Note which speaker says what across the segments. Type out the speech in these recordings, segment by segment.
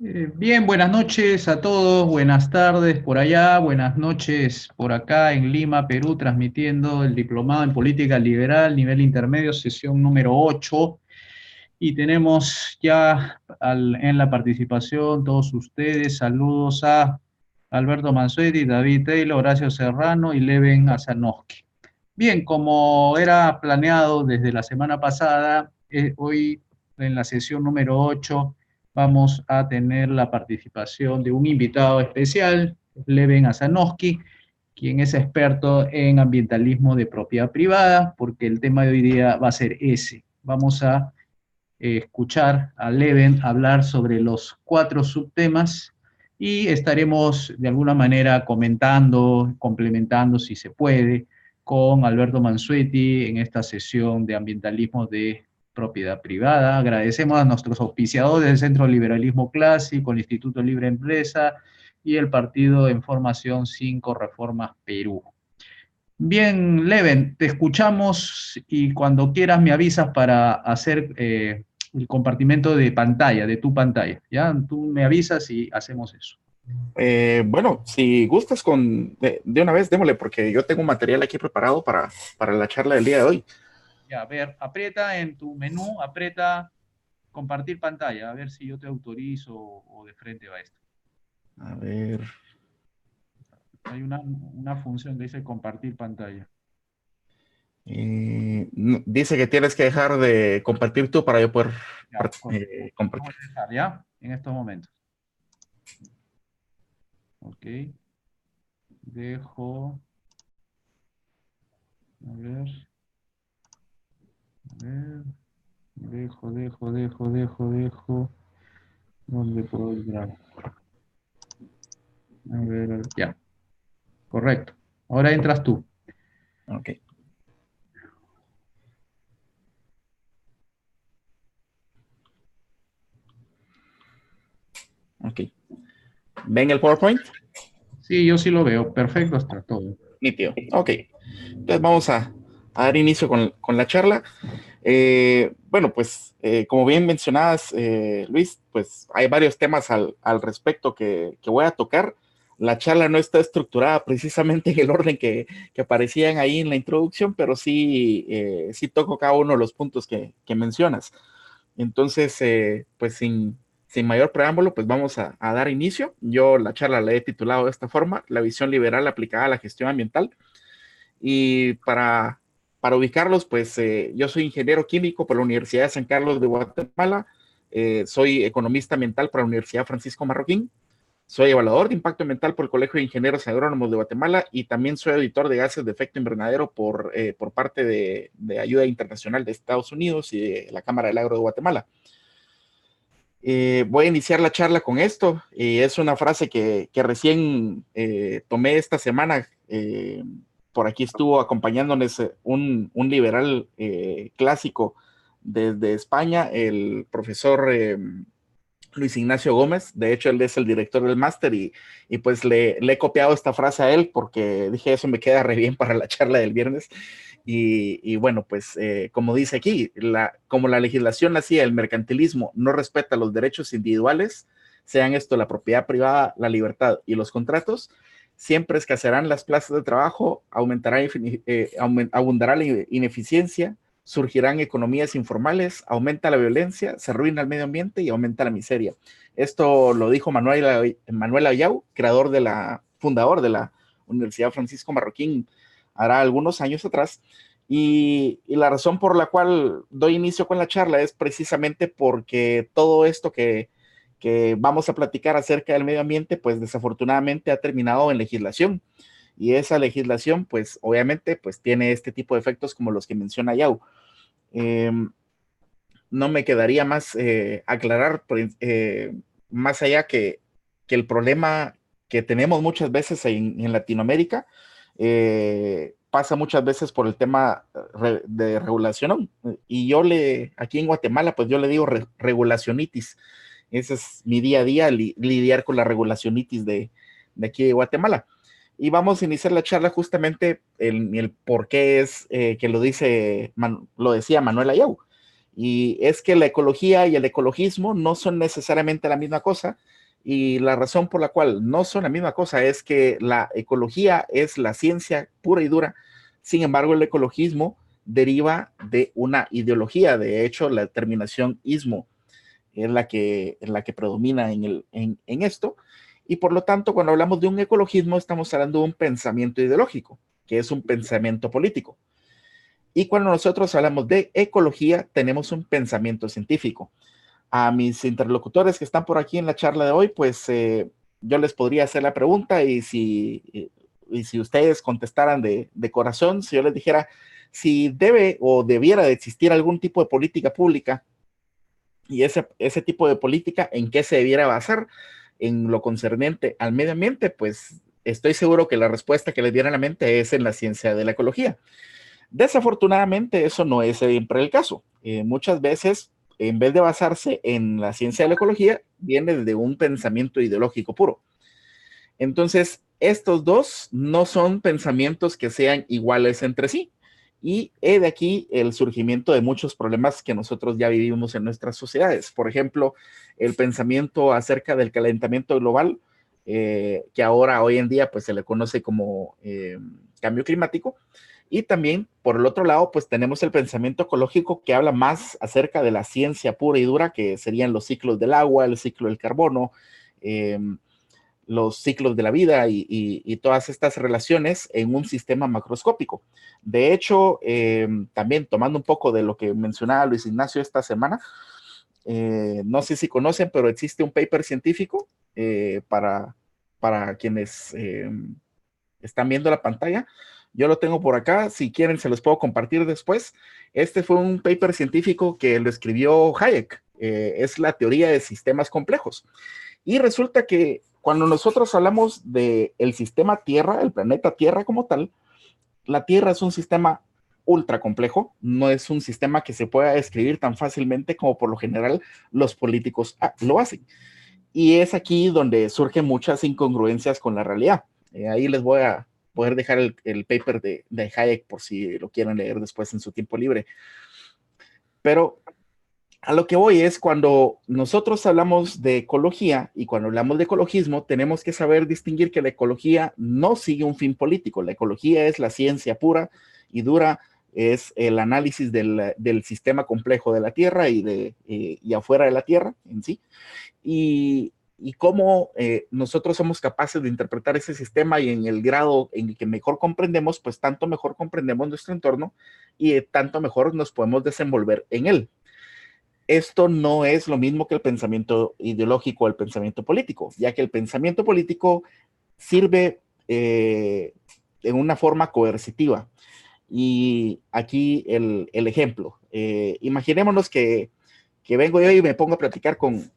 Speaker 1: Eh, bien, buenas noches a todos, buenas tardes por allá, buenas noches por acá en Lima, Perú, transmitiendo el Diplomado en Política Liberal, nivel intermedio, sesión número 8. Y tenemos ya en la participación todos ustedes, saludos a Alberto Mansueti, David Taylor, Horacio Serrano y Leven Azanoski. Bien, como era planeado desde la semana pasada, eh, hoy en la sesión número 8 vamos a tener la participación de un invitado especial, Leven Azanoski, quien es experto en ambientalismo de propiedad privada, porque el tema de hoy día va a ser ese. Vamos a eh, escuchar a Leven hablar sobre los cuatro subtemas y estaremos de alguna manera comentando, complementando si se puede, con Alberto Mansueti en esta sesión de ambientalismo de propiedad privada. Agradecemos a nuestros auspiciadores del Centro Liberalismo Clásico, el Instituto Libre Empresa y el Partido en Formación 5 Reformas Perú. Bien, Leven, te escuchamos y cuando quieras me avisas para hacer eh, el compartimento de pantalla, de tu pantalla. ¿ya? Tú me avisas y hacemos eso.
Speaker 2: Eh, bueno, si gustas con de, una vez, démosle, porque yo tengo material aquí preparado para, para la charla del día de hoy.
Speaker 1: Ya, a ver, aprieta en tu menú, aprieta compartir pantalla, a ver si yo te autorizo o de frente va esto.
Speaker 2: A ver.
Speaker 1: Hay una, función que dice compartir pantalla.
Speaker 2: Eh, dice que tienes que dejar de compartir tú para yo poder eh, compartir.
Speaker 1: ya, en estos momentos. Ok. Dejo. A ver. Dejo, dejo, dejo, dejo, dejo. ¿Dónde puedo entrar? A ver, ya. Correcto. Ahora entras tú.
Speaker 2: Ok. Ok. ¿Ven el PowerPoint?
Speaker 1: Sí, yo sí lo veo. Perfecto, está todo.
Speaker 2: Nítido. Ok. Entonces vamos a a dar inicio con, la charla. Eh, bueno, pues eh, como bien mencionadas, eh, Luis, pues hay varios temas al, respecto que, voy a tocar. La charla no está estructurada precisamente en el orden que, aparecían ahí en la introducción, pero sí, sí toco cada uno de los puntos que, mencionas. Entonces, pues sin, sin, mayor preámbulo, pues vamos a, a, dar inicio. Yo la charla la he titulado de esta forma, La visión liberal aplicada a la gestión ambiental. Y para para ubicarlos, pues eh, yo soy ingeniero químico por la Universidad de San Carlos de Guatemala, eh, soy economista ambiental para la Universidad Francisco Marroquín, soy evaluador de impacto ambiental por el Colegio de Ingenieros Agrónomos de Guatemala y también soy editor de gases de efecto invernadero por, eh, por parte de, Ayuda Internacional de Estados Unidos y de la Cámara del Agro de Guatemala. voy a iniciar la charla con esto es una frase que, que recién tomé esta semana por aquí estuvo acompañándonos eh, un, liberal eh, clásico desde España, el profesor em, Luis Ignacio Gómez. De hecho, él es el director del máster y, pues le, he copiado esta frase a él porque dije eso me queda re bien para la charla del viernes. Y, bueno, pues eh, como dice aquí, como la legislación nacía, el mercantilismo no respeta los derechos individuales, sean esto la propiedad privada, la libertad y los contratos, siempre escasearán las plazas de trabajo, aumentará, eh, abundará la ineficiencia, surgirán economías informales, aumenta la violencia, se arruina el medio ambiente y aumenta la miseria. Esto lo dijo Manuel, Manuel Ayau, creador de la, fundador de la Universidad Francisco Marroquín, hará algunos años atrás. Y, y, la razón por la cual doy inicio con la charla es precisamente porque todo esto que, que vamos a platicar acerca del medio ambiente, pues desafortunadamente ha terminado en legislación. Y esa legislación, pues obviamente, pues tiene este tipo de efectos como los que menciona Yau. Em, no me quedaría más eh, aclarar, eh, más allá que, el problema que tenemos muchas veces en, Latinoamérica eh, pasa muchas veces por el tema de regulación. Y yo le, aquí en Guatemala, pues yo le digo regulacionitis ese es mi día a día, lidiar con la regulacionitis de, de aquí de Guatemala. Y vamos a iniciar la charla justamente el, el por qué es eh, que lo dice, lo decía Manuel Ayau. Y es que la ecología y el ecologismo no son necesariamente la misma cosa. Y la razón por la cual no son la misma cosa es que la ecología es la ciencia pura y dura. Sin embargo, el ecologismo deriva de una ideología. De hecho, la determinación ismo es la que, es la que predomina en, el, en, en esto. Y por lo tanto, cuando hablamos de un ecologismo, estamos hablando de un pensamiento ideológico, que es un pensamiento político. Y cuando nosotros hablamos de ecología, tenemos un pensamiento científico. A mis interlocutores que están por aquí en la charla de hoy, pues eh, yo les podría hacer la pregunta y si, y si ustedes contestaran de, de, corazón, si yo les dijera si debe o debiera de existir algún tipo de política pública y ese, ese tipo de política, ¿en qué se debiera basar? En lo concerniente al medio ambiente, pues estoy seguro que la respuesta que les viene a la mente es en la ciencia de la ecología. Desafortunadamente, eso no es siempre el caso. Eh, muchas veces, en vez de basarse en la ciencia de la ecología, viene de un pensamiento ideológico puro. Entonces, estos dos no son pensamientos que sean iguales entre sí. Y he de aquí el surgimiento de muchos problemas que nosotros ya vivimos en nuestras sociedades. Por ejemplo, el pensamiento acerca del calentamiento global, eh, que ahora, hoy en día, pues se le conoce como eh, cambio climático, y también, por el otro lado, pues tenemos el pensamiento ecológico que habla más acerca de la ciencia pura y dura, que serían los ciclos del agua, el ciclo del carbono, eh, los ciclos de la vida y, todas estas relaciones en un sistema macroscópico. De hecho, eh, también tomando un poco de lo que mencionaba Luis Ignacio esta semana, eh, no sé si conocen, pero existe un paper científico eh, para, para quienes están viendo la pantalla, yo lo tengo por acá, si quieren se los puedo compartir después. Este fue un paper científico que lo escribió Hayek, eh, es la teoría de sistemas complejos. Y resulta que cuando nosotros hablamos del el sistema Tierra, el planeta Tierra como tal, la Tierra es un sistema ultra complejo, no es un sistema que se pueda describir tan fácilmente como por lo general los políticos ah, lo hacen. Y es aquí donde surgen muchas incongruencias con la realidad. Eh, ahí les voy a poder dejar el, el paper de, de, Hayek por si lo quieren leer después en su tiempo libre. Pero a lo que voy es cuando nosotros hablamos de ecología y cuando hablamos de ecologismo, tenemos que saber distinguir que la ecología no sigue un fin político. La ecología es la ciencia pura y dura, es el análisis del, sistema complejo de la Tierra y, de, eh, y afuera de la Tierra en sí. Y y cómo eh, nosotros somos capaces de interpretar ese sistema y en el grado en el que mejor comprendemos, pues tanto mejor comprendemos nuestro entorno y eh, tanto mejor nos podemos desenvolver en él. Esto no es lo mismo que el pensamiento ideológico o el pensamiento político, ya que el pensamiento político sirve eh, en una forma coercitiva. Y aquí el, ejemplo. Eh, imaginémonos que vengo yo y me pongo a platicar con,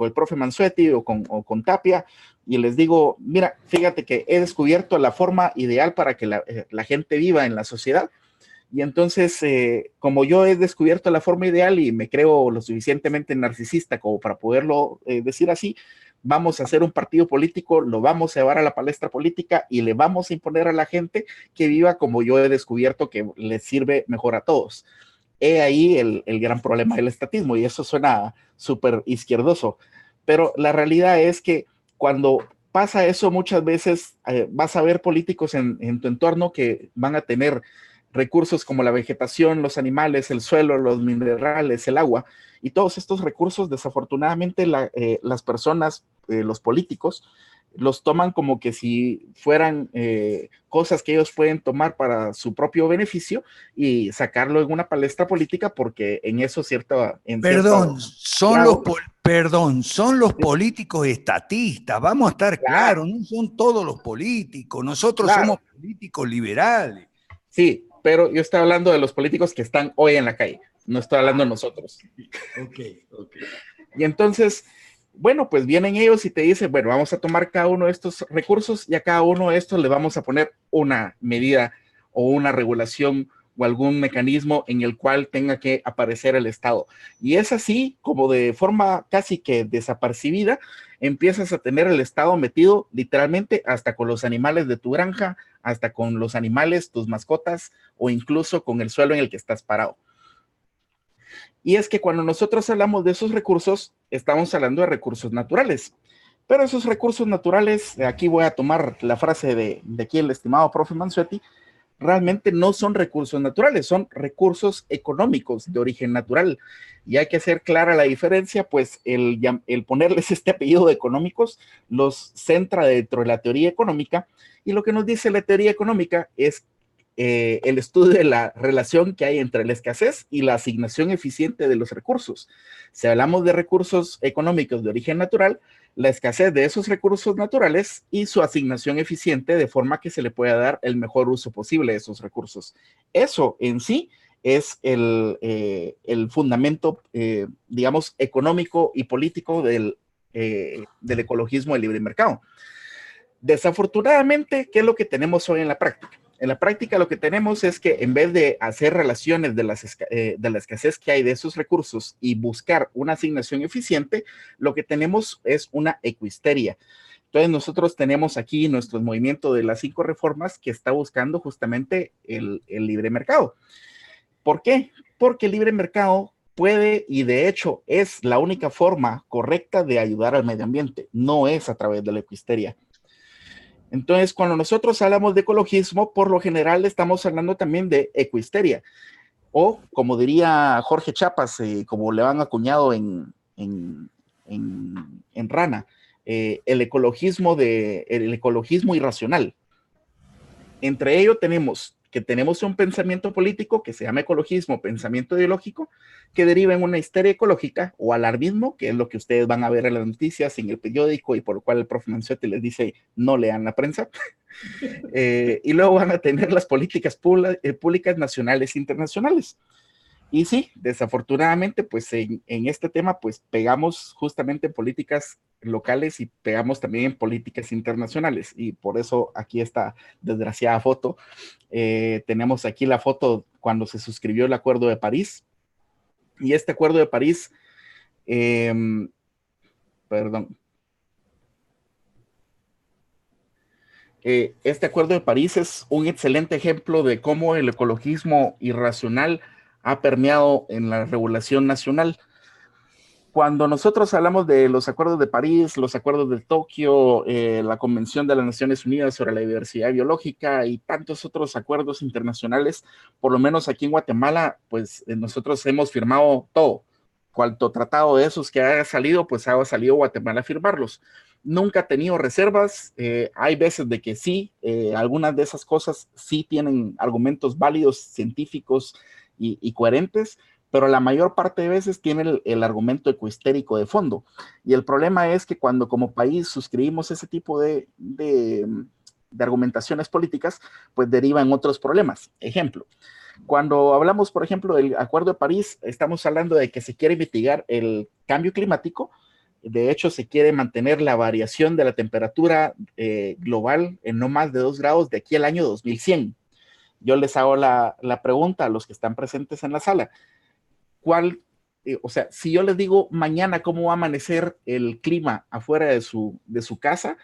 Speaker 2: el profe Mansuetti o con, Tapia y les digo, mira, fíjate que he descubierto la forma ideal para que la, eh, la gente viva en la sociedad. Y entonces, eh, como yo he descubierto la forma ideal y me creo lo suficientemente narcisista como para poderlo eh, decir así, vamos a hacer un partido político, lo vamos a llevar a la palestra política y le vamos a imponer a la gente que viva como yo he descubierto que les sirve mejor a todos. He ahí el, el gran problema del estatismo y eso suena súper izquierdoso, pero la realidad es que cuando pasa eso muchas veces eh, vas a ver políticos en, en, tu entorno que van a tener recursos como la vegetación, los animales, el suelo, los minerales, el agua, y todos estos recursos desafortunadamente la, eh, las personas, eh, los políticos, los toman como que si fueran eh, cosas que ellos pueden tomar para su propio beneficio y sacarlo en una palestra política porque en eso cierta... En
Speaker 3: perdón, son los perdón, son los políticos estatistas, vamos a estar claros, no son todos los políticos, nosotros claro. somos políticos liberales.
Speaker 2: Sí, pero yo estoy hablando de los políticos que están hoy en la calle, no estoy hablando de nosotros.
Speaker 3: Ok, ok.
Speaker 2: Y entonces bueno, pues vienen ellos y te dicen, bueno, vamos a tomar cada uno de estos recursos y a cada uno de estos le vamos a poner una medida o una regulación o algún mecanismo en el cual tenga que aparecer el Estado. Y es así como de forma casi que desapercibida, empiezas a tener el Estado metido literalmente hasta con los animales de tu granja, hasta con los animales, tus mascotas o incluso con el suelo en el que estás parado. Y es que cuando nosotros hablamos de esos recursos, estamos hablando de recursos naturales. Pero esos recursos naturales, aquí voy a tomar la frase de, de aquí el estimado profe Mansuetti, realmente no son recursos naturales, son recursos económicos de origen natural. Y hay que hacer clara la diferencia, pues el, ponerles este apellido de económicos los centra dentro de la teoría económica. Y lo que nos dice la teoría económica es eh, el estudio de la relación que hay entre la escasez y la asignación eficiente de los recursos. Si hablamos de recursos económicos de origen natural, la escasez de esos recursos naturales y su asignación eficiente de forma que se le pueda dar el mejor uso posible de esos recursos. Eso en sí es el, eh, fundamento, eh, digamos, económico y político del, del ecologismo del libre mercado. Desafortunadamente, ¿qué es lo que tenemos hoy en la práctica? En la práctica lo que tenemos es que en vez de hacer relaciones de, las, eh, de la escasez que hay de esos recursos y buscar una asignación eficiente, lo que tenemos es una equisteria. Entonces nosotros tenemos aquí nuestro movimiento de las cinco reformas que está buscando justamente el, el libre mercado. ¿Por qué? Porque el libre mercado puede y de hecho es la única forma correcta de ayudar al medio ambiente, no es a través de la equisteria. Entonces, cuando nosotros hablamos de ecologismo, por lo general estamos hablando también de equisteria. O, como diría Jorge Chapas, eh, como le van acuñado en, en, en, Rana, eh, el ecologismo de el ecologismo irracional. Entre ello tenemos que tenemos un pensamiento político que se llama ecologismo, pensamiento ideológico, que deriva en una histeria ecológica o alarmismo, que es lo que ustedes van a ver en las noticias, en el periódico y por lo cual el profe Mancetti les dice no lean la prensa. Eh, y luego van a tener las políticas eh, públicas nacionales e internacionales. Y sí, desafortunadamente, pues en, este tema, pues pegamos justamente en políticas locales y pegamos también en políticas internacionales. Y por eso aquí esta desgraciada foto. Eh, tenemos aquí la foto cuando se suscribió el Acuerdo de París. Y este Acuerdo de París, em, perdón. Eh, este Acuerdo de París es un excelente ejemplo de cómo el ecologismo irracional ha permeado en la regulación nacional. Cuando nosotros hablamos de los acuerdos de París, los acuerdos de Tokio, eh, la Convención de las Naciones Unidas sobre la Diversidad Biológica y tantos otros acuerdos internacionales, por lo menos aquí en Guatemala, pues eh, nosotros hemos firmado todo. Cuanto tratado de esos que haya salido, pues ha salido Guatemala a firmarlos. Nunca ha tenido reservas. Eh, hay veces de que sí, algunas de esas cosas sí tienen argumentos válidos, científicos, y, coherentes, pero la mayor parte de veces tiene el, argumento ecohistérico de fondo. Y el problema es que cuando como país suscribimos ese tipo de, de, argumentaciones políticas, pues deriva en otros problemas. Ejemplo, cuando hablamos, por ejemplo, del Acuerdo de París, estamos hablando de que se quiere mitigar el cambio climático. De hecho, se quiere mantener la variación de la temperatura eh, global en no más de 2 grados de aquí al año 2100 yo les hago la, pregunta a los que están presentes en la sala. ¿Cuál, eh, o sea, si yo les digo mañana cómo va a amanecer el clima afuera de su, de su casa,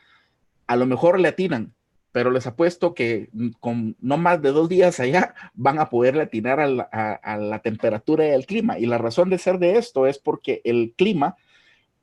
Speaker 2: a lo mejor le atinan, pero les apuesto que con no más de dos días allá van a poder atinar a la, a la temperatura del clima. Y la razón de ser de esto es porque el clima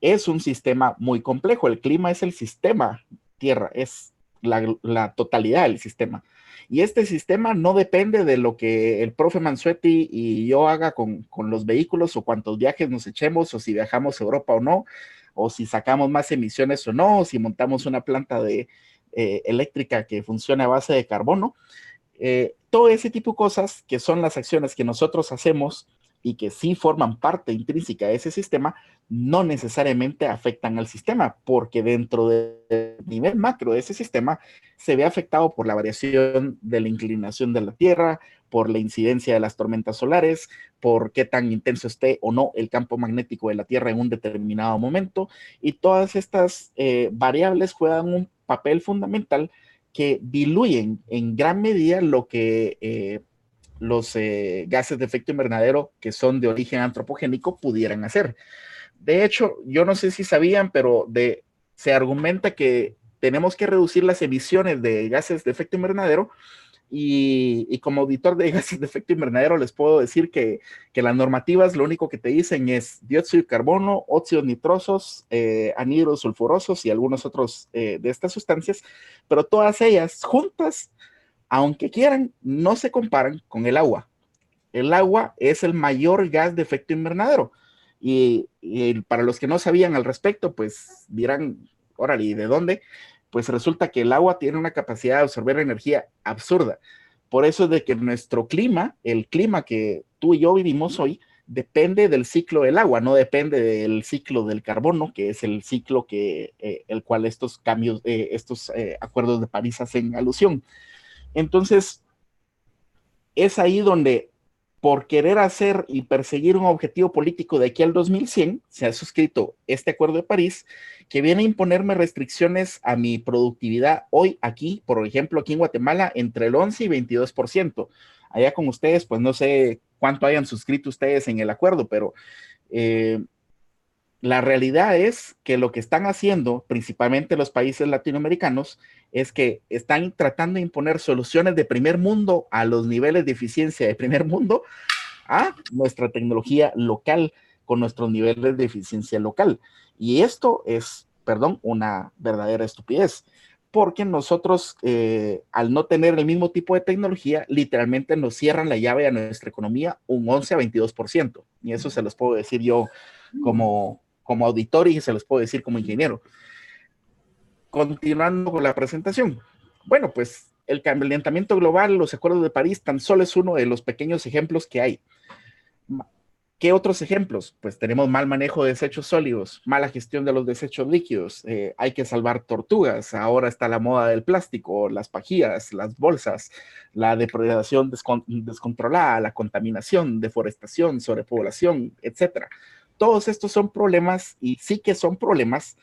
Speaker 2: es un sistema muy complejo. El clima es el sistema Tierra, es la, totalidad del sistema. Y este sistema no depende de lo que el profe Mansuetti y yo haga con, los vehículos o cuántos viajes nos echemos o si viajamos a Europa o no, o si sacamos más emisiones o no, o si montamos una planta de, eh, eléctrica que funcione a base de carbono. Eh, todo ese tipo de cosas que son las acciones que nosotros hacemos y que sí forman parte intrínseca de ese sistema, no necesariamente afectan al sistema, porque dentro del nivel macro de ese sistema se ve afectado por la variación de la inclinación de la Tierra, por la incidencia de las tormentas solares, por qué tan intenso esté o no el campo magnético de la Tierra en un determinado momento, y todas estas eh, variables juegan un papel fundamental que diluyen en gran medida lo que eh, los eh, gases de efecto invernadero que son de origen antropogénico pudieran hacer. De hecho, yo no sé si sabían, pero se argumenta que tenemos que reducir las emisiones de gases de efecto invernadero Y, como auditor de gases de efecto invernadero les puedo decir que, las normativas lo único que te dicen es dióxido de carbono, óxidos nitrosos, eh, sulfurosos y algunos otros eh, de estas sustancias, pero todas ellas juntas, aunque quieran, no se comparan con el agua. El agua es el mayor gas de efecto invernadero. Y, para los que no sabían al respecto, pues dirán, órale, ¿y de dónde? pues resulta que el agua tiene una capacidad de absorber energía absurda. Por eso es de que nuestro clima, el clima que tú y yo vivimos hoy, depende del ciclo del agua, no depende del ciclo del carbono, que es el ciclo que eh, el cual estos cambios, eh, estos eh, acuerdos de París hacen alusión. Entonces, es ahí donde por querer hacer y perseguir un objetivo político de aquí al 2100, se ha suscrito este acuerdo de París que viene a imponerme restricciones a mi productividad hoy aquí, por ejemplo, aquí en Guatemala, entre el 11 y 22%. Allá con ustedes, pues no sé cuánto hayan suscrito ustedes en el acuerdo, pero eh, la realidad es que lo que están haciendo, principalmente los países latinoamericanos, es que están tratando de imponer soluciones de primer mundo a los niveles de eficiencia de primer mundo a nuestra tecnología local con nuestros niveles de eficiencia local. Y esto es, perdón, una verdadera estupidez, porque nosotros, eh, al no tener el mismo tipo de tecnología, literalmente nos cierran la llave a nuestra economía un 11 a 22%. Y eso se los puedo decir yo como, como auditor y se los puedo decir como ingeniero. Continuando con la presentación. Bueno, pues el calentamiento global, los acuerdos de París, tan solo es uno de los pequeños ejemplos que hay. ¿Qué otros ejemplos? Pues tenemos mal manejo de desechos sólidos, mala gestión de los desechos líquidos, eh, hay que salvar tortugas, ahora está la moda del plástico, las pajillas, las bolsas, la depredación descontrolada, la contaminación, deforestación, sobrepoblación, etcétera todos estos son problemas y sí que son problemas,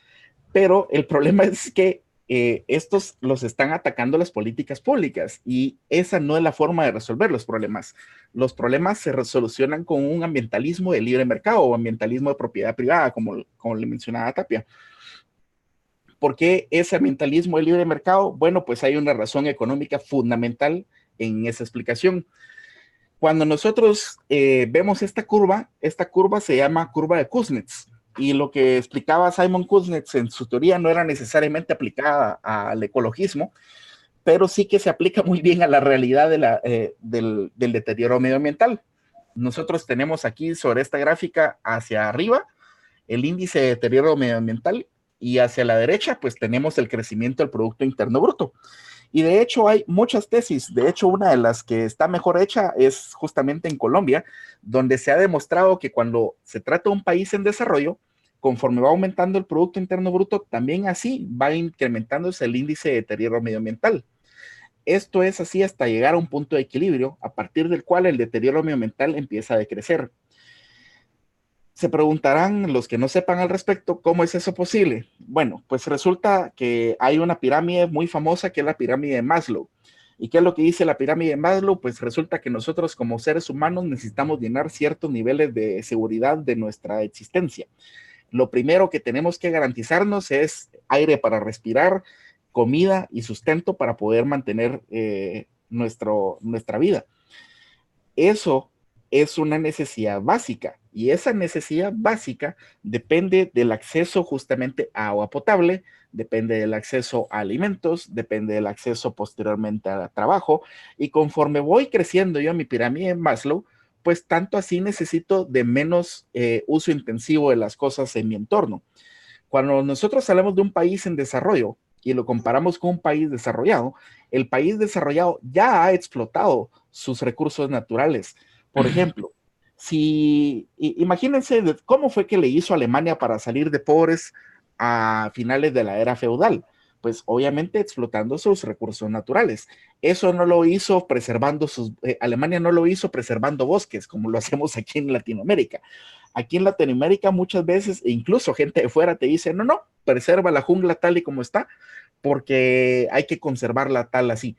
Speaker 2: pero el problema es que eh, estos los están atacando las políticas públicas y esa no es la forma de resolver los problemas. Los problemas se resolucionan con un ambientalismo de libre mercado o ambientalismo de propiedad privada, como, como le mencionaba Tapia. ¿Por qué ese ambientalismo de libre mercado? Bueno, pues hay una razón económica fundamental en esa explicación. Cuando nosotros eh, vemos esta curva, esta curva se llama curva de Kuznets. Y lo que explicaba Simon Kuznets en su teoría no era necesariamente aplicada al ecologismo, pero sí que se aplica muy bien a la realidad eh, del, del deterioro medioambiental. Nosotros tenemos aquí sobre esta gráfica hacia arriba el índice de deterioro medioambiental y hacia la derecha pues tenemos el crecimiento del Producto Interno Bruto. Y de hecho hay muchas tesis, de hecho una de las que está mejor hecha es justamente en Colombia, donde se ha demostrado que cuando se trata de un país en desarrollo, conforme va aumentando el Producto Interno Bruto, también así va incrementándose el índice de deterioro medioambiental. Esto es así hasta llegar a un punto de equilibrio, a partir del cual el deterioro medioambiental empieza a decrecer. Se preguntarán los que no sepan al respecto, ¿cómo es eso posible? Bueno, pues resulta que hay una pirámide muy famosa que es la pirámide de Maslow. ¿Y qué es lo que dice la pirámide de Maslow? Pues resulta que nosotros como seres humanos necesitamos llenar ciertos niveles de seguridad de nuestra existencia. Lo primero que tenemos que garantizarnos es aire para respirar, comida y sustento para poder mantener eh, nuestro, nuestra vida. Eso es una necesidad básica y esa necesidad básica depende del acceso justamente a agua potable, depende del acceso a alimentos, depende del acceso posteriormente a trabajo y conforme voy creciendo yo en mi pirámide en Maslow, pues tanto así necesito de menos eh, uso intensivo de las cosas en mi entorno. Cuando nosotros hablamos de un país en desarrollo y lo comparamos con un país desarrollado, el país desarrollado ya ha explotado sus recursos naturales, por ejemplo, si imagínense cómo fue que le hizo Alemania para salir de pobres a finales de la era feudal. Pues obviamente explotando sus recursos naturales. Eso no lo hizo preservando sus, eh, Alemania no lo hizo preservando bosques como lo hacemos aquí en Latinoamérica. Aquí en Latinoamérica muchas veces, e incluso gente de fuera te dice, no, no, preserva la jungla tal y como está, porque hay que conservarla tal así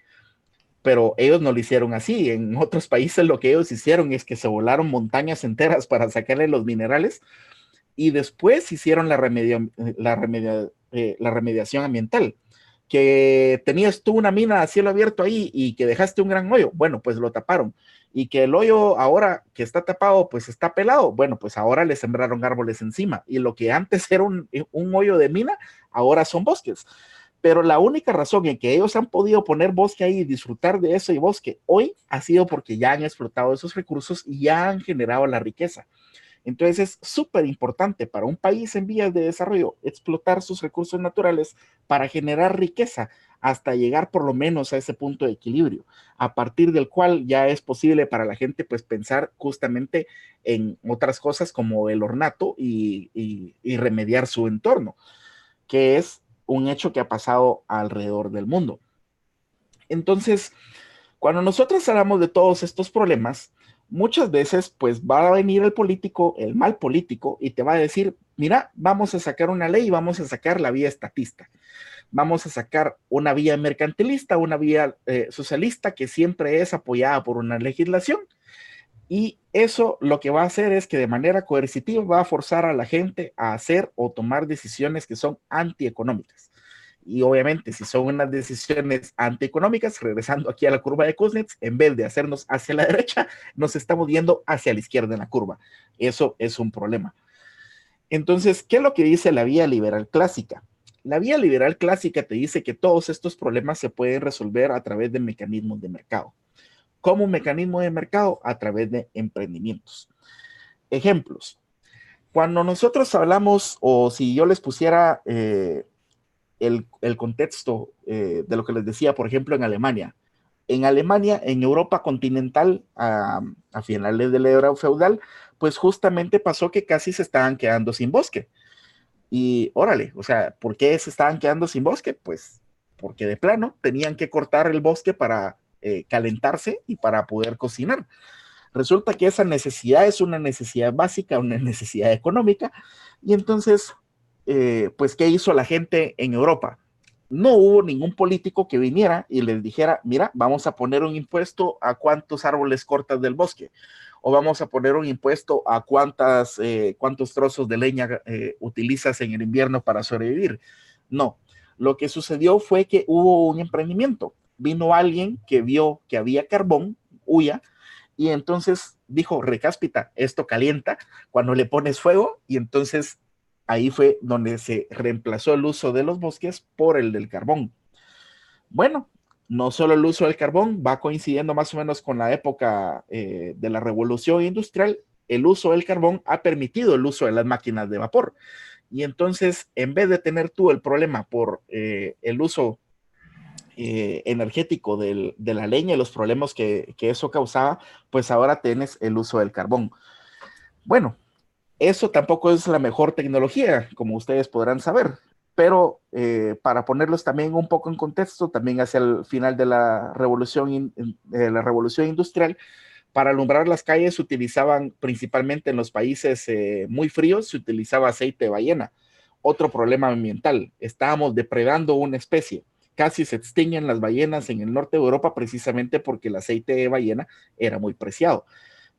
Speaker 2: pero ellos no lo hicieron así. En otros países lo que ellos hicieron es que se volaron montañas enteras para sacarle los minerales y después hicieron la, la, eh, la remediación ambiental. que tenías tú una mina a cielo abierto ahí y que dejaste un gran hoyo, bueno, pues lo taparon. Y que el hoyo ahora que está tapado, pues está pelado, bueno, pues ahora le sembraron árboles encima. Y lo que antes era un, un hoyo de mina, ahora son bosques. Pero la única razón en que ellos han podido poner bosque ahí y disfrutar de eso y bosque hoy ha sido porque ya han explotado esos recursos y ya han generado la riqueza. Entonces es súper importante para un país en vías de desarrollo explotar sus recursos naturales para generar riqueza hasta llegar por lo menos a ese punto de equilibrio, a partir del cual ya es posible para la gente pues pensar justamente en otras cosas como el ornato y remediar su entorno, que es un hecho que ha pasado alrededor del mundo. Entonces, cuando nosotros hablamos de todos estos problemas, muchas veces pues va a venir el político, el mal político, y te va a decir, mira, vamos a sacar una ley, vamos a sacar la vía estatista, vamos a sacar una vía mercantilista, una vía eh, socialista que siempre es apoyada por una legislación. Y eso lo que va a hacer es que de manera coercitiva va a forzar a la gente a hacer o tomar decisiones que son antieconómicas. Y obviamente, si son unas decisiones antieconómicas, regresando aquí a la curva de Kuznets, en vez de hacernos hacia la derecha, nos estamos yendo hacia la izquierda en la curva. Eso es un problema. Entonces, ¿qué es lo que dice la vía liberal clásica? La vía liberal clásica te dice que todos estos problemas se pueden resolver a través de mecanismos de mercado. ¿Cómo un mecanismo de mercado? A través de emprendimientos. Ejemplos. Cuando nosotros hablamos, o si yo les pusiera eh, el, contexto eh, de lo que les decía, por ejemplo, en Alemania. En Alemania, en Europa continental, a, finales del era feudal, pues justamente pasó que casi se estaban quedando sin bosque. Y órale, o sea, ¿por qué se estaban quedando sin bosque? Pues porque de plano tenían que cortar el bosque para eh, calentarse y para poder cocinar. Resulta que esa necesidad es una necesidad básica, una necesidad económica, y entonces eh, pues, ¿qué hizo la gente en Europa? No hubo ningún político que viniera y les dijera, mira, vamos a poner un impuesto a cuántos árboles cortas del bosque, o vamos a poner un impuesto a cuántas, eh, cuántos trozos de leña utilizas en el invierno para sobrevivir. No, lo que sucedió fue que hubo un emprendimiento. Vino alguien que vio que había carbón, huya, y entonces dijo, recáspita, esto calienta cuando le pones fuego, y entonces ahí fue donde se reemplazó el uso de los bosques por el del carbón. Bueno, no solo el uso del carbón va coincidiendo más o menos con la época eh, de la revolución industrial, el uso del carbón ha permitido el uso de las máquinas de vapor. Y entonces, en vez de tener tú el problema por eh, el uso eh, energético de la leña y los problemas que, eso causaba, pues ahora tienes el uso del carbón. Bueno, eso tampoco es la mejor tecnología, como ustedes podrán saber, pero eh, para ponerlos también un poco en contexto, también hacia el final de la revolución, la revolución industrial, para alumbrar las calles se utilizaban principalmente en los países eh, muy fríos, se utilizaba aceite de ballena. Otro problema ambiental, estábamos depredando una especie. Casi se extinguen las ballenas en el norte de Europa precisamente porque el aceite de ballena era muy preciado.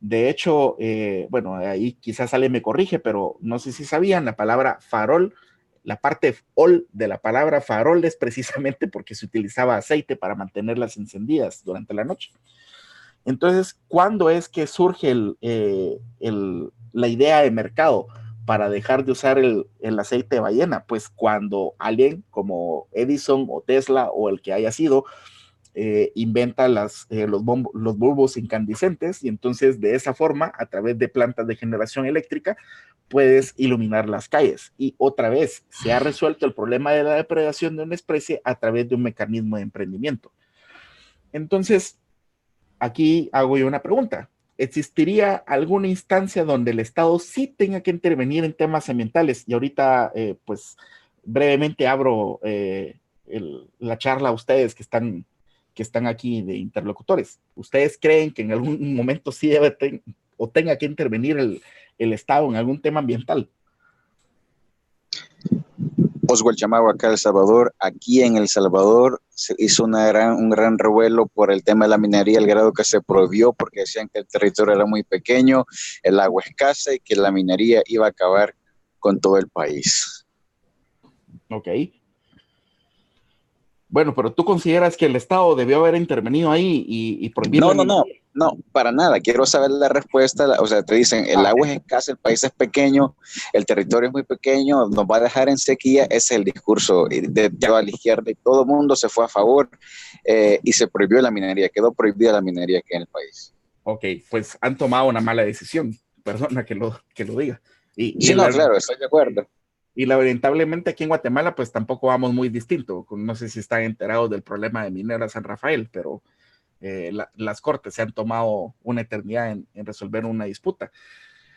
Speaker 2: De hecho, eh, bueno, ahí quizás Ale me corrige, pero no sé si sabían, la palabra farol, la parte ol de la palabra farol es precisamente porque se utilizaba aceite para mantenerlas encendidas durante la noche. Entonces, ¿cuándo es que surge eh, la idea de mercado para dejar de usar el, el, aceite de ballena? Pues cuando alguien como Edison o Tesla o el que haya sido eh, inventa las, eh, los, los bulbos incandescentes y entonces de esa forma, a través de plantas de generación eléctrica, puedes iluminar las calles. Y otra vez, se ha resuelto el problema de la depredación de una especie a través de un mecanismo de emprendimiento. Entonces, aquí hago yo una pregunta. ¿Existiría alguna instancia donde el Estado sí tenga que intervenir en temas ambientales? Y ahorita, eh, pues, brevemente abro la charla a ustedes que están que están aquí de interlocutores. ¿Ustedes creen que en algún momento sí debe o tenga que intervenir el, Estado en algún tema ambiental?
Speaker 4: Oswald Chamagua, acá El Salvador. Aquí en El Salvador se hizo una gran, un gran revuelo por el tema de la minería, el grado que se prohibió porque decían que el territorio era muy pequeño, el agua escasa y que la minería iba a acabar con todo el país.
Speaker 2: Ok. Bueno, pero tú consideras que el Estado debió haber intervenido ahí y, prohibir.
Speaker 4: No, no, no, no, para nada. Quiero saber la respuesta. O sea, te dicen, el agua es escasa, el país es pequeño, el territorio es muy pequeño, nos va a dejar en sequía. Ese es el discurso de, toda la izquierda y todo el mundo se fue a favor eh, y se prohibió la minería, quedó prohibida la minería aquí en el país.
Speaker 2: Ok, pues han tomado una mala decisión. Perdona que lo, que lo diga.
Speaker 4: Y, sí, no, claro, estoy de acuerdo.
Speaker 2: Y lamentablemente aquí en Guatemala, pues tampoco vamos muy distinto. No sé si están enterados del problema de Minera San Rafael, pero eh, las cortes se han tomado una eternidad en, resolver una disputa.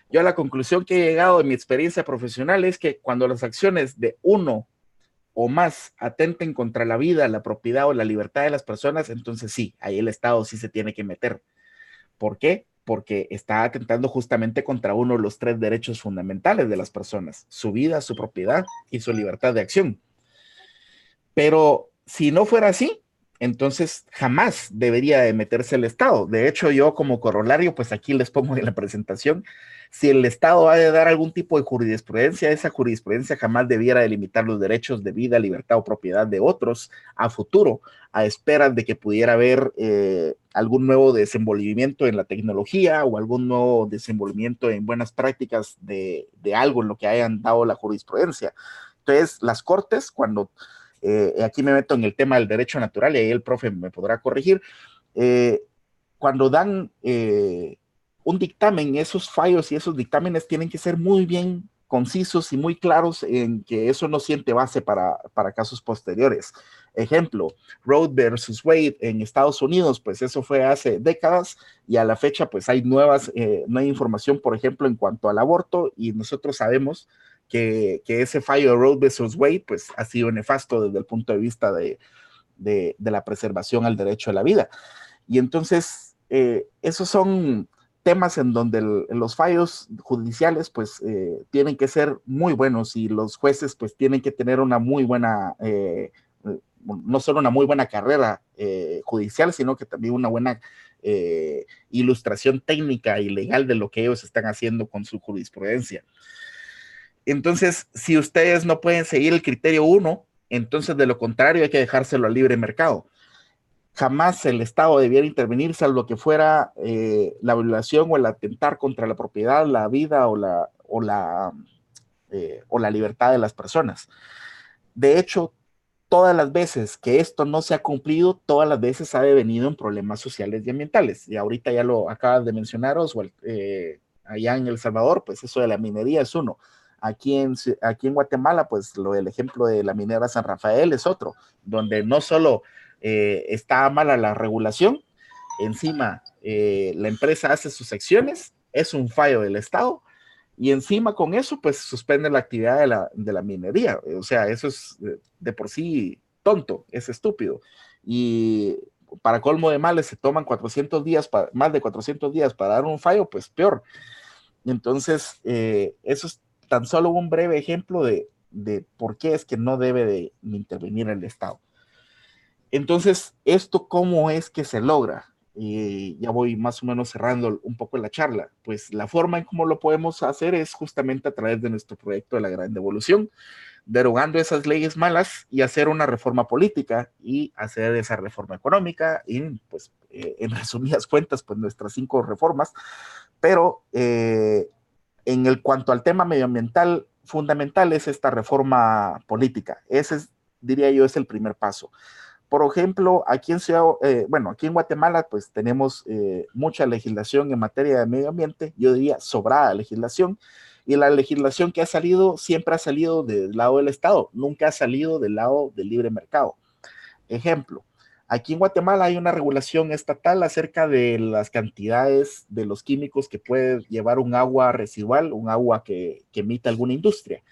Speaker 2: Yo a la conclusión que he llegado de mi experiencia profesional es que cuando las acciones de uno o más atenten contra la vida, la propiedad o la libertad de las personas, entonces sí, ahí el Estado sí se tiene que meter. ¿Por qué? Porque está atentando justamente contra uno de los tres derechos fundamentales de las personas, su vida, su propiedad y su libertad de acción. Pero si no fuera así, entonces jamás debería de meterse el Estado. De hecho, yo como corolario, pues aquí les pongo en la presentación, si el Estado ha de dar algún tipo de jurisprudencia, esa jurisprudencia jamás debiera delimitar los derechos de vida, libertad o propiedad de otros a futuro, a esperas de que pudiera haber eh, algún nuevo desenvolvimiento en la tecnología o algún nuevo desenvolvimiento en buenas prácticas de, de algo en lo que hayan dado la jurisprudencia. Entonces, las cortes, cuando eh, aquí me meto en el tema del derecho natural y ahí el profe me podrá corregir. Eh, cuando dan eh, un dictamen, esos fallos y esos dictámenes tienen que ser muy bien concisos y muy claros en que eso no siente base para, para casos posteriores. Ejemplo, Road versus Wade en Estados Unidos, pues eso fue hace décadas y a la fecha pues hay nuevas, no hay información, por ejemplo, en cuanto al aborto y nosotros sabemos que, ese fallo de Roe vs. Wade pues, ha sido nefasto desde el punto de vista de, la preservación al derecho a la vida. Y entonces, eh, esos son temas en donde los fallos judiciales pues eh, tienen que ser muy buenos y los jueces pues tienen que tener una muy buena, eh, no solo una muy buena carrera judicial, sino que también una buena ilustración técnica y legal de lo que ellos están haciendo con su jurisprudencia. Entonces, si ustedes no pueden seguir el criterio 1, entonces de lo contrario hay que dejárselo al libre mercado. Jamás el Estado debiera intervenir salvo que fuera eh, la violación o el atentar contra la propiedad, la vida o la, o la, eh, o la libertad de las personas. De hecho, todas las veces que esto no se ha cumplido, todas las veces ha devenido en problemas sociales y ambientales. Y ahorita ya lo acabas de mencionar, Oswald, eh, allá en El Salvador, pues eso de la minería es uno. Aquí en, aquí en Guatemala, pues lo, el ejemplo de la minera San Rafael es otro, donde no solo eh, está mala la regulación, encima eh, la empresa hace sus acciones, es un fallo del Estado, y encima con eso, pues suspende la actividad de la, de la minería. O sea, eso es de, por sí tonto, es estúpido. Y para colmo de males se toman 400 días, más de 400 días para dar un fallo, pues peor. Entonces, eh, eso es tan solo un breve ejemplo de, por qué es que no debe de intervenir el Estado. Entonces, ¿esto cómo es que se logra? Y ya voy más o menos cerrando un poco la charla. Pues la forma en cómo lo podemos hacer es justamente a través de nuestro proyecto de la gran devolución, derogando esas leyes malas y hacer una reforma política y hacer esa reforma económica y pues eh, en resumidas cuentas pues nuestras cinco reformas, pero eh, en el cuanto al tema medioambiental, fundamental es esta reforma política. Ese, es, diría yo, es el primer paso. Por ejemplo, aquí en Ciudad, eh, bueno, aquí en Guatemala, pues tenemos eh, mucha legislación en materia de medio ambiente, yo diría sobrada legislación, y la legislación que ha salido siempre ha salido del lado del Estado, nunca ha salido del lado del libre mercado. Ejemplo, Aquí en Guatemala hay una regulación estatal acerca de las cantidades de los químicos que puede llevar un agua residual, un agua que, emite alguna industria.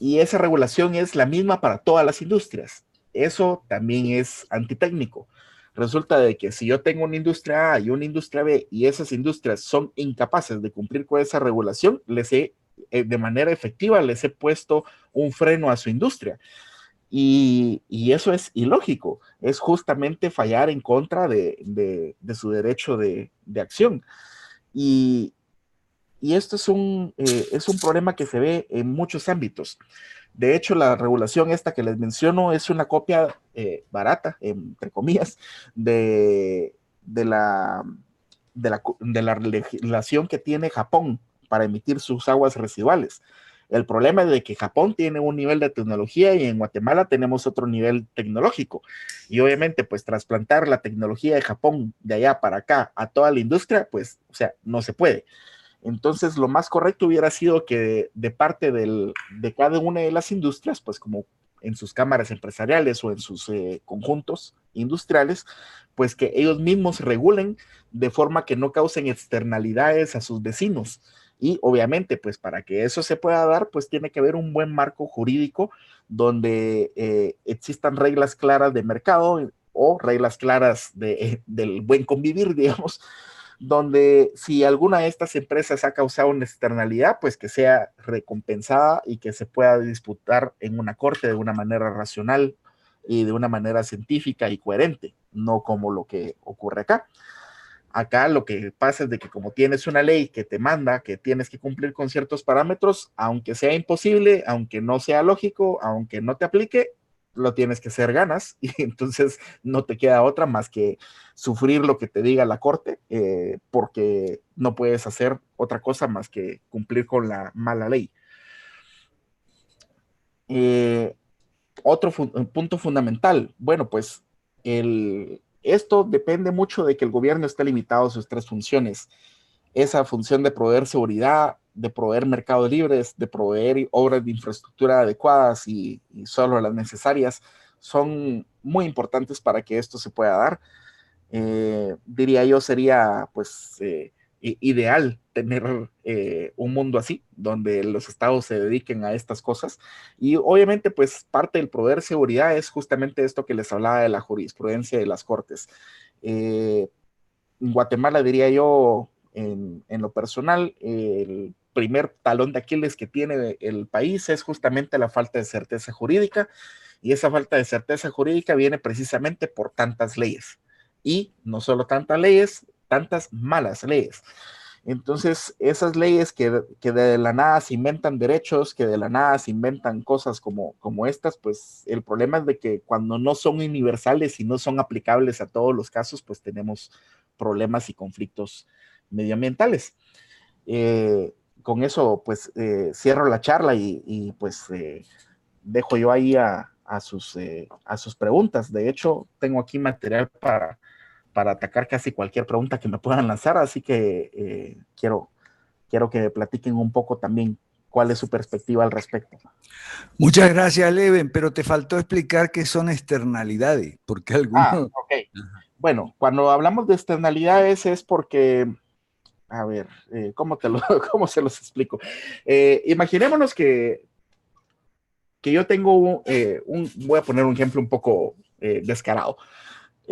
Speaker 2: Y esa regulación es la misma para todas las industrias. Eso también es antitécnico. Resulta de que si yo tengo una industria A y una industria B y esas industrias son incapaces de cumplir con esa regulación, les he, eh, de manera efectiva, les he puesto un freno a su industria. Y, eso es ilógico, es justamente fallar en contra de, su derecho de, acción. Y esto es un, eh, es un problema que se ve en muchos ámbitos. De hecho, la regulación esta que les menciono es una copia eh, barata, entre comillas, de, de, la, de, la, de la legislación que tiene Japón para emitir sus aguas residuales. El problema es de que Japón tiene un nivel de tecnología y en Guatemala tenemos otro nivel tecnológico. Y obviamente, pues trasplantar la tecnología de Japón de allá para acá a toda la industria, pues, o sea, no se puede. Entonces, lo más correcto hubiera sido que de, parte de cada una de las industrias, pues como en sus cámaras empresariales o en sus eh, conjuntos industriales, pues que ellos mismos regulen de forma que no causen externalidades a sus vecinos. Y obviamente, pues para que eso se pueda dar, pues tiene que haber un buen marco jurídico donde eh, existan reglas claras de mercado o reglas claras de, del buen convivir, digamos, donde si alguna de estas empresas ha causado una externalidad, pues que sea recompensada y que se pueda disputar en una corte de una manera racional y de una manera científica y coherente, no como lo que ocurre acá. Acá lo que pasa es de que como tienes una ley que te manda que tienes que cumplir con ciertos parámetros, aunque sea imposible, aunque no sea lógico, aunque no te aplique, lo tienes que hacer ganas y entonces no te queda otra más que sufrir lo que te diga la corte eh, porque no puedes hacer otra cosa más que cumplir con la mala ley. Eh, otro punto fundamental, bueno, pues el, esto depende mucho de que el gobierno esté limitado a sus tres funciones. Esa función de proveer seguridad, de proveer mercados libres, de proveer obras de infraestructura adecuadas y, solo las necesarias, son muy importantes para que esto se pueda dar. Eh, diría yo, sería pues eh, ideal tener eh, un mundo así, donde los estados se dediquen a estas cosas. Y obviamente, pues parte del proveer seguridad es justamente esto que les hablaba de la jurisprudencia de las cortes. Eh, en Guatemala, diría yo, en, lo personal, el primer talón de Aquiles que tiene el país es justamente la falta de certeza jurídica. Y esa falta de certeza jurídica viene precisamente por tantas leyes. Y no solo tantas leyes, tantas malas leyes. Entonces, esas leyes que, de la nada se inventan derechos, que de la nada se inventan cosas como, como estas, pues el problema es de que cuando no son universales y no son aplicables a todos los casos, pues tenemos problemas y conflictos medioambientales. Eh, con eso, pues eh, cierro la charla y, pues eh, dejo yo ahí a, sus, a sus preguntas. De hecho, tengo aquí material para para atacar casi cualquier pregunta que me puedan lanzar, así que eh, quiero, quiero que platiquen un poco también cuál es su perspectiva al respecto.
Speaker 3: Muchas gracias, Leven, pero te faltó explicar qué son externalidades, porque algunos... Ah,
Speaker 2: bueno, cuando hablamos de externalidades es porque, a ver, eh, ¿cómo, te lo, ¿cómo se los explico? Eh, imaginémonos que, que yo tengo un, voy a poner un ejemplo un poco descarado.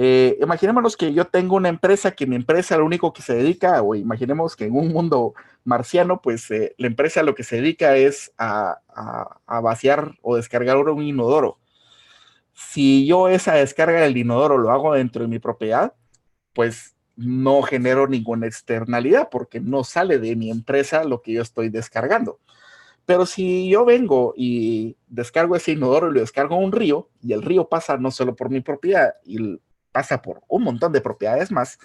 Speaker 2: Eh, imaginémonos que yo tengo una empresa que mi empresa lo único que se dedica, o imaginemos que en un mundo marciano, pues eh, la empresa lo que se dedica es a, vaciar o descargar un inodoro. Si yo esa descarga del inodoro lo hago dentro de mi propiedad, pues no genero ninguna externalidad porque no sale de mi empresa lo que yo estoy descargando. Pero si yo vengo y descargo ese inodoro y lo descargo a un río, y el río pasa no solo por mi propiedad, y pasa por un montón de propiedades más,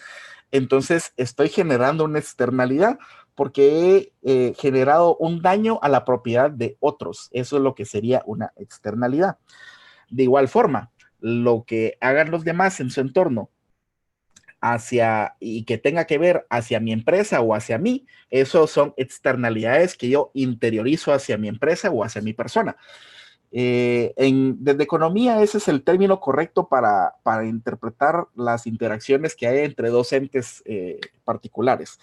Speaker 2: entonces estoy generando una externalidad porque he eh, generado un daño a la propiedad de otros. Eso es lo que sería una externalidad. De igual forma, lo que hagan los demás en su entorno hacia y que tenga que ver hacia mi empresa o hacia mí, eso son externalidades que yo interiorizo hacia mi empresa o hacia mi persona. Eh, en, desde economía, ese es el término correcto para, para interpretar las interacciones que hay entre dos entes eh, particulares.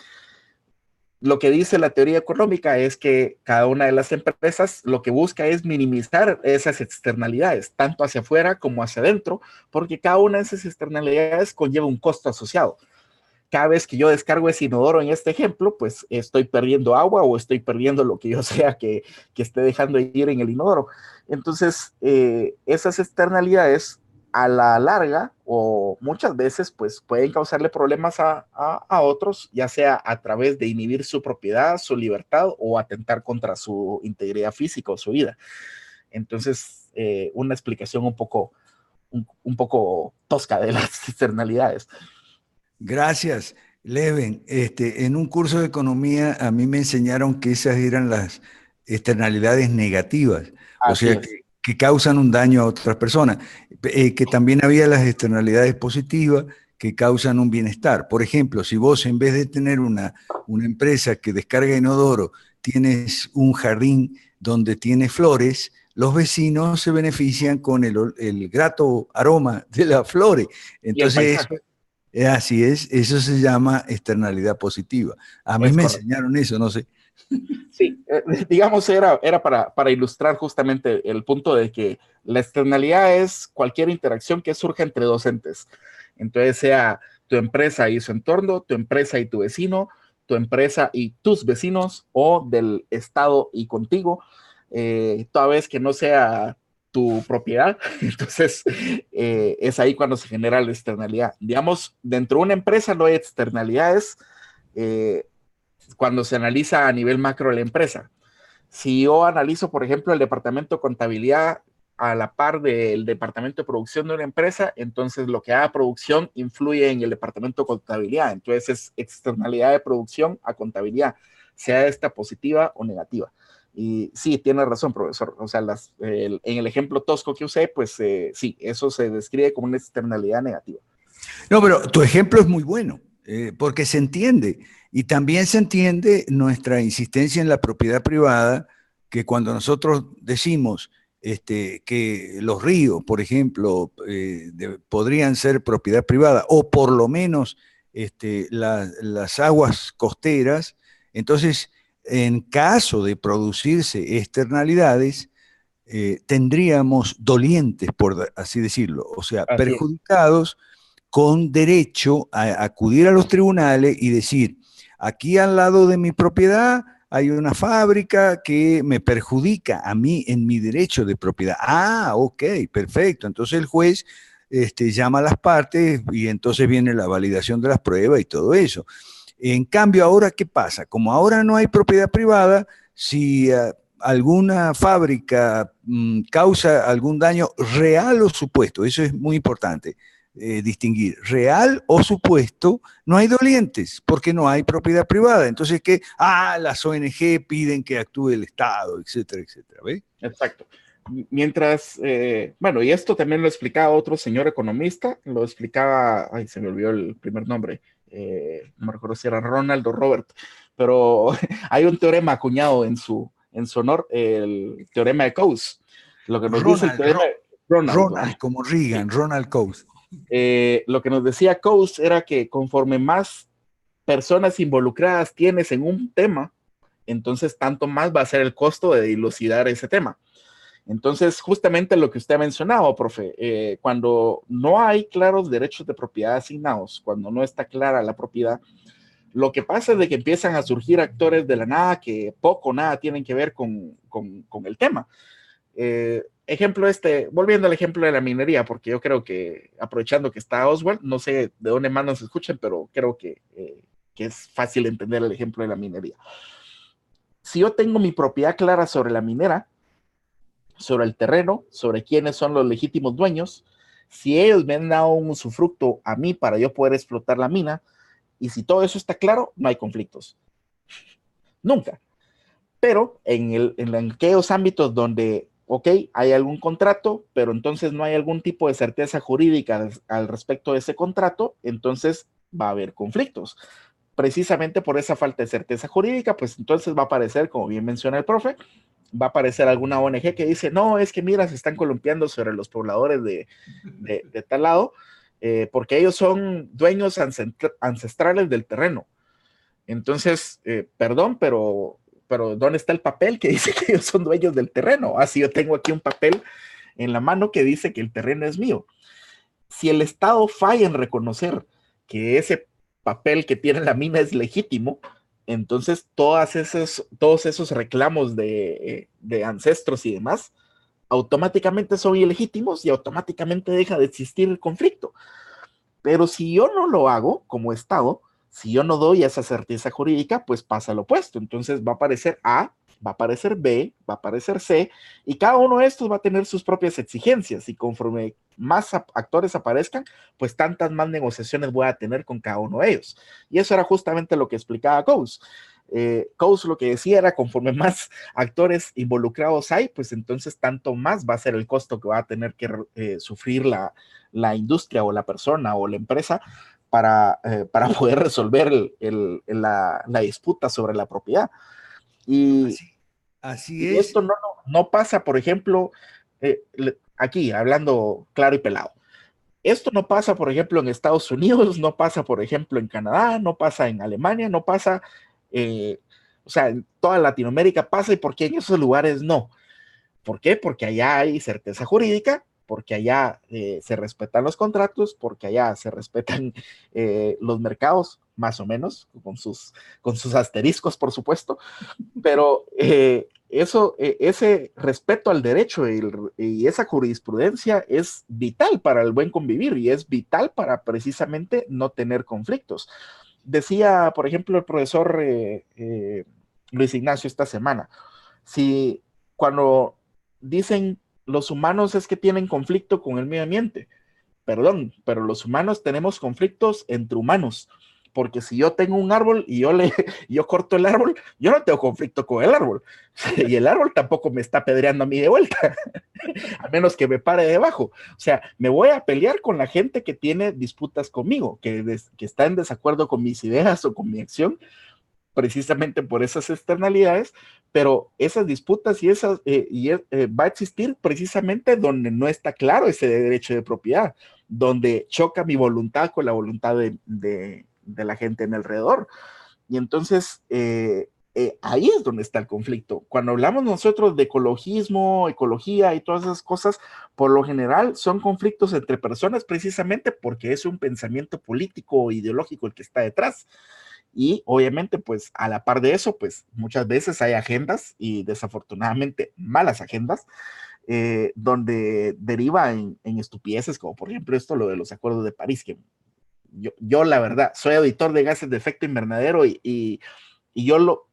Speaker 2: Lo que dice la teoría económica es que cada una de las empresas lo que busca es minimizar esas externalidades, tanto hacia afuera como hacia adentro, porque cada una de esas externalidades conlleva un costo asociado cada vez que yo descargo ese inodoro en este ejemplo, pues estoy perdiendo agua o estoy perdiendo lo que yo sea que, esté dejando ir en el inodoro. Entonces, eh, esas externalidades a la larga o muchas veces pues pueden causarle problemas a, otros, ya sea a través de inhibir su propiedad, su libertad o atentar contra su integridad física o su vida. Entonces, eh, una explicación un poco, un, poco tosca de las externalidades.
Speaker 3: Gracias. Leven, este, en un curso de economía a mí me enseñaron que esas eran las externalidades negativas, o sea, que, que, causan un daño a otras personas. Eh, que también había las externalidades positivas que causan un bienestar. Por ejemplo, si vos en vez de tener una, una empresa que descarga inodoro, tienes un jardín donde tiene flores, los vecinos se benefician con el, el grato aroma de las flores. Entonces, así es, eso se llama externalidad positiva. A mí me enseñaron eso, no sé.
Speaker 2: Sí, eh, digamos, era, era para, para, ilustrar justamente el punto de que la externalidad es cualquier interacción que surja entre dos entes. Entonces, sea tu empresa y su entorno, tu empresa y tu vecino, tu empresa y tus vecinos, o del Estado y contigo, eh, toda vez que no sea tu propiedad. Entonces, eh, es ahí cuando se genera la externalidad. Digamos, dentro de una empresa no hay externalidades. Eh, cuando se analiza a nivel macro la empresa. Si yo analizo, por ejemplo, el departamento de contabilidad a la par del departamento de producción de una empresa, entonces lo que haga producción influye en el departamento de contabilidad. Entonces es externalidad de producción a contabilidad, sea esta positiva o negativa. Y sí, tiene razón, profesor. O sea, en el ejemplo tosco que usé, pues eh, sí, eso se describe como una externalidad negativa.
Speaker 3: No, pero tu ejemplo es muy bueno, eh, porque se entiende. Y también se entiende nuestra insistencia en la propiedad privada, que cuando nosotros decimos este, que los ríos, por ejemplo, eh, podrían ser propiedad privada, o por lo menos este, las aguas costeras, entonces, en caso de producirse externalidades, eh, tendríamos dolientes, por así decirlo, o sea, perjudicados con derecho a acudir a los tribunales y decir, Aquí al lado de mi propiedad hay una fábrica que me perjudica a mí en mi derecho de propiedad. Ah, ok, perfecto. Entonces el juez este, llama a las partes y entonces viene la validación de las pruebas y todo eso. En cambio, ahora, ¿qué pasa? Como ahora no hay propiedad privada, si eh, alguna fábrica mm, causa algún daño real o supuesto, eso es muy importante, eh, distinguir real o supuesto, no hay dolientes porque no hay propiedad privada. Entonces, que, ah, las ONG piden que actúe el Estado, etcétera, etcétera. ¿ve?
Speaker 2: Exacto. Mientras, eh, bueno, y esto también lo explicaba otro señor economista, lo explicaba, ay, se me olvidó el primer nombre, eh, no me recuerdo si era Ronald o Robert, pero hay un teorema acuñado en su, en su honor, el teorema de Coase. Lo que nos dice el teorema
Speaker 3: Ronald, Ronald, como Reagan, Ronald Coase.
Speaker 2: Eh, lo que nos decía Coase era que conforme más personas involucradas tienes en un tema, entonces tanto más va a ser el costo de dilucidar ese tema. Entonces, justamente lo que usted ha mencionado, profe, eh, cuando no hay claros derechos de propiedad asignados, cuando no está clara la propiedad, lo que pasa es de que empiezan a surgir actores de la nada que poco o nada tienen que ver con, con, el tema. Eh, ejemplo este, volviendo al ejemplo de la minería, porque yo creo que, aprovechando que está Oswald, no sé de dónde más nos escuchan, pero creo que, eh, que es fácil entender el ejemplo de la minería. Si yo tengo mi propiedad clara sobre la minera, sobre el terreno, sobre quiénes son los legítimos dueños, si ellos me han dado un usufructo a mí para yo poder explotar la mina, y si todo eso está claro, no hay conflictos. Nunca. Pero en, el, aquellos ámbitos donde ok, hay algún contrato, pero entonces no hay algún tipo de certeza jurídica al respecto de ese contrato, entonces va a haber conflictos. Precisamente por esa falta de certeza jurídica, pues entonces va a aparecer, como bien menciona el profe, va a aparecer alguna ONG que dice, no, es que mira, se están columpiando sobre los pobladores de, tal lado, eh, porque ellos son dueños ancestrales del terreno. Entonces, eh, perdón, pero pero ¿dónde está el papel que dice que ellos son dueños del terreno? Así ah, yo tengo aquí un papel en la mano que dice que el terreno es mío. Si el Estado falla en reconocer que ese papel que tiene la mina es legítimo, entonces esos, todos esos reclamos de, de ancestros y demás automáticamente son ilegítimos y automáticamente deja de existir el conflicto. Pero si yo no lo hago como Estado, si yo no doy esa certeza jurídica, pues pasa lo opuesto. Entonces va a aparecer A, va a aparecer B, va a aparecer C, y cada uno de estos va a tener sus propias exigencias. Y conforme más actores aparezcan, pues tantas más negociaciones voy a tener con cada uno de ellos. Y eso era justamente lo que explicaba Coase. Eh, lo que decía era, conforme más actores involucrados hay, pues entonces tanto más va a ser el costo que va a tener que eh, sufrir la, industria o la persona o la empresa para, eh, para poder resolver la, disputa sobre la propiedad.
Speaker 3: Así, es.
Speaker 2: esto no, no, pasa, por ejemplo, eh, aquí, hablando claro y pelado. Esto no pasa, por ejemplo, en Estados Unidos, no pasa, por ejemplo, en Canadá, no pasa en Alemania, no pasa, eh, o sea, en toda Latinoamérica pasa y por qué en esos lugares no. ¿Por qué? Porque allá hay certeza jurídica, porque allá eh, se respetan los contratos, porque allá se respetan eh, los mercados, más o menos, con sus, con sus asteriscos, por supuesto, pero eh, eso, ese respeto al derecho y, y, esa jurisprudencia es vital para el buen convivir y es vital para precisamente no tener conflictos. Decía, por ejemplo, el profesor Luis Ignacio esta semana, si cuando dicen los humanos es que tienen conflicto con el medio ambiente. Perdón, pero los humanos tenemos conflictos entre humanos. Porque si yo tengo un árbol y yo le yo corto el árbol, yo no tengo conflicto con el árbol. Y el árbol tampoco me está pedreando a mí de vuelta, a menos que me pare debajo. O sea, me voy a pelear con la gente que tiene disputas conmigo, que, que está en desacuerdo con mis ideas o con mi acción, precisamente por esas externalidades, pero esas disputas y esas eh, y, eh, va a existir precisamente donde no está claro ese derecho de propiedad, donde choca mi voluntad con la voluntad de, la gente en alrededor. Y entonces eh, ahí es donde está el conflicto. Cuando hablamos nosotros de ecologismo, ecología y todas esas cosas, por lo general son conflictos entre personas precisamente porque es un pensamiento político o ideológico el que está detrás. Y obviamente, pues a la par de eso, pues muchas veces hay agendas y desafortunadamente malas agendas, eh, donde deriva en, estupideces, como por ejemplo esto, lo de los acuerdos de París, que yo, yo la verdad, soy auditor de gases de efecto invernadero y, y, yo lo, o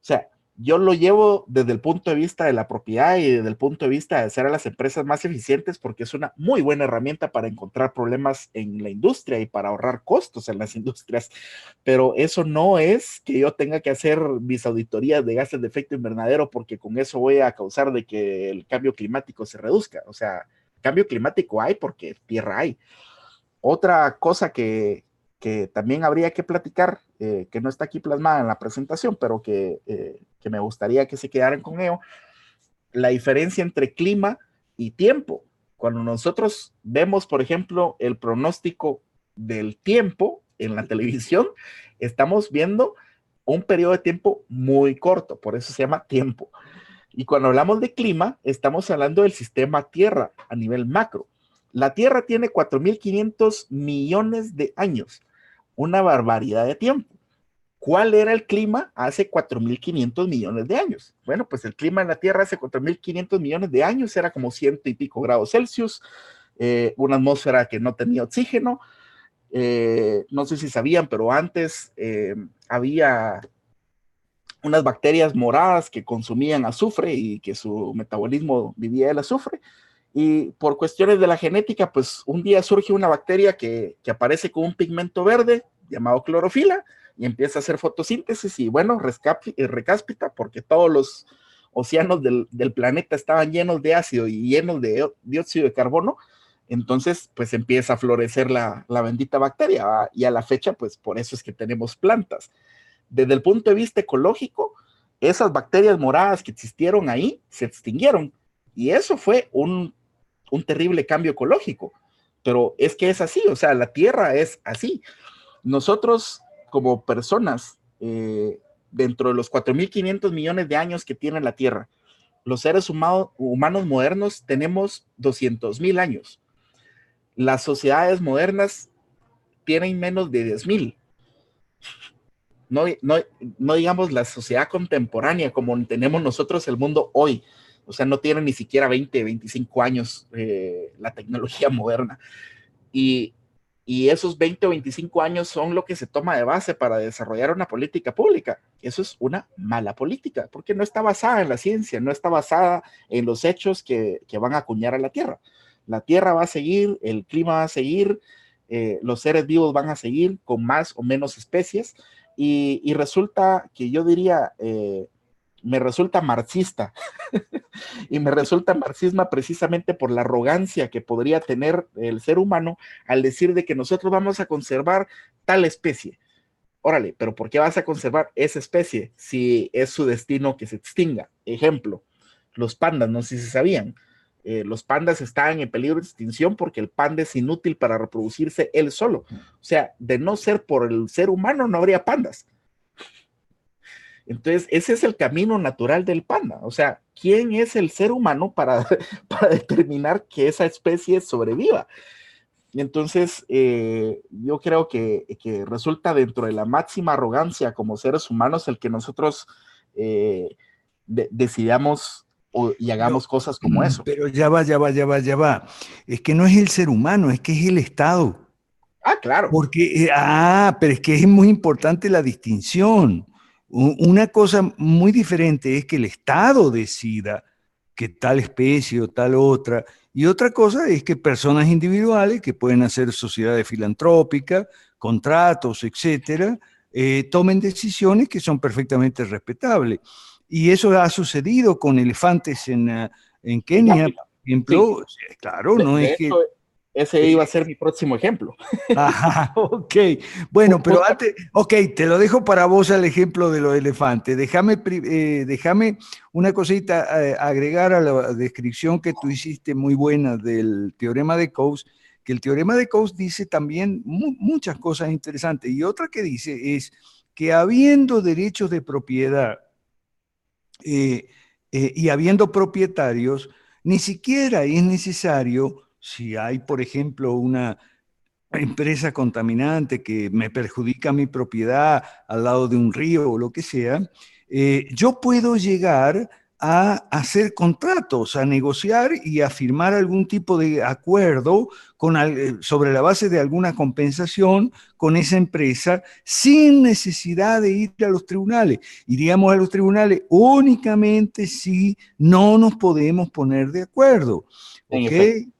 Speaker 2: sea, yo lo llevo desde el punto de vista de la propiedad y desde el punto de vista de hacer a las empresas más eficientes porque es una muy buena herramienta para encontrar problemas en la industria y para ahorrar costos en las industrias. Pero eso no es que yo tenga que hacer mis auditorías de gases de efecto invernadero porque con eso voy a causar de que el cambio climático se reduzca. O sea, cambio climático hay porque tierra hay. Otra cosa que, que también habría que platicar, eh, que no está aquí plasmada en la presentación, pero que, eh, que, me gustaría que se quedaran con ello, la diferencia entre clima y tiempo. Cuando nosotros vemos, por ejemplo, el pronóstico del tiempo en la televisión, estamos viendo un periodo de tiempo muy corto, por eso se llama tiempo. Y cuando hablamos de clima, estamos hablando del sistema Tierra a nivel macro. La Tierra tiene 4.500 millones de años una barbaridad de tiempo. ¿Cuál era el clima hace 4.500 millones de años? Bueno, pues el clima en la Tierra hace 4.500 millones de años era como ciento y pico grados Celsius, eh, una atmósfera que no tenía oxígeno. Eh, no sé si sabían, pero antes eh, había unas bacterias moradas que consumían azufre y que su metabolismo vivía del azufre. Y por cuestiones de la genética, pues un día surge una bacteria que, aparece con un pigmento verde llamado clorofila y empieza a hacer fotosíntesis y bueno, eh, recáspita porque todos los océanos del, planeta estaban llenos de ácido y llenos de dióxido de carbono. Entonces, pues empieza a florecer la, la bendita bacteria y a la fecha, pues por eso es que tenemos plantas. Desde el punto de vista ecológico, esas bacterias moradas que existieron ahí se extinguieron. Y eso fue un un terrible cambio ecológico. Pero es que es así, o sea, la Tierra es así. Nosotros como personas, eh, dentro de los 4.500 millones de años que tiene la Tierra, los seres humanos modernos tenemos 200.000 años. Las sociedades modernas tienen menos de 10.000. No, no, no digamos la sociedad contemporánea como tenemos nosotros el mundo hoy, O sea, no tiene ni siquiera 20, 25 años eh, la tecnología moderna. Y, esos 20 o 25 años son lo que se toma de base para desarrollar una política pública. Eso es una mala política, porque no está basada en la ciencia, no está basada en los hechos que, van a acuñar a la Tierra. La Tierra va a seguir, el clima va a seguir, eh, los seres vivos van a seguir con más o menos especies, y, y resulta que yo diría, eh, me resulta marxista y me resulta marxismo precisamente por la arrogancia que podría tener el ser humano al decir de que nosotros vamos a conservar tal especie. Órale, pero ¿por qué vas a conservar esa especie si es su destino que se extinga? Ejemplo, los pandas, no sé si sabían. Eh, los pandas están en peligro de extinción porque el panda es inútil para reproducirse él solo. O sea, de no ser por el ser humano, no habría pandas. Entonces, ese es el camino natural del panda. O sea, ¿quién es el ser humano para, para determinar que esa especie sobreviva? Y entonces, eh, yo creo que, que, resulta dentro de la máxima arrogancia como seres humanos el que nosotros eh, de, decidamos o, y hagamos cosas como eso.
Speaker 3: Pero ya va, ya va, ya va, ya va. Es que no es el ser humano, es que es el Estado.
Speaker 2: Ah, claro.
Speaker 3: Porque, eh, ah, pero es que es muy importante la distinción. Una cosa muy diferente es que el Estado decida que tal especie o tal otra, y otra cosa es que personas individuales que pueden hacer sociedades filantrópicas, contratos, etcétera, eh, tomen decisiones que son perfectamente respetables. Y eso ha sucedido con elefantes en, uh, en Kenia, por ejemplo. Sí. Claro,
Speaker 2: de,
Speaker 3: no
Speaker 2: de
Speaker 3: es
Speaker 2: hecho,
Speaker 3: que
Speaker 2: ese iba a ser mi próximo ejemplo.
Speaker 3: Ajá, ok. Bueno, pero antes, ok, te lo dejo para vos el ejemplo de los elefantes. Déjame, eh, déjame una cosita eh, agregar a la descripción que tú hiciste muy buena del teorema de Coase, que el teorema de Coase dice también mu muchas cosas interesantes. Y otra que dice es que habiendo derechos de propiedad eh, y habiendo propietarios, ni siquiera es necesario si hay, por ejemplo, una empresa contaminante que me perjudica mi propiedad al lado de un río o lo que sea, eh, yo puedo llegar a hacer contratos, a negociar y a firmar algún tipo de acuerdo con, sobre la base de alguna compensación con esa empresa sin necesidad de ir a los tribunales. Iríamos a los tribunales únicamente si no nos podemos poner de acuerdo. ¿okay?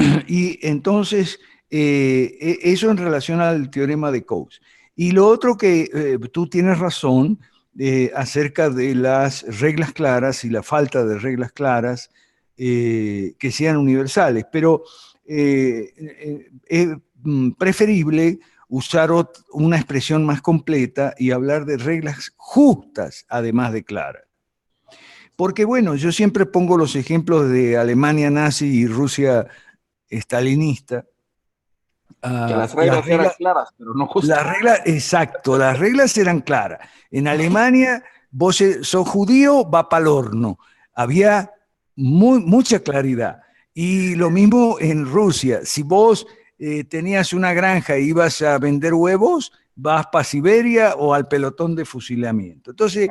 Speaker 3: y entonces, eh, eso en relación al teorema de Coase. Y lo otro que eh, tú tienes razón eh, acerca de las reglas claras y la falta de reglas claras que sean universales, pero es preferible usar una expresión más completa y hablar de reglas justas, además de claras. Porque bueno, yo siempre pongo los ejemplos de Alemania nazi y Rusia stalinista.
Speaker 2: Uh, las reglas las reglas, eran claras, pero no justas.
Speaker 3: Las reglas, exacto, las reglas eran claras. En Alemania, vos sos judío, va para el horno. Había muy, mucha claridad. Y lo mismo en Rusia. Si vos eh, tenías una granja e ibas a vender huevos, vas para Siberia o al pelotón de fusilamiento. Entonces,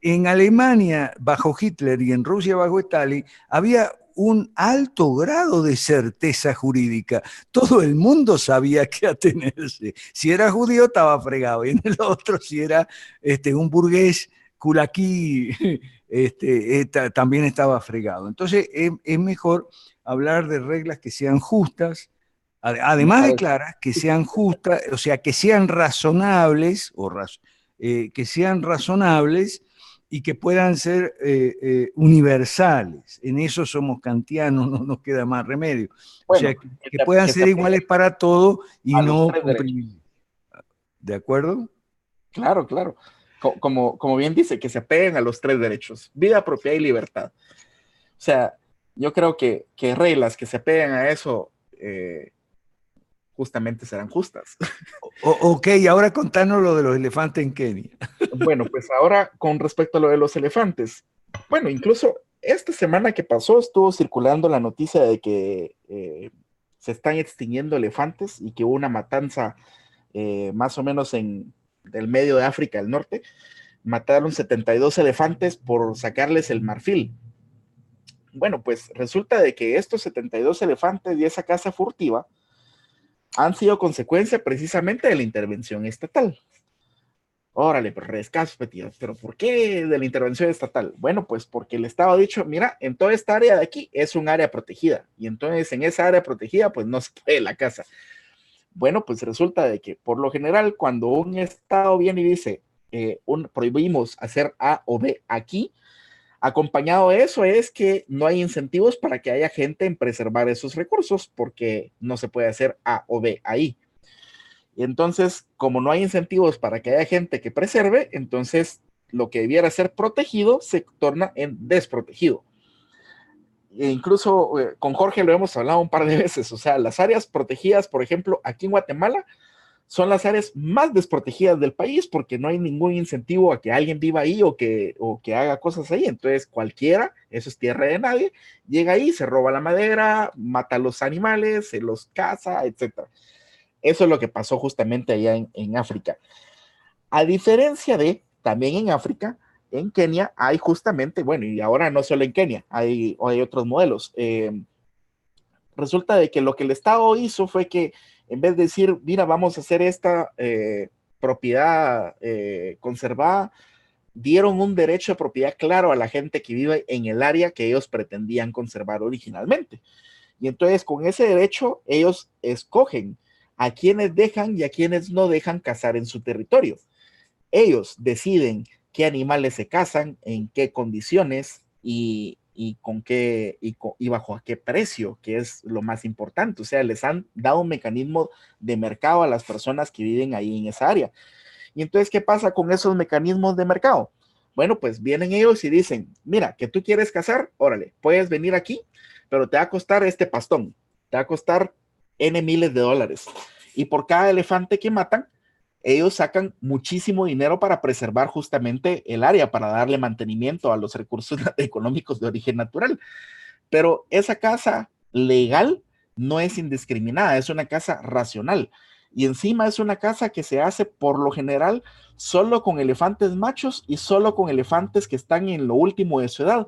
Speaker 3: en Alemania bajo Hitler y en Rusia bajo Stalin, había un alto grado de certeza jurídica. Todo el mundo sabía qué atenerse. Si era judío, estaba fregado. Y en el otro, si era este, un burgués culaquí, este, esta, también estaba fregado. Entonces, es, mejor hablar de reglas que sean justas, además de claras, que sean justas, o sea, que sean razonables, o eh, que sean razonables y que puedan ser eh, eh, universales. En eso somos kantianos, no nos queda más remedio. Bueno, o sea, que, que puedan que ser iguales para todo y no ¿De acuerdo?
Speaker 2: Claro, claro. Como, como bien dice, que se apeguen a los tres derechos, vida, propiedad y libertad. O sea, yo creo que, que reglas que se apeguen a eso eh, justamente serán justas.
Speaker 3: O, ok, ahora contanos lo de los elefantes en Kenia.
Speaker 2: Bueno, pues ahora con respecto a lo de los elefantes. Bueno, incluso esta semana que pasó estuvo circulando la noticia de que eh, se están extinguiendo elefantes y que hubo una matanza eh, más o menos en el medio de África del Norte. Mataron 72 elefantes por sacarles el marfil. Bueno, pues resulta de que estos 72 elefantes y esa casa furtiva han sido consecuencia precisamente de la intervención estatal. Órale, pero rescaso, pero ¿por qué de la intervención estatal? Bueno, pues porque el Estado ha dicho, mira, en toda esta área de aquí es un área protegida y entonces en esa área protegida pues no se puede la casa. Bueno, pues resulta de que por lo general cuando un Estado viene y dice, eh, prohibimos hacer A o B aquí, acompañado de eso es que no hay incentivos para que haya gente en preservar esos recursos porque no se puede hacer A o B ahí. Y entonces, como no hay incentivos para que haya gente que preserve, entonces lo que debiera ser protegido se torna en desprotegido. E incluso eh, con Jorge lo hemos hablado un par de veces, o sea, las áreas protegidas, por ejemplo, aquí en Guatemala, son las áreas más desprotegidas del país porque no hay ningún incentivo a que alguien viva ahí o que, o que haga cosas ahí. Entonces, cualquiera, eso es tierra de nadie, llega ahí, se roba la madera, mata a los animales, se los caza, etcétera. Eso es lo que pasó justamente allá en, África. A diferencia de, también en África, en Kenia hay justamente, bueno, y ahora no solo en Kenia, hay, hay otros modelos. Eh, resulta de que lo que el Estado hizo fue que en vez de decir, mira, vamos a hacer esta eh, propiedad eh, conservada, dieron un derecho de propiedad claro a la gente que vive en el área que ellos pretendían conservar originalmente. Y entonces con ese derecho ellos escogen a quienes dejan y a quienes no dejan cazar en su territorio. Ellos deciden qué animales se cazan, en qué condiciones y, con qué y, bajo qué precio, que es lo más importante. O sea, les han dado un mecanismo de mercado a las personas que viven ahí en esa área. Y entonces, ¿qué pasa con esos mecanismos de mercado? Bueno, pues vienen ellos y dicen, mira, que tú quieres cazar, órale, puedes venir aquí, pero te va a costar este pastón, te va a costar N miles de dólares. Y por cada elefante que matan, ellos sacan muchísimo dinero para preservar justamente el área, para darle mantenimiento a los recursos económicos de origen natural. Pero esa casa legal no es indiscriminada, es una casa racional. Y encima es una casa que se hace por lo general solo con elefantes machos y solo con elefantes que están en lo último de su edad.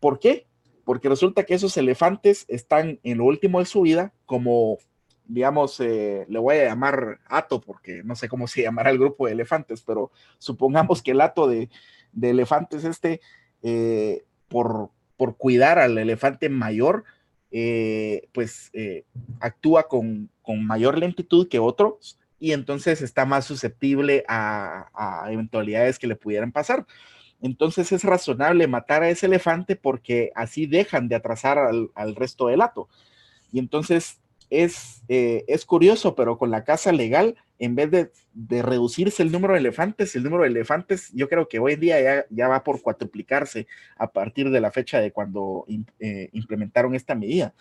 Speaker 2: ¿Por qué? Porque resulta que esos elefantes están en lo último de su vida, como, digamos, eh, le voy a llamar ato, porque no sé cómo se llamará el grupo de elefantes, pero supongamos que el ato de, elefantes este, eh, por, cuidar al elefante mayor, eh, pues actúa con, mayor lentitud que otros y entonces está más susceptible a eventualidades que le pudieran pasar. Entonces es razonable matar a ese elefante porque así dejan de atrasar al, resto del hato. Y entonces es, eh, es curioso, pero con la caza legal, en vez de, reducirse el número de elefantes, el número de elefantes yo creo que hoy en día ya, va por cuatriplicarse a partir de la fecha de cuando eh, implementaron esta medida.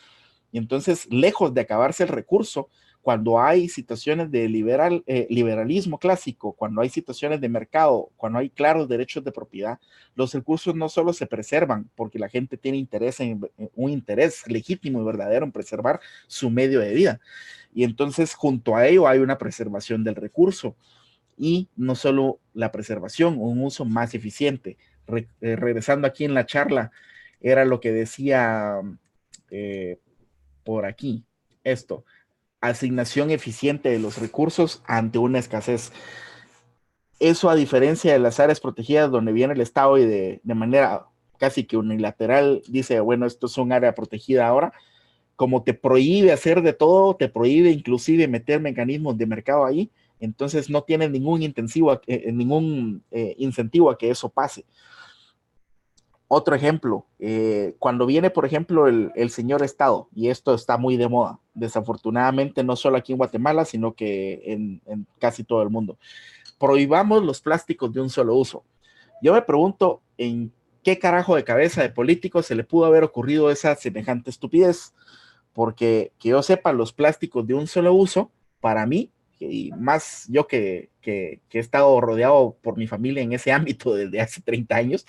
Speaker 2: Y entonces, lejos de acabarse el recurso, cuando hay situaciones de liberal, eh, liberalismo clásico, cuando hay situaciones de mercado, cuando hay claros derechos de propiedad, los recursos no solo se preservan porque la gente tiene interés en, un interés legítimo y verdadero en preservar su medio de vida. Y entonces junto a ello hay una preservación del recurso y no solo la preservación, un uso más eficiente. Eh, regresando aquí en la charla, era lo que decía eh, por aquí, esto asignación eficiente de los recursos ante una escasez. Eso a diferencia de las áreas protegidas donde viene el Estado y de, manera casi que unilateral dice, bueno, esto es un área protegida ahora, como te prohíbe hacer de todo, te prohíbe inclusive meter mecanismos de mercado ahí, entonces no tiene ningún, eh, eh, incentivo a que eso pase. Otro ejemplo, eh, cuando viene, por ejemplo, el, señor Estado, y esto está muy de moda, desafortunadamente no solo aquí en Guatemala, sino que en, casi todo el mundo, prohibamos los plásticos de un solo uso. Yo me pregunto, ¿en qué carajo de cabeza de político se le pudo haber ocurrido esa semejante estupidez? Porque que yo sepa, los plásticos de un solo uso, para mí, y más yo que, que he estado rodeado por mi familia en ese ámbito desde hace 30 años,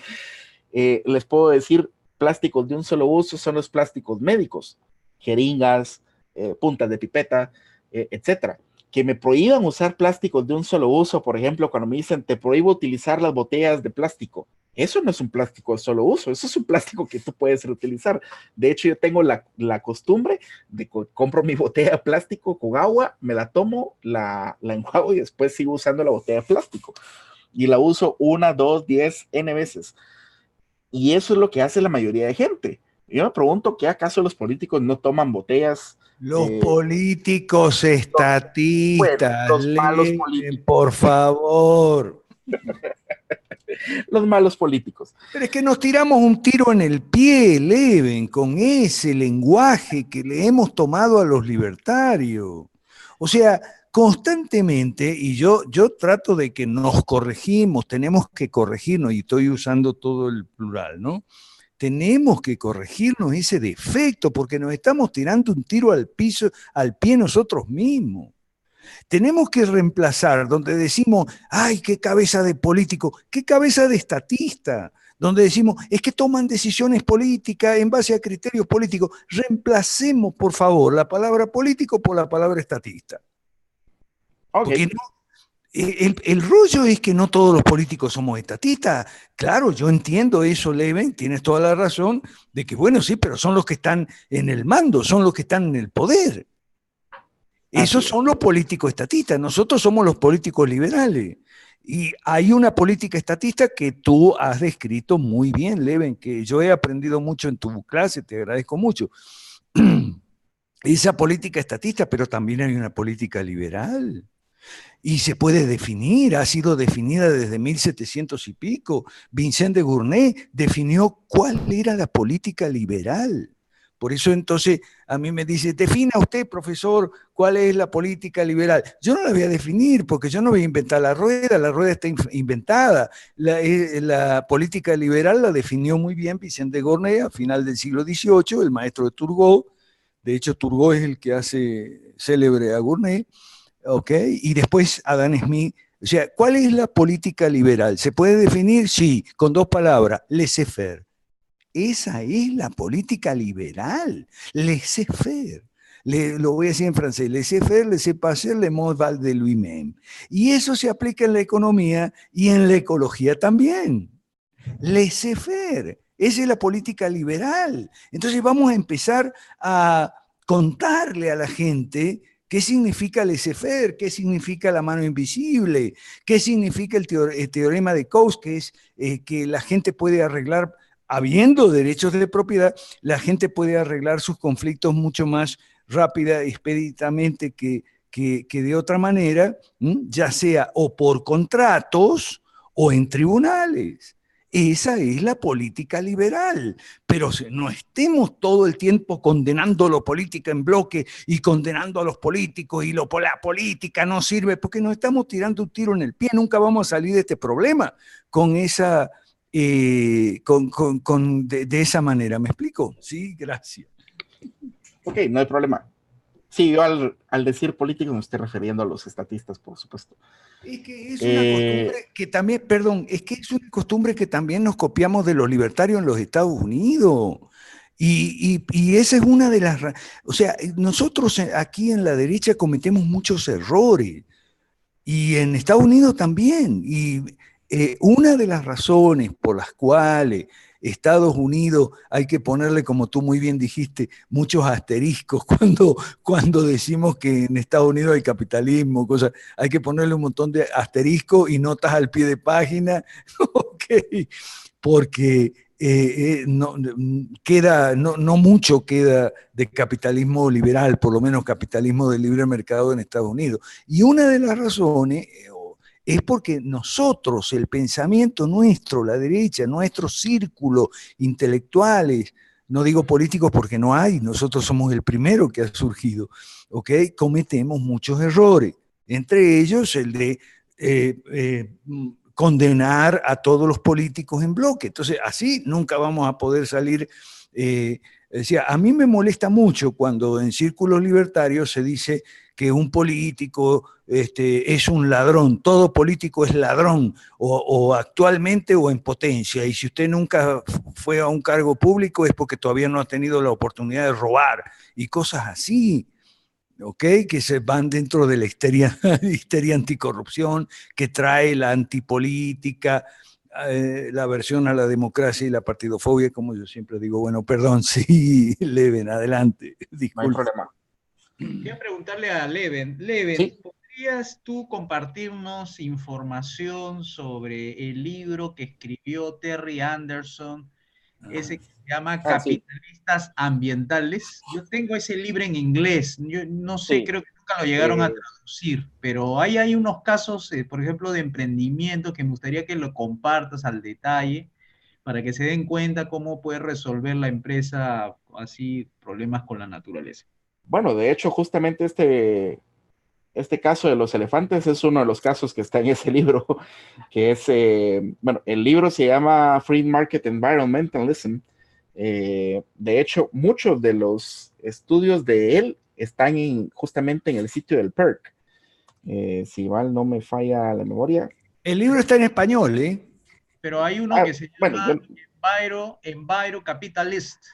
Speaker 2: eh, les puedo decir, plásticos de un solo uso son los plásticos médicos, jeringas, eh, puntas de pipeta, eh, etcétera. Que me prohíban usar plásticos de un solo uso, por ejemplo, cuando me dicen te prohíbo utilizar las botellas de plástico. Eso no es un plástico de solo uso, eso es un plástico que tú puedes reutilizar. De hecho, yo tengo la, costumbre de que compro mi botella de plástico con agua, me la tomo, la, la enjuago y después sigo usando la botella de plástico. Y la uso una, dos, diez, n veces. Y eso es lo que hace la mayoría de gente. Yo me pregunto, ¿qué acaso los políticos no toman botellas?
Speaker 3: Los eh, políticos estatistas, los, malos políticos. por favor.
Speaker 2: los malos políticos.
Speaker 3: Pero es que nos tiramos un tiro en el pie, Leven, con ese lenguaje que le hemos tomado a los libertarios. O sea, constantemente, y yo, yo trato de que nos corregimos, tenemos que corregirnos, y estoy usando todo el plural, ¿no? Tenemos que corregirnos ese defecto porque nos estamos tirando un tiro al piso, al pie nosotros mismos. Tenemos que reemplazar donde decimos, ay, qué cabeza de político, qué cabeza de estatista, donde decimos, es que toman decisiones políticas en base a criterios políticos. Reemplacemos, por favor, la palabra político por la palabra estatista. Porque el, el, rollo es que no todos los políticos somos estatistas. Claro, yo entiendo eso, Leven, tienes toda la razón, de que bueno, sí, pero son los que están en el mando, son los que están en el poder. Esos son los políticos estatistas, nosotros somos los políticos liberales. Y hay una política estatista que tú has descrito muy bien, Leven, que yo he aprendido mucho en tu clase, te agradezco mucho. Esa política estatista, pero también hay una política liberal. Y se puede definir, ha sido definida desde 1700 y pico. Vincent de Gournay definió cuál era la política liberal. Por eso entonces a mí me dice, defina usted, profesor, cuál es la política liberal. Yo no la voy a definir porque yo no voy a inventar la rueda, la rueda está inventada. La, eh, la política liberal la definió muy bien Vicente Gournay a final del siglo XVIII, el maestro de Turgot. De hecho, Turgot es el que hace célebre a Gournay. ¿Ok? Y después Adam Smith. O sea, ¿cuál es la política liberal? ¿Se puede definir? Sí, con dos palabras, laissez-faire. Esa es la política liberal, laissez-faire. Lo voy a decir en francés, laissez-faire, laissez-passer, le mot val de lui-même. Y eso se aplica en la economía y en la ecología también. Laissez-faire, esa es la política liberal. Entonces vamos a empezar a contarle a la gente ¿Qué significa laissez-faire? ¿Qué significa la mano invisible? ¿Qué significa el, teorema de Coase, que es eh, que la gente puede arreglar habiendo derechos de propiedad, la gente puede arreglar sus conflictos mucho más rápida, expeditamente que, que, de otra manera, ya sea o por contratos o en tribunales. Esa es la política liberal. Pero no estemos todo el tiempo condenando la política en bloque y condenando a los políticos y lo, la política no sirve, porque nos estamos tirando un tiro en el pie. Nunca vamos a salir de este problema con esa, eh, con, con, de, esa manera. ¿Me explico? Sí, gracias.
Speaker 2: Ok, no hay problema. Sí, yo al, al decir político me estoy refiriendo a los estatistas, por supuesto.
Speaker 3: Es que es una costumbre eh, que también, perdón, es que es una costumbre que también nos copiamos de los libertarios en los Estados Unidos. Y, y, y, esa es una de las... O sea, nosotros aquí en la derecha cometemos muchos errores. Y en Estados Unidos también. Y eh, una de las razones por las cuales Estados Unidos hay que ponerle, como tú muy bien dijiste, muchos asteriscos cuando, cuando decimos que en Estados Unidos hay capitalismo, cosas, hay que ponerle un montón de asteriscos y notas al pie de página, porque eh, eh, no, queda, no, no, mucho queda de capitalismo liberal, por lo menos capitalismo de libre mercado en Estados Unidos. Y una de las razones, es porque nosotros, el pensamiento nuestro, la derecha, nuestro círculo intelectuales, no digo políticos porque no hay, nosotros somos el primero que ha surgido, ¿ok? Cometemos muchos errores, entre ellos el de eh, eh, condenar a todos los políticos en bloque. Entonces, así nunca vamos a poder salir. Eh, decía, a mí me molesta mucho cuando en círculos libertarios se dice que un político este, es un ladrón, todo político es ladrón, o, actualmente o en potencia. Y si usted nunca fue a un cargo público es porque todavía no ha tenido la oportunidad de robar y cosas así. ¿ok? Que se van dentro de la histeria, histeria anticorrupción que trae la antipolítica eh, la aversión a la democracia y la partidofobia, como yo siempre digo, bueno, perdón, sí, Leven, adelante.
Speaker 2: No hay problema.
Speaker 1: Quiero preguntarle a Leven. Leven, ¿podrías tú compartirnos información sobre el libro que escribió Terry Anderson, ese que se llama ah, Capitalistas Ambientales? Yo tengo ese libro en inglés. Yo no sé, creo que nunca lo llegaron a traducir, pero ahí hay unos casos, eh, por ejemplo, de emprendimiento que me gustaría que lo compartas al detalle para que se den cuenta cómo puede resolver la empresa así problemas con la naturaleza.
Speaker 2: Bueno, de hecho, justamente este, este caso de los elefantes es uno de los casos que está en ese libro, que es, eh, bueno, el libro se llama Free Market Environmentalism. Eh, de hecho, muchos de los estudios de él están en, justamente en el sitio del PERC. Eh, si mal no me falla la memoria.
Speaker 3: El libro está en español, ¿eh?
Speaker 1: Pero hay uno ah, que se llama Enviro, Capitalist,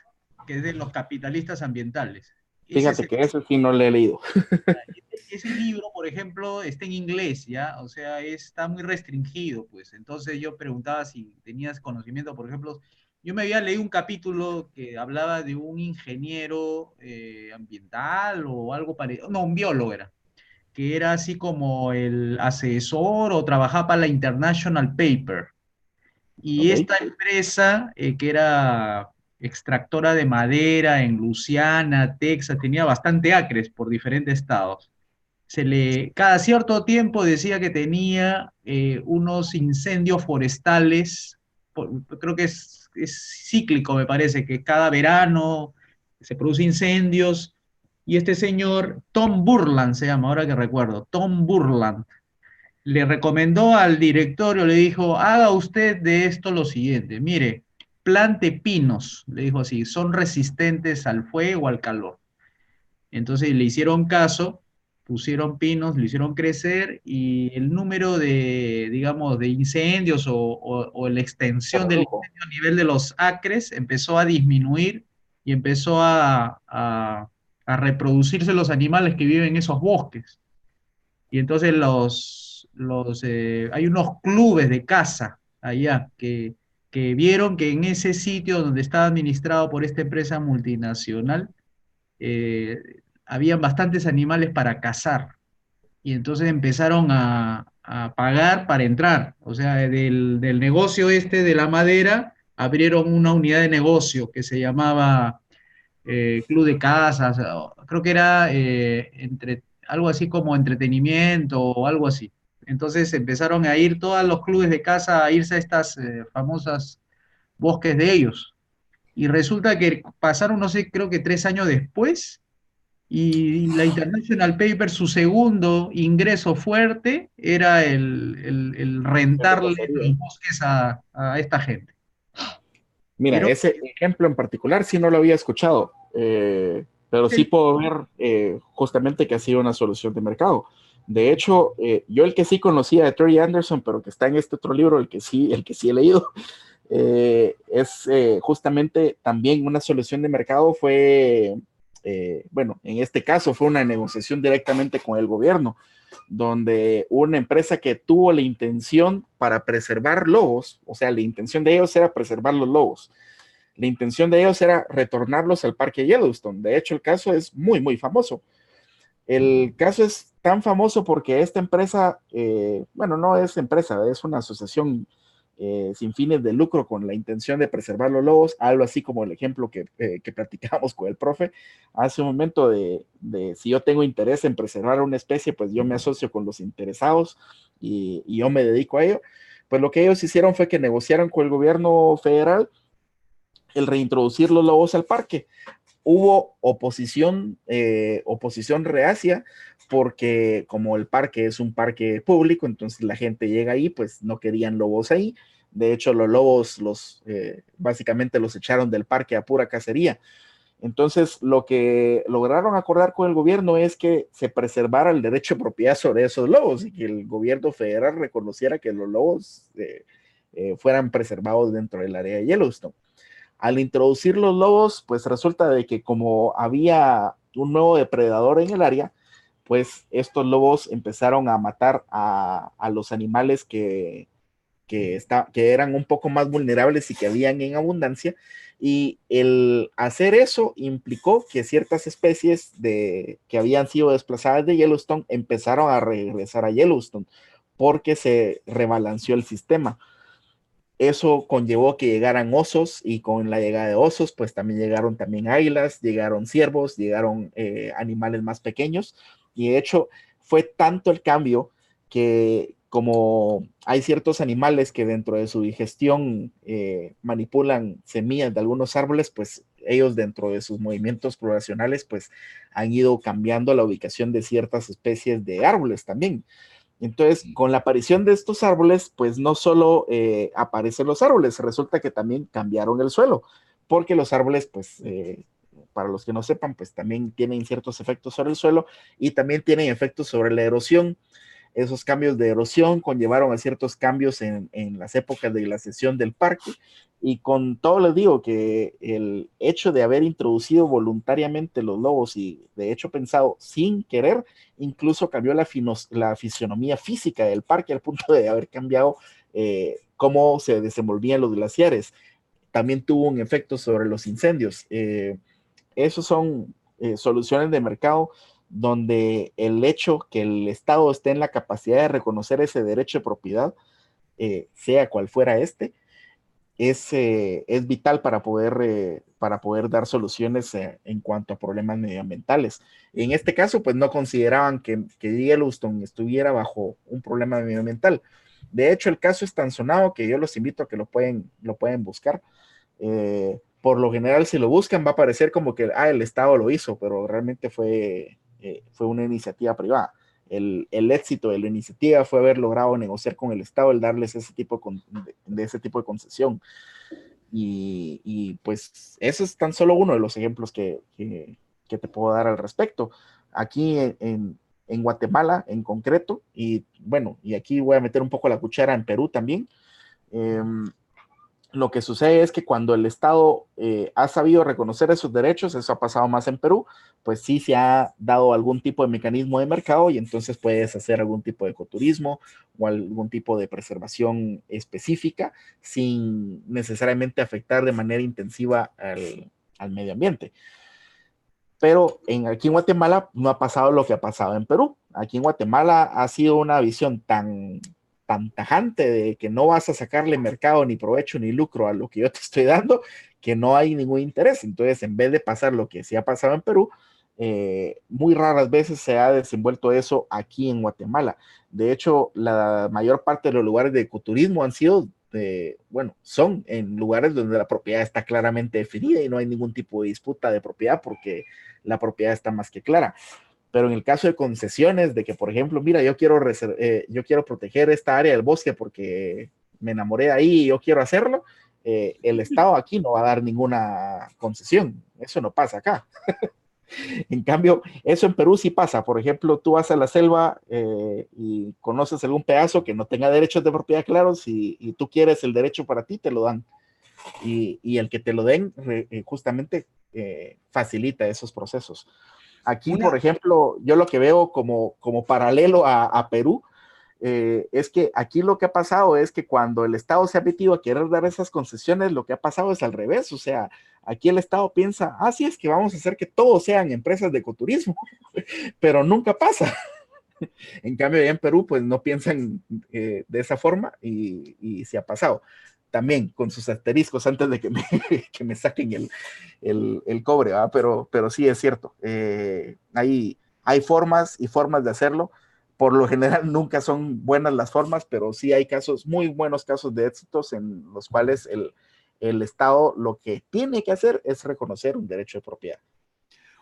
Speaker 1: que es de los capitalistas ambientales.
Speaker 2: Fíjate que eso sí no lo he leído.
Speaker 1: Ese libro, por ejemplo, está en inglés, ¿ya? O sea, está muy restringido, pues. Entonces yo preguntaba si tenías conocimiento, por ejemplo, yo me había leído un capítulo que hablaba de un ingeniero eh, ambiental o algo parecido, no, un biólogo era, que era así como el asesor o trabajaba para la International Paper. Y esta empresa, eh, que era extractora de madera en Luciana, Texas, tenía bastante acres por diferentes estados. Se le, cada cierto tiempo decía que tenía eh, unos incendios forestales, creo que es es cíclico, me parece, que cada verano se producen incendios. Y este señor, Tom Burland se llama, ahora que recuerdo, Tom Burland, le recomendó al directorio, le dijo, haga usted de esto lo siguiente, mire, plante pinos, le dijo así, son resistentes al fuego, al calor. Entonces le hicieron caso pusieron pinos, lo hicieron crecer y el número de, digamos, de incendios o, la extensión del incendio a nivel de los acres empezó a disminuir y empezó a, reproducirse los animales que viven en esos bosques. Y entonces los, los, eh, hay unos clubes de caza allá que, que vieron que en ese sitio donde estaba administrado por esta empresa multinacional, eh, habían bastantes animales para cazar. Y entonces empezaron a, pagar para entrar. O sea, del, negocio este de la madera, abrieron una unidad de negocio que se llamaba eh, Club de Casas, creo que era eh, entre, algo así como entretenimiento o algo así. Entonces empezaron a ir todos los clubes de casa a irse a estas eh, famosas bosques de ellos. Y resulta que pasaron, no sé, creo que tres años después, y la International Paper, su segundo ingreso fuerte era el, el, rentarle los bosques a, esta gente.
Speaker 2: Mira, ese ejemplo en particular sí no lo había escuchado, eh, pero sí, puedo ver eh, justamente que ha sido una solución de mercado. De hecho, eh, yo el que sí conocía de Terry Anderson, pero que está en este otro libro, el que sí, el que sí he leído, es justamente también una solución de mercado fue eh, bueno, en este caso fue una negociación directamente con el gobierno, donde una empresa que tuvo la intención para preservar lobos, o sea, la intención de ellos era preservar los lobos. La intención de ellos era retornarlos al parque Yellowstone. De hecho, el caso es muy, muy famoso. El caso es tan famoso porque esta empresa, eh, bueno, no es empresa, es una asociación eh, sin fines de lucro con la intención de preservar los lobos, algo así como el ejemplo que, eh, que platicamos con el profe hace un momento de, si yo tengo interés en preservar una especie, pues yo me asocio con los interesados y, yo me dedico a ello. Pues lo que ellos hicieron fue que negociaron con el gobierno federal el reintroducir los lobos al parque. Hubo oposición, eh, oposición reacia, porque como el parque es un parque público, entonces la gente llega ahí, pues no querían lobos ahí. De hecho, los lobos los eh, básicamente los echaron del parque a pura cacería. Entonces, lo que lograron acordar con el gobierno es que se preservara el derecho de propiedad sobre esos lobos y que el gobierno federal reconociera que los lobos eh, eh, fueran preservados dentro del área de Yellowstone. Al introducir los lobos, pues resulta de que como había un nuevo depredador en el área, pues estos lobos empezaron a matar a, los animales que, que, eran un poco más vulnerables y que habían en abundancia. Y el hacer eso implicó que ciertas especies de, que habían sido desplazadas de Yellowstone empezaron a regresar a Yellowstone porque se rebalanceó el sistema. Eso conllevó que llegaran osos y con la llegada de osos, pues también llegaron también águilas, llegaron ciervos, llegaron eh, animales más pequeños. Y de hecho fue tanto el cambio que como hay ciertos animales que dentro de su digestión eh, manipulan semillas de algunos árboles, pues ellos dentro de sus movimientos poblacionales, pues han ido cambiando la ubicación de ciertas especies de árboles también. Entonces, con la aparición de estos árboles, pues no solo eh, aparecen los árboles, resulta que también cambiaron el suelo, porque los árboles, pues, eh, para los que no sepan, pues también tienen ciertos efectos sobre el suelo y también tienen efectos sobre la erosión. Esos cambios de erosión conllevaron a ciertos cambios en, las épocas de glaciación del parque. Y con todo les digo que el hecho de haber introducido voluntariamente los lobos y de hecho pensado sin querer, incluso cambió la, la fisionomía física del parque al punto de haber cambiado eh, cómo se desenvolvían los glaciares. También tuvo un efecto sobre los incendios. Eh, esos son eh, soluciones de mercado donde el hecho que el Estado esté en la capacidad de reconocer ese derecho de propiedad, eh, sea cual fuera este, es, eh, es vital para poder, eh, para poder dar soluciones en cuanto a problemas medioambientales. En este caso, pues no consideraban que, que Yellowstone estuviera bajo un problema medioambiental. De hecho, el caso es tan sonado que yo los invito a que lo pueden, lo pueden buscar por lo general si lo buscan va a parecer como que ah, el Estado lo hizo, pero realmente fue, eh, fue una iniciativa privada. El, el, éxito de la iniciativa fue haber logrado negociar con el Estado, el darles ese tipo de, ese tipo de concesión. Y, y, pues ese es tan solo uno de los ejemplos que, que, que te puedo dar al respecto. Aquí en, en, Guatemala en concreto, y bueno, y aquí voy a meter un poco la cuchara en Perú también. Eh, lo que sucede es que cuando el Estado eh, ha sabido reconocer esos derechos, eso ha pasado más en Perú, pues sí se ha dado algún tipo de mecanismo de mercado y entonces puedes hacer algún tipo de ecoturismo o algún tipo de preservación específica sin necesariamente afectar de manera intensiva al, medio ambiente. Pero en, aquí en Guatemala no ha pasado lo que ha pasado en Perú. Aquí en Guatemala ha sido una visión tan tan tajante de que no vas a sacarle mercado ni provecho ni lucro a lo que yo te estoy dando, que no hay ningún interés. Entonces, en vez de pasar lo que sí ha pasado en Perú, eh, muy raras veces se ha desenvuelto eso aquí en Guatemala. De hecho, la mayor parte de los lugares de ecoturismo han sido, bueno, son en lugares donde la propiedad está claramente definida y no hay ningún tipo de disputa de propiedad porque la propiedad está más que clara. Pero en el caso de concesiones, de que, por ejemplo, mira, yo quiero, eh, yo quiero proteger esta área del bosque porque me enamoré de ahí y yo quiero hacerlo, eh, el Estado aquí no va a dar ninguna concesión. Eso no pasa acá. en cambio, eso en Perú sí pasa. Por ejemplo, tú vas a la selva eh, y conoces algún pedazo que no tenga derechos de propiedad claros y, y tú quieres el derecho para ti, te lo dan. Y, y el que te lo den justamente facilita esos procesos. Aquí, por ejemplo, yo lo que veo como, como paralelo a, Perú eh, es que aquí lo que ha pasado es que cuando el Estado se ha metido a querer dar esas concesiones, lo que ha pasado es al revés. O sea, aquí el Estado piensa, ah, sí, es que vamos a hacer que todos sean empresas de ecoturismo, pero nunca pasa. En cambio, allá en Perú, pues no piensan eh, de esa forma y, y se ha pasado también con sus asteriscos antes de que me, que me saquen el, el, el cobre, Pero, pero sí es cierto, eh, hay, hay formas y formas de hacerlo. Por lo general nunca son buenas las formas, pero sí hay casos, muy buenos casos de éxitos en los cuales el, el Estado lo que tiene que hacer es reconocer un derecho de propiedad.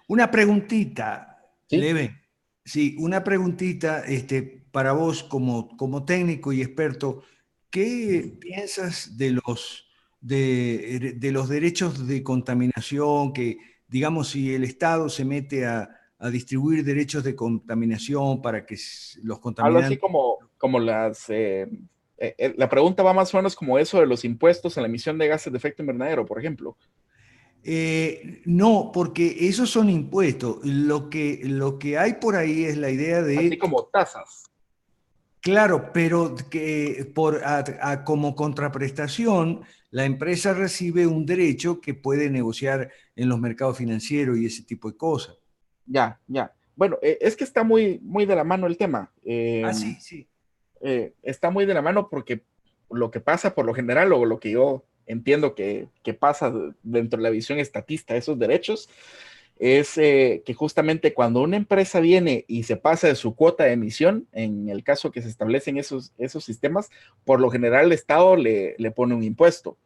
Speaker 3: Una preguntita, Leve. Sí, una preguntita este, para vos como, como técnico y experto. ¿Qué piensas de los, de, los derechos de contaminación? Que, digamos, si el Estado se mete a, distribuir derechos de contaminación para que los contaminantes...
Speaker 2: Algo así como, como las... Eh, eh, eh, la pregunta va más o menos como eso de los impuestos a la emisión de gases de efecto invernadero, por ejemplo.
Speaker 3: no, porque esos son impuestos. Lo que, lo que hay por ahí es la idea de...
Speaker 2: Así como tasas.
Speaker 3: Claro, pero que por, como contraprestación, la empresa recibe un derecho que puede negociar en los mercados financieros y ese tipo de cosas.
Speaker 2: Ya, ya. Bueno, eh, es que está muy, muy de la mano el tema.
Speaker 3: ah, sí, sí.
Speaker 2: Eh, está muy de la mano porque lo que pasa por lo general, o lo que yo entiendo que, que pasa dentro de la visión estatista de esos derechos, es eh, que justamente cuando una empresa viene y se pasa de su cuota de emisión, en el caso que se establecen esos, esos sistemas, por lo general el Estado le, le pone un impuesto.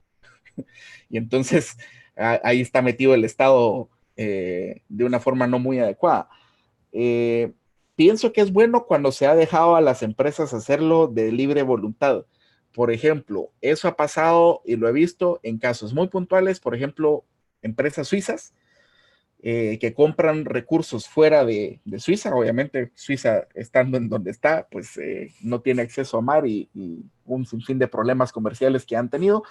Speaker 2: y entonces ahí está metido el Estado eh, de una forma no muy adecuada. Eh, pienso que es bueno cuando se ha dejado a las empresas hacerlo de libre voluntad. Por ejemplo, eso ha pasado y lo he visto en casos muy puntuales, por ejemplo, empresas suizas eh, que compran recursos fuera de, Suiza. Obviamente, Suiza, estando en donde está, pues eh, no tiene acceso a mar y, un sinfín de problemas comerciales que han tenido.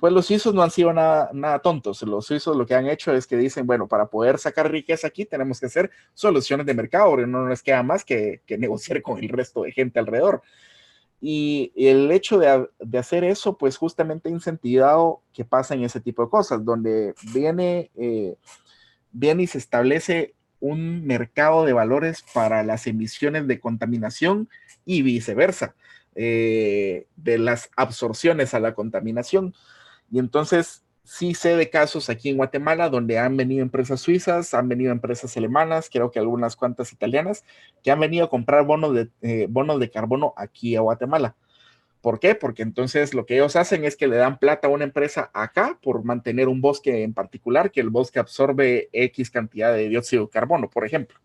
Speaker 2: Pues los suizos no han sido nada, nada tontos. Los suizos lo que han hecho es que dicen, bueno, para poder sacar riqueza aquí tenemos que hacer soluciones de mercado, porque no nos queda más que, negociar con el resto de gente alrededor. Y el hecho de, de, hacer eso, pues justamente ha incentivado que pasen ese tipo de cosas, donde viene eh, viene y se establece un mercado de valores para las emisiones de contaminación y viceversa, eh, de las absorciones a la contaminación. Y entonces sí sé de casos aquí en Guatemala donde han venido empresas suizas, han venido empresas alemanas, creo que algunas cuantas italianas, que han venido a comprar bonos de, eh, bonos de carbono aquí a Guatemala. ¿Por qué? Porque entonces lo que ellos hacen es que le dan plata a una empresa acá por mantener un bosque en particular, que el bosque absorbe X cantidad de dióxido de carbono, por ejemplo.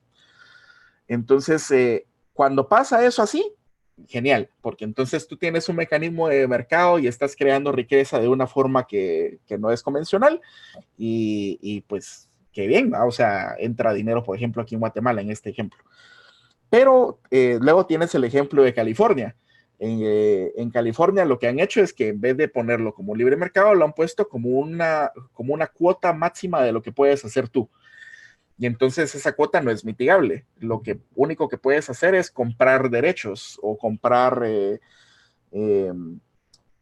Speaker 2: Entonces, eh, cuando pasa eso así, genial, porque entonces tú tienes un mecanismo de mercado y estás creando riqueza de una forma que, no es convencional y, pues qué bien, o sea, entra dinero, por ejemplo, aquí en Guatemala, en este ejemplo. Pero eh, luego tienes el ejemplo de California eh, en, California lo que han hecho es que en vez de ponerlo como libre mercado, lo han puesto como una, como una cuota máxima de lo que puedes hacer tú. Y entonces esa cuota no es mitigable. Lo que único que puedes hacer es comprar derechos o comprar, eh, em,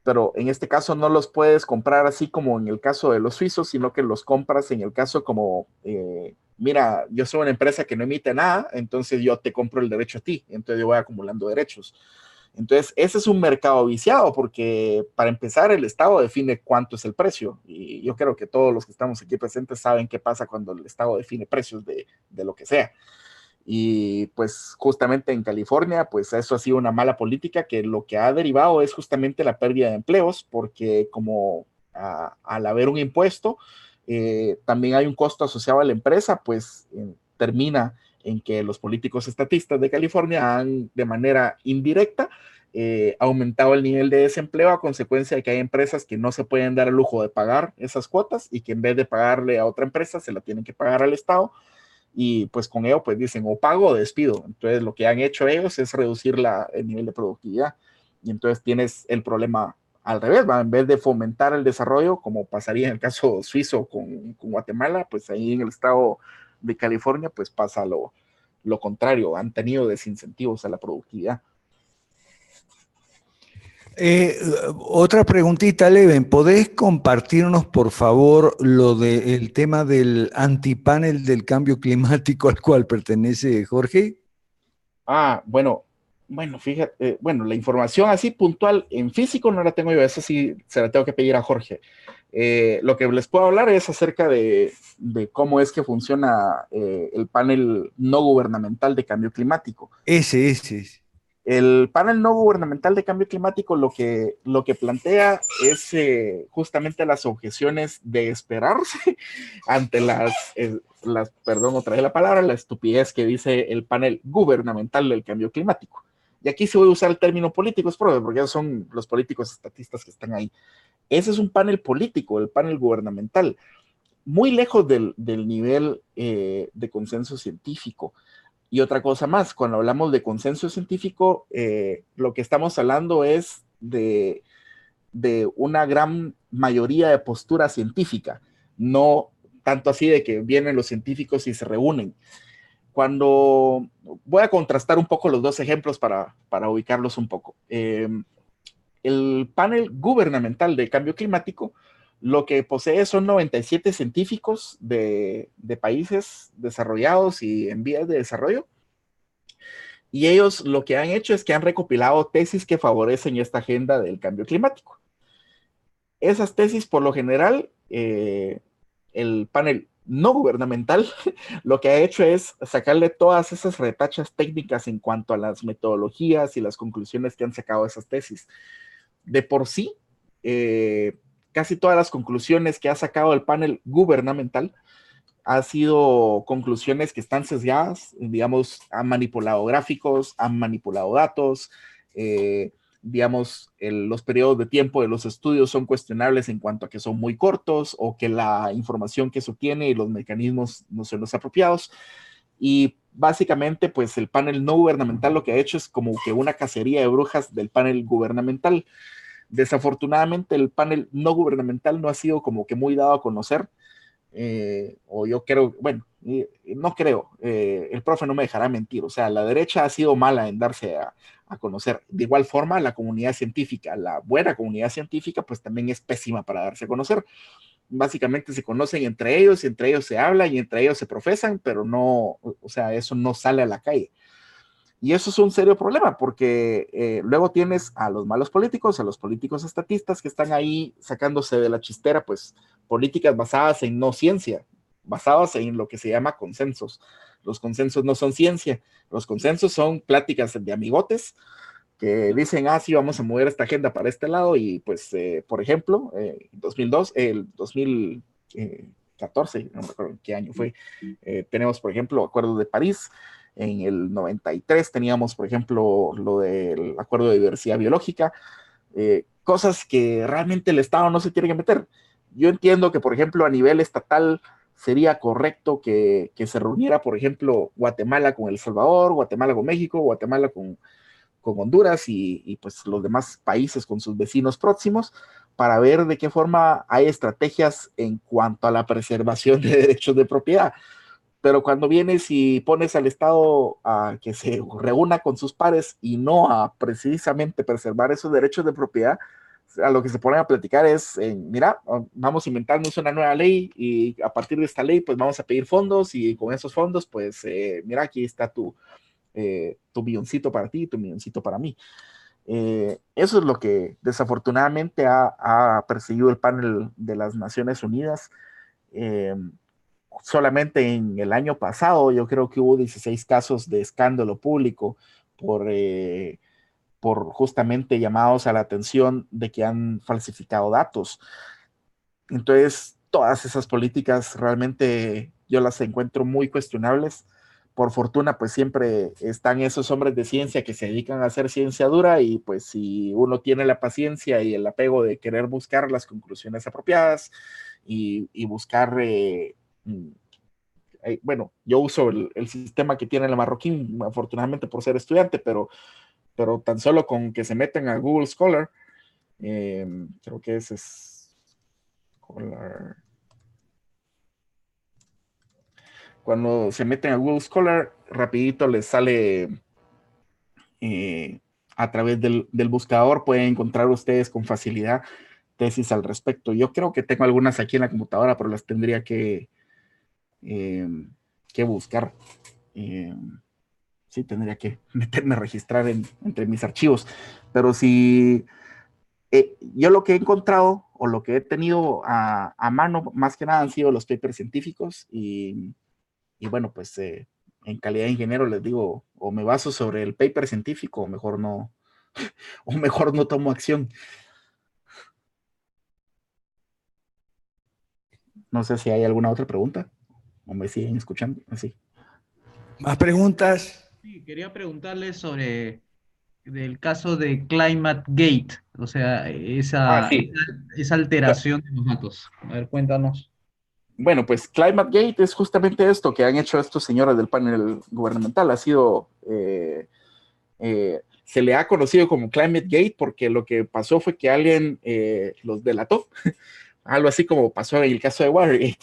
Speaker 2: pero en este caso no los puedes comprar así como en el caso de los suizos, sino que los compras en el caso como, eh, mira, yo soy una empresa que no emite nada, entonces yo te compro el derecho a ti, entonces yo voy acumulando derechos. Entonces, ese es un mercado viciado porque para empezar el Estado define cuánto es el precio y yo creo que todos los que estamos aquí presentes saben qué pasa cuando el Estado define precios de, lo que sea. Y pues justamente en California, pues eso ha sido una mala política que lo que ha derivado es justamente la pérdida de empleos porque como al haber un impuesto, eh, también hay un costo asociado a la empresa, pues termina en que los políticos estatistas de California han de manera indirecta eh, aumentado el nivel de desempleo a consecuencia de que hay empresas que no se pueden dar el lujo de pagar esas cuotas y que en vez de pagarle a otra empresa se la tienen que pagar al Estado. Y pues con ello pues dicen o pago o despido. Entonces lo que han hecho ellos es reducir la, el nivel de productividad. Y entonces tienes el problema al revés, en vez de fomentar el desarrollo como pasaría en el caso suizo con, con Guatemala, pues ahí en el estado de California, pues pasa lo, lo contrario, han tenido desincentivos a la productividad.
Speaker 3: Eh, otra preguntita, Leven, ¿podés compartirnos, por favor, lo del tema del antipanel del cambio climático al cual pertenece Jorge?
Speaker 2: Ah, bueno, bueno, fíjate, eh, bueno, la información así puntual en físico no la tengo yo, esa sí se la tengo que pedir a Jorge. Eh, lo que les puedo hablar es acerca de, cómo es que funciona eh, el panel no gubernamental de cambio climático.
Speaker 3: Ese, ese.
Speaker 2: El panel no gubernamental de cambio climático lo que, lo que plantea es eh, justamente las objeciones de esperarse ante las, las, perdón, otra vez la palabra, la estupidez que dice el panel gubernamental del cambio climático. Y aquí se voy a usar el término políticos, porque son los políticos estatistas que están ahí. Ese es un panel político, el panel gubernamental, muy lejos del, nivel eh, de consenso científico. Y otra cosa más, cuando hablamos de consenso científico, eh, lo que estamos hablando es de, una gran mayoría de postura científica, no tanto así de que vienen los científicos y se reúnen cuando voy a contrastar un poco los dos ejemplos para, ubicarlos un poco. Em, el panel gubernamental de cambio climático lo que posee son 97 científicos de, de, países desarrollados y en vías de desarrollo. Y ellos lo que han hecho es que han recopilado tesis que favorecen esta agenda del cambio climático. Esas tesis, por lo general, eh, el panel no gubernamental lo que ha hecho es sacarle todas esas retachas técnicas en cuanto a las metodologías y las conclusiones que han sacado esas tesis. De por sí, eh, casi todas las conclusiones que ha sacado el panel gubernamental han sido conclusiones que están sesgadas, digamos, han manipulado gráficos, han manipulado datos, eh, digamos, los periodos de tiempo de los estudios son cuestionables en cuanto a que son muy cortos o que la información que se obtiene y los mecanismos no son los apropiados. Y básicamente, pues el panel no gubernamental lo que ha hecho es como que una cacería de brujas del panel gubernamental. Desafortunadamente, el panel no gubernamental no ha sido como que muy dado a conocer. Eh, o yo creo, bueno, no creo, eh, el profe no me dejará mentir, o sea, la derecha ha sido mala en darse a, a conocer. De igual forma, la comunidad científica, la buena comunidad científica, pues también es pésima para darse a conocer. Básicamente se conocen entre ellos, y entre ellos se hablan y entre ellos se profesan, pero no, o sea, eso no sale a la calle. Y eso es un serio problema porque eh, luego tienes a los malos políticos, a los políticos estatistas que están ahí sacándose de la chistera, pues políticas basadas en no ciencia, basadas en lo que se llama consensos. Los consensos no son ciencia, los consensos son pláticas de amigotes que dicen, ah, sí, vamos a mover esta agenda para este lado y pues, eh, por ejemplo, eh, 2002, el 2014, no me acuerdo qué año fue, eh, tenemos, por ejemplo, Acuerdo de París, en el 93 teníamos, por ejemplo, lo del Acuerdo de Diversidad Biológica, eh, cosas que realmente el Estado no se tiene que meter. Yo entiendo que, por ejemplo, a nivel estatal, sería correcto que, se reuniera, por ejemplo, Guatemala con El Salvador, Guatemala con México, Guatemala con, Honduras y, pues los demás países con sus vecinos próximos para ver de qué forma hay estrategias en cuanto a la preservación de derechos de propiedad. Pero cuando vienes y pones al Estado a que se reúna con sus pares y no a precisamente preservar esos derechos de propiedad, a lo que se ponen a platicar es, eh, mira, vamos a inventarnos una nueva ley y a partir de esta ley, pues vamos a pedir fondos y con esos fondos, pues, eh, mira, aquí está tu, eh, tu milloncito para ti, tu milloncito para mí. eso es lo que desafortunadamente ha, ha, perseguido el panel de las Naciones Unidas. solamente en el año pasado yo creo que hubo 16 casos de escándalo público por por justamente llamados a la atención de que han falsificado datos. Entonces, todas esas políticas realmente yo las encuentro muy cuestionables. Por fortuna, pues siempre están esos hombres de ciencia que se dedican a hacer ciencia dura y pues si uno tiene la paciencia y el apego de querer buscar las conclusiones apropiadas y, buscar, eh, mm, eh, bueno, yo uso el, sistema que tiene el marroquín, afortunadamente por ser estudiante, pero pero tan solo con que se meten a Google Scholar, em, creo que ese es Scholar. Cuando se meten a Google Scholar, rapidito les sale eh, a través del, buscador, pueden encontrar ustedes con facilidad tesis al respecto. Yo creo que tengo algunas aquí en la computadora, pero las tendría que, em, que buscar. Em, sí tendría que meterme a registrar entre mis archivos. Pero si eh, yo lo que he encontrado o lo que he tenido a, mano, más que nada han sido los papers científicos y, bueno, pues eh, en calidad de ingeniero les digo, o me baso sobre el paper científico o mejor no, o mejor no tomo acción. No sé si hay alguna otra pregunta o me siguen escuchando así.
Speaker 3: ¿Más preguntas?
Speaker 1: Sí, quería preguntarle sobre el caso de Climate Gate, o sea, esa, ah, esa, alteración de los datos. A ver, cuéntanos.
Speaker 2: Bueno, pues Climate Gate es justamente esto que han hecho estos señores del panel gubernamental. Ha sido, eh, eh, se le ha conocido como Climate Gate porque lo que pasó fue que alguien eh, los delató, algo así como pasó en el caso de Watergate.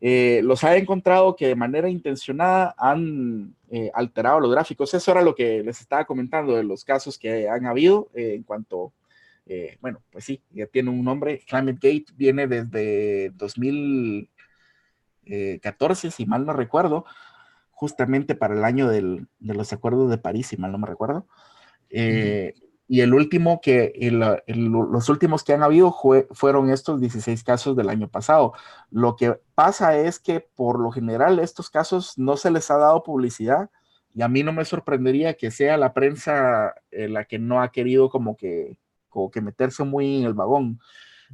Speaker 2: eh, los ha encontrado que de manera intencionada han eh, alterado los gráficos. Eso era lo que les estaba comentando de los casos que han habido en cuanto, bueno, pues sí, ya tiene un nombre. Climate Gate viene desde 2014, si mal no recuerdo, justamente para el año de los acuerdos de París, si mal no me recuerdo. Y el último que, los últimos que han habido fueron estos 16 casos del año pasado. Lo que pasa es que por lo general estos casos no se les ha dado publicidad y a mí no me sorprendería que sea la prensa eh, la que no ha querido como que, como que meterse muy en el vagón.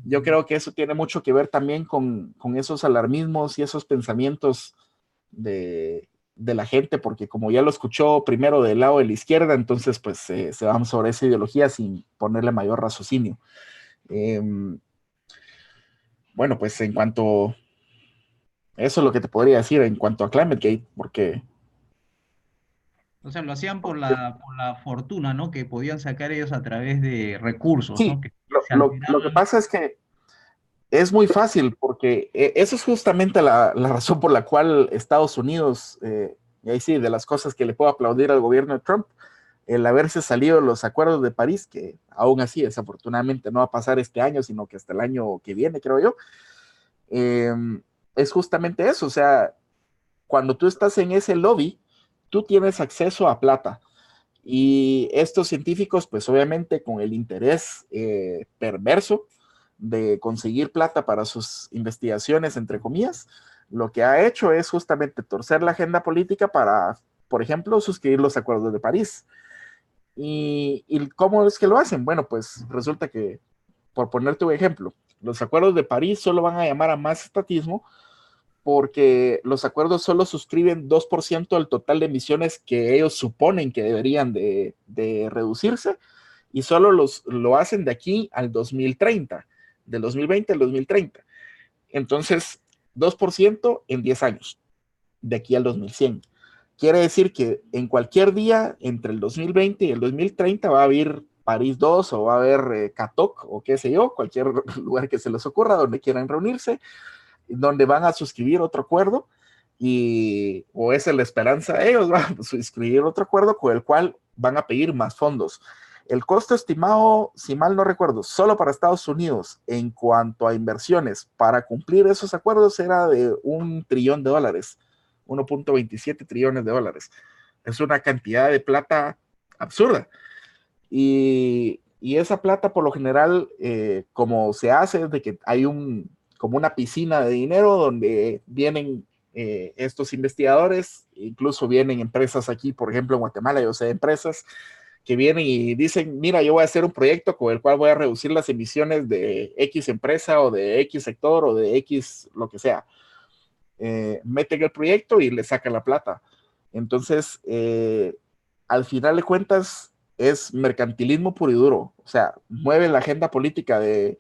Speaker 2: Yo creo que eso tiene mucho que ver también con, con esos alarmismos y esos pensamientos de, de la gente, porque como ya lo escuchó primero del lado de la izquierda, entonces pues se van sobre esa ideología sin ponerle mayor raciocinio. Em, bueno, pues en cuanto, eso es lo que te podría decir en cuanto a Climate Gate, porque...
Speaker 1: O sea, lo hacían por la, por la fortuna, ¿no? Que podían sacar ellos a través de recursos.
Speaker 2: Sí, lo, lo que pasa es que es muy fácil porque eh, eso es justamente la, razón por la cual Estados Unidos, eh, y ahí sí, de las cosas que le puedo aplaudir al gobierno de Trump, el haberse salido de los acuerdos de París, que aún así desafortunadamente no va a pasar este año, sino que hasta el año que viene, creo yo, em, es justamente eso, o sea, cuando tú estás en ese lobby, tú tienes acceso a plata. Y estos científicos, pues obviamente con el interés eh, perverso, de conseguir plata para sus investigaciones, entre comillas, lo que ha hecho es justamente torcer la agenda política para, por ejemplo, suscribir los acuerdos de París. ¿Y, cómo es que lo hacen? Bueno, pues resulta que, por ponerte un ejemplo, los acuerdos de París solo van a llamar a más estatismo porque los acuerdos solo suscriben 2% del total de emisiones que ellos suponen que deberían de, de reducirse y solo los, lo hacen de aquí al 2030 del 2020 al 2030. Entonces, 2% en 10 años, de aquí al 2100. Quiere decir que en cualquier día entre el 2020 y el 2030 va a haber París 2 o va a haber eh, Catoc o qué sé yo, cualquier lugar que se les ocurra donde quieran reunirse, donde van a suscribir otro acuerdo y o es la esperanza, ellos van a suscribir otro acuerdo con el cual van a pedir más fondos. El costo estimado, si mal no recuerdo, solo para Estados Unidos en cuanto a inversiones para cumplir esos acuerdos era de un trillón de dólares, 1.27 trillones de dólares. Es una cantidad de plata absurda. Y, esa plata por lo general, eh, como se hace, es de que hay un, como una piscina de dinero donde vienen eh, estos investigadores, incluso vienen empresas aquí, por ejemplo, en Guatemala, yo sé, empresas que vienen y dicen, mira, yo voy a hacer un proyecto con el cual voy a reducir las emisiones de X empresa o de X sector o de X lo que sea. Eh, meten el proyecto y le sacan la plata. Entonces, eh, al final de cuentas, es mercantilismo puro y duro. O sea, mueve la agenda política de,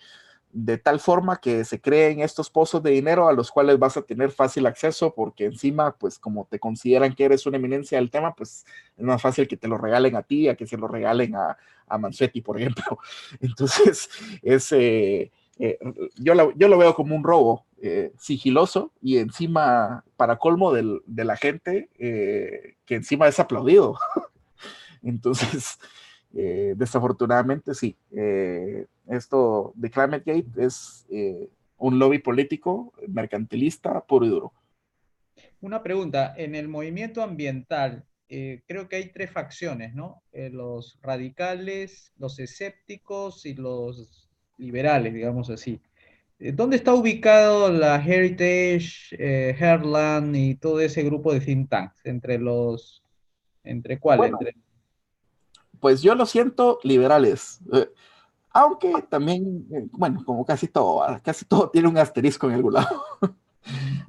Speaker 2: de tal forma que se creen estos pozos de dinero a los cuales vas a tener fácil acceso porque encima, pues como te consideran que eres una eminencia del tema, pues es más fácil que te lo regalen a ti, a que se lo regalen a, a por ejemplo. Entonces, es, eh, eh, yo, lo, yo, lo, veo como un robo eh, sigiloso y encima, para colmo del, de la gente, que encima es aplaudido. Entonces, eh, desafortunadamente sí, eh, esto de Climate Gate es eh, un lobby político mercantilista puro y duro.
Speaker 1: Una pregunta, en el movimiento ambiental creo que hay tres facciones, ¿no? los radicales, los escépticos y los liberales, digamos así. ¿Dónde está ubicado la Heritage, Herland y todo ese grupo de think tanks? ¿Entre los, entre cuáles? entre
Speaker 2: pues yo lo siento liberales. Eh, aunque también, eh, bueno, como casi todo, casi todo tiene un asterisco en algún lado.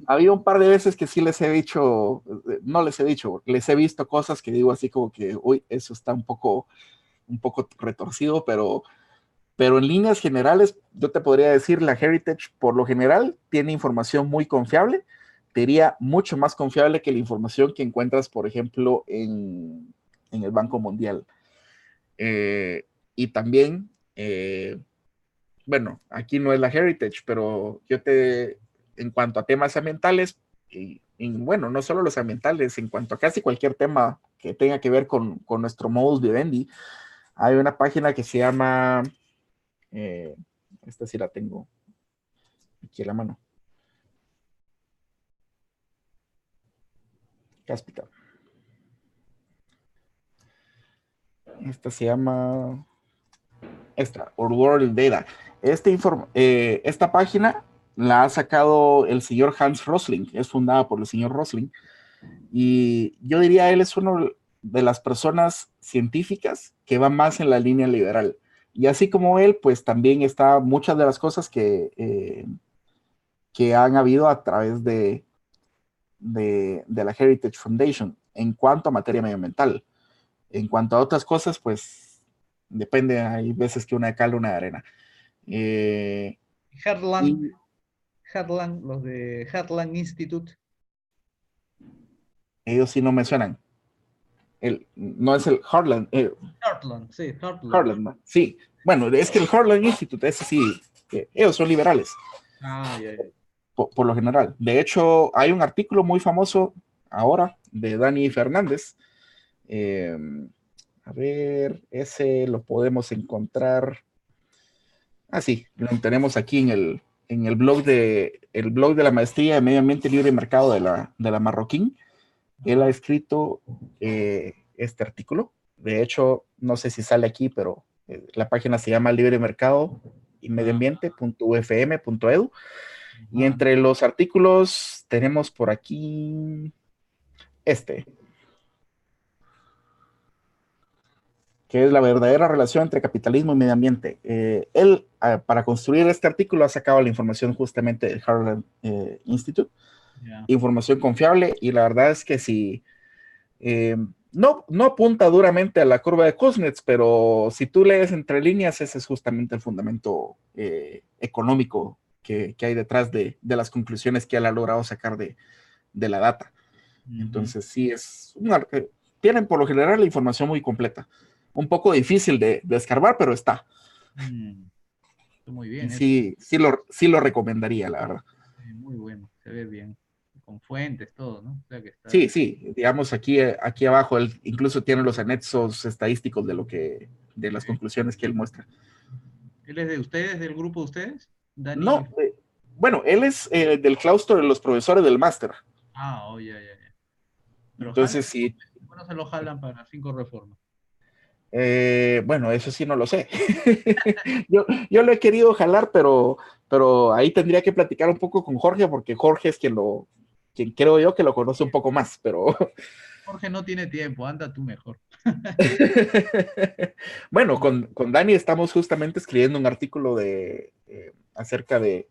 Speaker 2: Había un par de veces que sí les he dicho, eh, no les he dicho, les he visto cosas que digo así como que, uy, eso está un poco, un poco retorcido, pero, pero en líneas generales, yo te podría decir, la Heritage por lo general tiene información muy confiable, diría mucho más confiable que la información que encuentras, por ejemplo, en, en el Banco Mundial. Eh, y también, eh, bueno, aquí no es la Heritage, pero yo te, en cuanto a temas ambientales, y, bueno, no solo los ambientales, en cuanto a casi cualquier tema que tenga que ver con, con nuestro modus vivendi, hay una página que se llama, eh, esta sí la tengo aquí a la mano. Cáspita. Esta se llama, esta, World Data. Este eh, esta página la ha sacado el señor Hans Rosling, es fundada por el señor Rosling, y yo diría él es uno de las personas científicas que va más en la línea liberal. Y así como él, pues también está muchas de las cosas que, eh, que han habido a través de, de, de, la Heritage Foundation en cuanto a materia medioambiental. En cuanto a otras cosas, pues depende, hay veces que una de cal, una de arena. Eh,
Speaker 1: los de Heartland Institute.
Speaker 2: Ellos sí no me suenan. El, no es el Heartland.
Speaker 1: Eh, Heartland, sí, Heartland.
Speaker 2: sí. Bueno, es que el Heartland Institute, ese sí, ellos son liberales.
Speaker 1: Ah,
Speaker 2: por, lo general. De hecho, hay un artículo muy famoso ahora de Dani Fernández. Eh, a ver, ese lo podemos encontrar. Ah, sí, lo tenemos aquí en el, en el blog de el blog de la maestría de medio ambiente libre y mercado de la, de la Marroquín. Él ha escrito eh, este artículo. De hecho, no sé si sale aquí, pero eh, la página se llama libre mercado y medio ambiente.ufm.edu. Y entre los artículos tenemos por aquí este, que es la verdadera relación entre capitalismo y medio ambiente. Eh, él, ah, para construir este artículo, ha sacado la información justamente del Harvard eh, Institute, información confiable, y la verdad es que si, eh, no, no apunta duramente a la curva de Kuznets, pero si tú lees entre líneas, ese es justamente el fundamento económico que, que, hay detrás de, de, las conclusiones que él ha logrado sacar de, de la data. Entonces, sí, es tienen por lo general la información muy completa un poco difícil de, de escarbar, pero está.
Speaker 1: Mm, muy bien.
Speaker 2: Sí, sí lo, sí lo recomendaría, la verdad.
Speaker 1: Muy bueno, se ve bien. Con fuentes, todo, ¿no?
Speaker 2: Sí, sí, digamos aquí, aquí abajo él incluso tiene los anexos estadísticos de lo que, de las conclusiones que él muestra.
Speaker 1: ¿Él es de ustedes, del grupo de ustedes?
Speaker 2: No, eh, bueno, él es eh, del claustro de los profesores del máster.
Speaker 1: Ah, oh, ya, ya, ya.
Speaker 2: Entonces sí.
Speaker 1: Bueno, se lo jalan para cinco reformas.
Speaker 2: Eh, bueno, eso sí no lo sé. yo, yo, lo he querido jalar, pero, pero ahí tendría que platicar un poco con Jorge, porque Jorge es quien lo, quien creo yo que lo conoce un poco más, pero...
Speaker 1: Jorge no tiene tiempo, anda tú mejor.
Speaker 2: bueno, con, con, Dani estamos justamente escribiendo un artículo de eh, acerca de,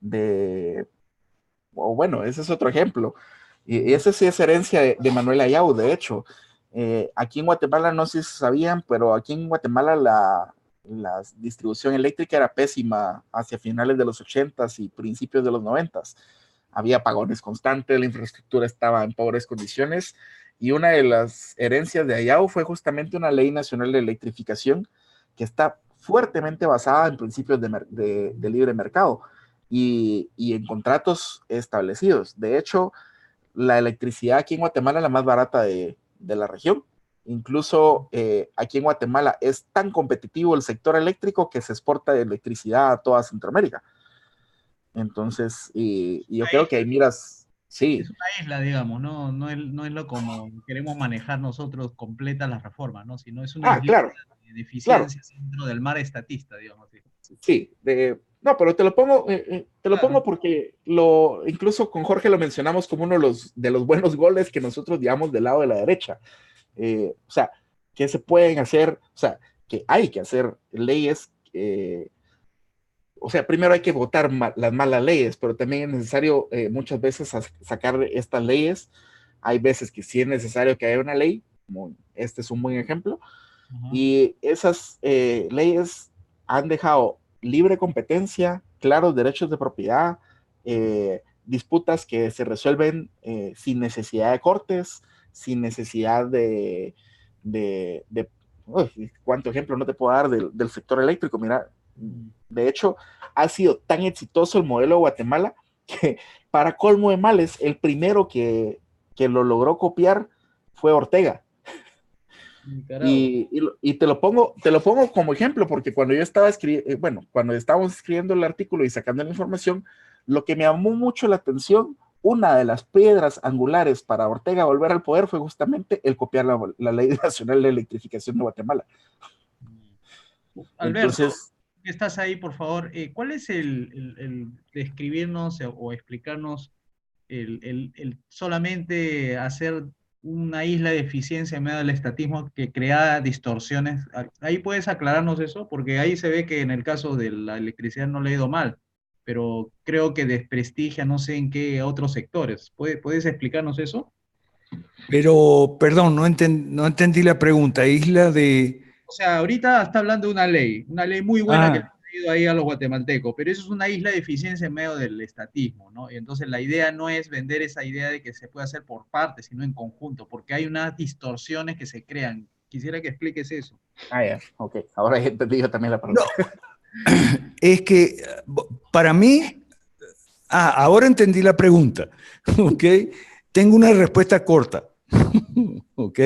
Speaker 2: de o bueno, ese es otro ejemplo. Y, ese sí es herencia de, de Manuel Ayau, de hecho. Eh, aquí en Guatemala, no sé si sabían, pero aquí en Guatemala la, distribución eléctrica era pésima hacia finales de los 80s y principios de los 90s. Había apagones constantes, la infraestructura estaba en pobres condiciones y una de las herencias de Ayau fue justamente una ley nacional de electrificación que está fuertemente basada en principios de, libre mercado y, y, en contratos establecidos. De hecho, la electricidad aquí en Guatemala es la más barata de, de la región. Incluso eh, aquí en Guatemala es tan competitivo el sector eléctrico que se exporta electricidad a toda Centroamérica. Entonces, y, yo creo que ahí miras, sí.
Speaker 1: Es una isla, digamos, no, no, es, no es lo como queremos manejar nosotros completa las reformas, ¿no? Sino es una
Speaker 2: ah, claro,
Speaker 1: de del mar estatista, digamos.
Speaker 2: Sí, de, no, pero te lo pongo, eh, eh, te lo pongo porque lo, incluso con Jorge lo mencionamos como uno de los, de los buenos goles que nosotros digamos del lado de la derecha. Eh, o sea, que se pueden hacer, o sea, que hay que hacer leyes. o sea, primero hay que votar las malas leyes, pero también es necesario muchas veces sacar estas leyes. Hay veces que sí es necesario que haya una ley, como este es un buen ejemplo, y esas leyes han dejado libre competencia, claros derechos de propiedad, eh, disputas que se resuelven eh, sin necesidad de cortes, sin necesidad de, de, cuánto ejemplo no te puedo dar del, sector eléctrico. Mira, de hecho, ha sido tan exitoso el modelo de Guatemala que para colmo de males, el primero que, que lo logró copiar fue Ortega. Y, y, te, lo pongo, te lo pongo como ejemplo, porque cuando yo estaba escribiendo, eh, bueno, cuando estábamos escribiendo el artículo y sacando la información, lo que me llamó mucho la atención, una de las piedras angulares para Ortega volver al poder fue justamente el copiar la, Ley Nacional de Electrificación de Guatemala.
Speaker 1: Alberto, estás ahí, por favor, eh, ¿cuál es el, el, describirnos o explicarnos el, el, solamente hacer una isla de eficiencia en medio del estatismo que crea distorsiones. Ahí puedes aclararnos eso, porque ahí se ve que en el caso de la electricidad no le ha ido mal, pero creo que desprestigia no sé en qué otros sectores. ¿Puedes explicarnos eso?
Speaker 3: Pero, perdón, no, no entendí la pregunta. Isla de...
Speaker 1: O sea, ahorita está hablando de una ley, una ley muy buena que ah ido ahí a los guatemaltecos, pero eso es una isla de eficiencia en medio del estatismo, ¿no? Y entonces la idea no es vender esa idea de que se puede hacer por partes, sino en conjunto, porque hay unas distorsiones que se crean. Quisiera que expliques eso.
Speaker 2: Ah, ya, ok. Ahora he entendido también la pregunta.
Speaker 3: Es que para mí, ah, ahora entendí la pregunta, ¿ok? Tengo una respuesta corta, ¿ok?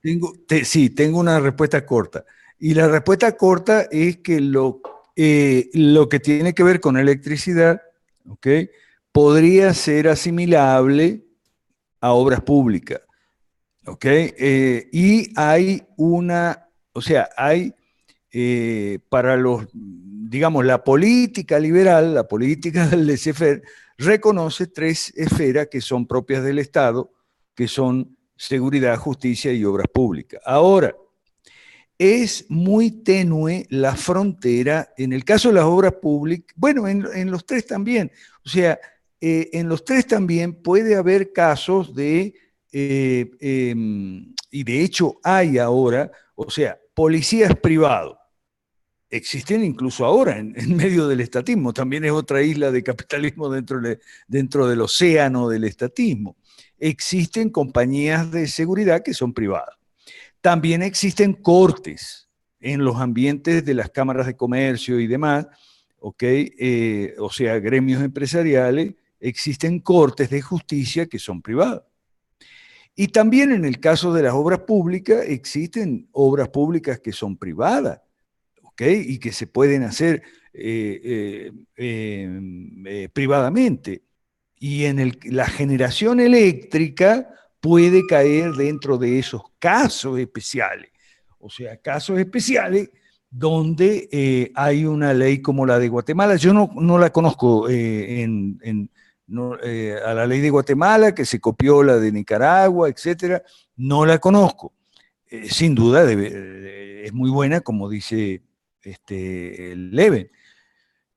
Speaker 3: Tengo, sí, tengo una respuesta corta. Y la respuesta corta es que lo eh, lo que tiene que ver con electricidad, ¿ok? Podría ser asimilable a obras públicas, ¿ok? Eh, y hay una, o sea, hay eh, para los, digamos, la política liberal, la política del laissez reconoce tres esferas que son propias del Estado, que son seguridad, justicia y obras públicas. Ahora, es muy tenue la frontera, en el caso de las obras públicas, bueno, en, los tres también, o sea, eh, en los tres también puede haber casos de, eh, em, y de hecho hay ahora, o sea, policías privados. Existen incluso ahora en, medio del estatismo, también es otra isla de capitalismo dentro, dentro del océano del estatismo. Existen compañías de seguridad que son privadas. También existen cortes en los ambientes de las cámaras de comercio y demás, ¿ok? Eh, o sea, gremios empresariales, existen cortes de justicia que son privados. Y también en el caso de las obras públicas, existen obras públicas que son privadas, ¿ok? Y que se pueden hacer eh, eh, privadamente. Y en la generación eléctrica, puede caer dentro de esos casos especiales. O sea, casos especiales donde eh, hay una ley como la de Guatemala. Yo no, la conozco eh, eh, a la ley de Guatemala, que se copió la de Nicaragua, etcétera. No la conozco. sin duda es muy buena, como dice este, Leven.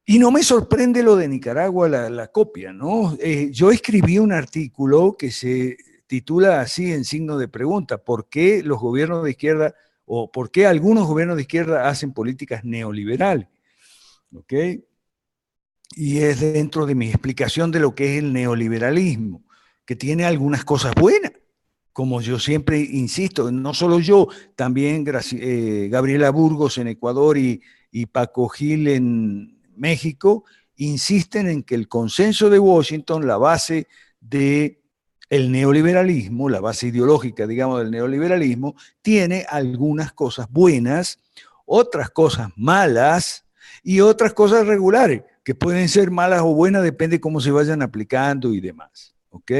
Speaker 3: Y no me sorprende lo de Nicaragua, la, la copia, ¿no? yo escribí un artículo que se titula así en signo de pregunta, ¿por qué los gobiernos de izquierda o por qué algunos gobiernos de izquierda hacen políticas neoliberales? ¿Ok? Y es dentro de mi explicación de lo que es el neoliberalismo, que tiene algunas cosas buenas, como yo siempre insisto, no solo yo, también eh, Gabriela Burgos en Ecuador y, y Paco Gil en México, insisten en que el consenso de Washington, la base de el neoliberalismo, la base ideológica, digamos, del neoliberalismo, tiene algunas cosas buenas, otras cosas malas y otras cosas regulares, que pueden ser malas o buenas, depende de cómo se vayan aplicando y demás. ¿ok?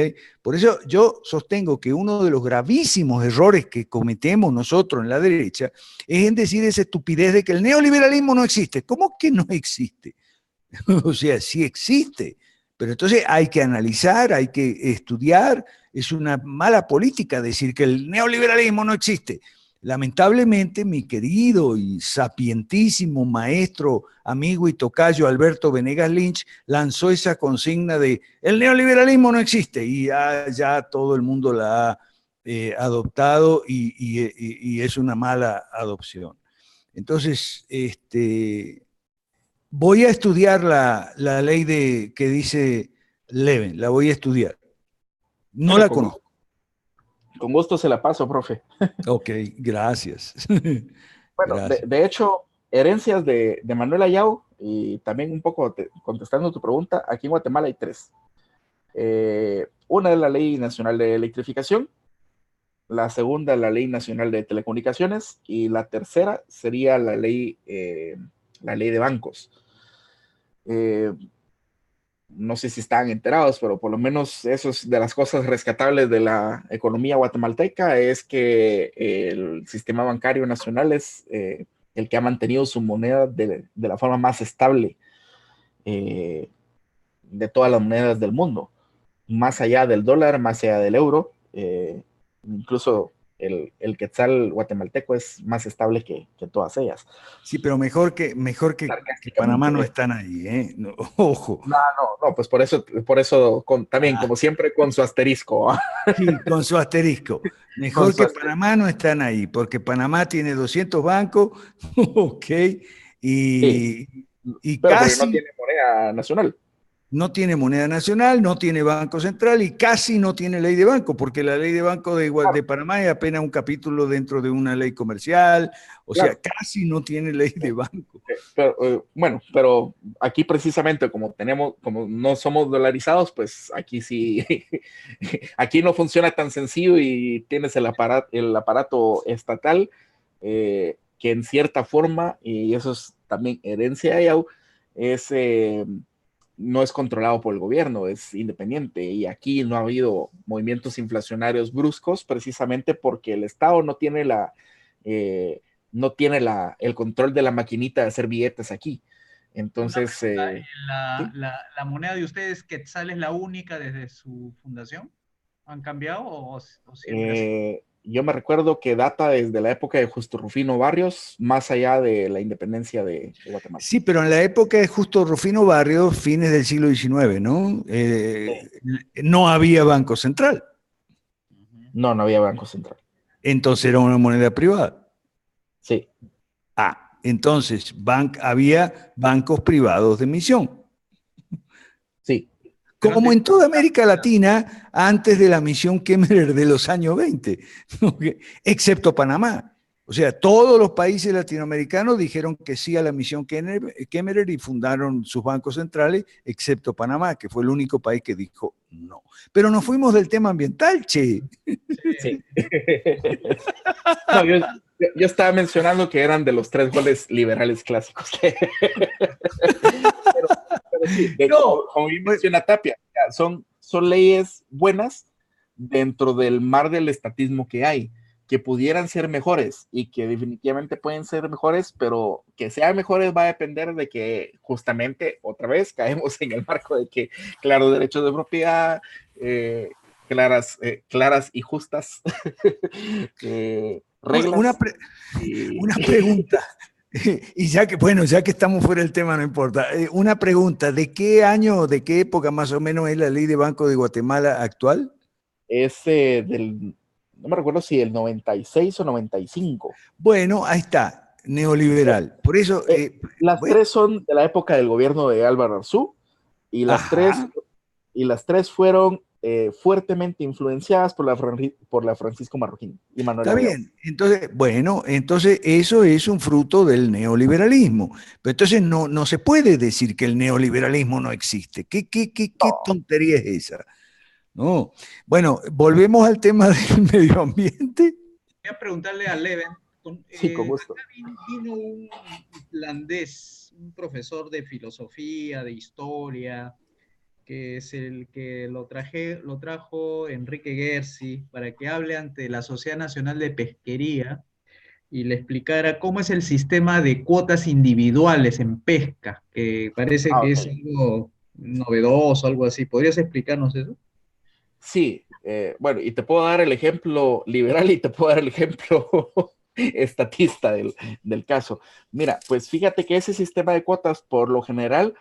Speaker 3: Por eso yo sostengo que uno de los gravísimos errores que cometemos nosotros en la derecha es en decir esa estupidez de que el neoliberalismo no existe. ¿Cómo que no existe? o sea, sí existe. Pero entonces hay que analizar, hay que estudiar. Es una mala política decir que el neoliberalismo no existe. Lamentablemente, mi querido y sapientísimo maestro, amigo y tocayo Alberto Venegas Lynch lanzó esa consigna de el neoliberalismo no existe y ya, todo el mundo la ha eh, adoptado y, es una mala adopción. Entonces, este, Voy a estudiar la, ley de, que dice Leven, la voy a estudiar. No la conozco.
Speaker 2: Con gusto se la paso, profe.
Speaker 3: Ok, gracias.
Speaker 2: Bueno, De, hecho, herencias de, de Manuel Ayau, y también un poco contestando tu pregunta, aquí en Guatemala hay tres. Eh, una es la Ley Nacional de Electrificación, la segunda la Ley Nacional de Telecomunicaciones y la tercera sería la ley, eh, la ley de bancos. Eh, no sé si están enterados, pero por lo menos eso es de las cosas rescatables de la economía guatemalteca, es que el sistema bancario nacional es eh, el que ha mantenido su moneda de, la forma más estable de todas las monedas del mundo, más allá del dólar, más allá del euro incluso el, el, quetzal guatemalteco es más estable que, que, todas ellas.
Speaker 3: Sí, pero mejor que, mejor que, Panamá no están ahí, ¿eh? ojo.
Speaker 2: No, no, no, pues por eso, por eso también, como siempre, con su asterisco.
Speaker 3: Sí, con su asterisco. Mejor que Panamá no están ahí, porque Panamá tiene 200 bancos, ok, y, y casi...
Speaker 2: no tiene moneda nacional
Speaker 3: no tiene moneda nacional, no tiene banco central y casi no tiene ley de banco, porque la ley de banco de, de Panamá es apenas un capítulo dentro de una ley comercial, o sea, casi no tiene ley de banco.
Speaker 2: Pero, eh, bueno, pero aquí precisamente como tenemos, como no somos dolarizados, pues aquí sí, aquí no funciona tan sencillo y tienes el aparato, el aparato estatal eh, que en cierta forma, y eso es también herencia de es... Eh, no es controlado por el gobierno, es independiente. Y aquí no ha habido movimientos inflacionarios bruscos precisamente porque el Estado no tiene la, eh, no tiene la, el control de la maquinita de hacer billetes aquí. Entonces...
Speaker 1: Eh, la, moneda de ustedes, Quetzal, es la única desde su fundación? ¿Han cambiado o,
Speaker 2: siempre yo me recuerdo que data desde la época de Justo Rufino Barrios, más allá de la independencia de, Guatemala.
Speaker 3: Sí, pero en la época de Justo Rufino Barrios, fines del siglo XIX, ¿no? Eh, no había Banco Central.
Speaker 2: No, no había Banco Central.
Speaker 3: Entonces era una moneda privada.
Speaker 2: Sí.
Speaker 3: Ah, entonces había bancos privados de emisión. Como en toda América Latina antes de la misión Kemmerer de los años 20, excepto Panamá. O sea, todos los países latinoamericanos dijeron que sí a la misión Kemmerer y fundaron sus bancos centrales, excepto Panamá, que fue el único país que dijo no. Pero nos fuimos del tema ambiental, che. Sí.
Speaker 2: yo, estaba mencionando que eran de los tres goles liberales clásicos. como bien menciona Tapia, son, son leyes buenas dentro del mar del estatismo que hay, que pudieran ser mejores y que definitivamente pueden ser mejores, pero que sean mejores va a depender de que justamente otra vez caemos en el marco de que, claro, derechos de propiedad, eh, claras, eh, claras y justas
Speaker 3: eh, reglas. Una, una pregunta. Y ya que, bueno, ya que estamos fuera del tema, no importa. Eh, una pregunta, ¿de qué año, de qué época más o menos es la ley de Banco de Guatemala actual?
Speaker 2: Es eh, del, no me recuerdo si el 96 o 95.
Speaker 3: Bueno, ahí está, neoliberal. Por eso...
Speaker 2: Eh, las tres son de la época del gobierno de Álvaro Arzú y las, tres, y las tres fueron eh, fuertemente influenciadas por la, por la Francisco Marroquín y Manuel.
Speaker 3: Está bien, entonces, bueno, entonces eso es un fruto del neoliberalismo. Pero entonces no, no se puede decir que el neoliberalismo no existe. ¿Qué, qué, qué, qué tontería es esa? No. Bueno, volvemos al tema del medio ambiente.
Speaker 1: Voy a preguntarle a Leven.
Speaker 2: sí, con gusto.
Speaker 1: Vino un irlandés, un profesor de filosofía, de historia, que es el que lo, traje, lo trajo Enrique Gersi para que hable ante la Sociedad Nacional de Pesquería y le explicara cómo es el sistema de cuotas individuales en pesca, que parece ah, que es algo novedoso, algo así. ¿Podrías explicarnos eso?
Speaker 2: Sí, eh, bueno, y te puedo dar el ejemplo liberal y te puedo dar el ejemplo estatista del, del, caso. Mira, pues fíjate que ese sistema de cuotas, por lo general,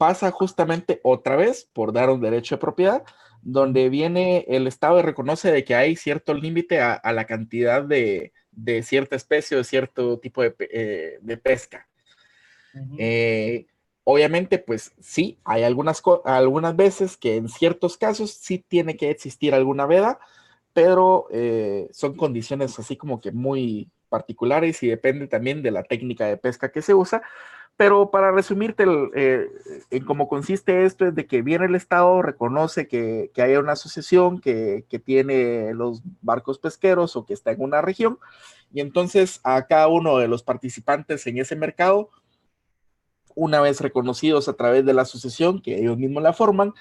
Speaker 2: pasa justamente otra vez por dar un derecho de propiedad, donde viene el Estado y reconoce de que hay cierto límite a, la cantidad de, cierta especie o de cierto tipo de, eh, pesca. Eh, obviamente, pues sí, hay algunas, algunas veces que en ciertos casos sí tiene que existir alguna veda, pero eh, son condiciones así como que muy particulares y depende también de la técnica de pesca que se usa, pero para resumirte eh, en cómo consiste esto es de que viene el Estado, reconoce que, que hay una asociación que, tiene los barcos pesqueros o que está en una región, y entonces a cada uno de los participantes en ese mercado, una vez reconocidos a través de la asociación, que ellos mismos la forman,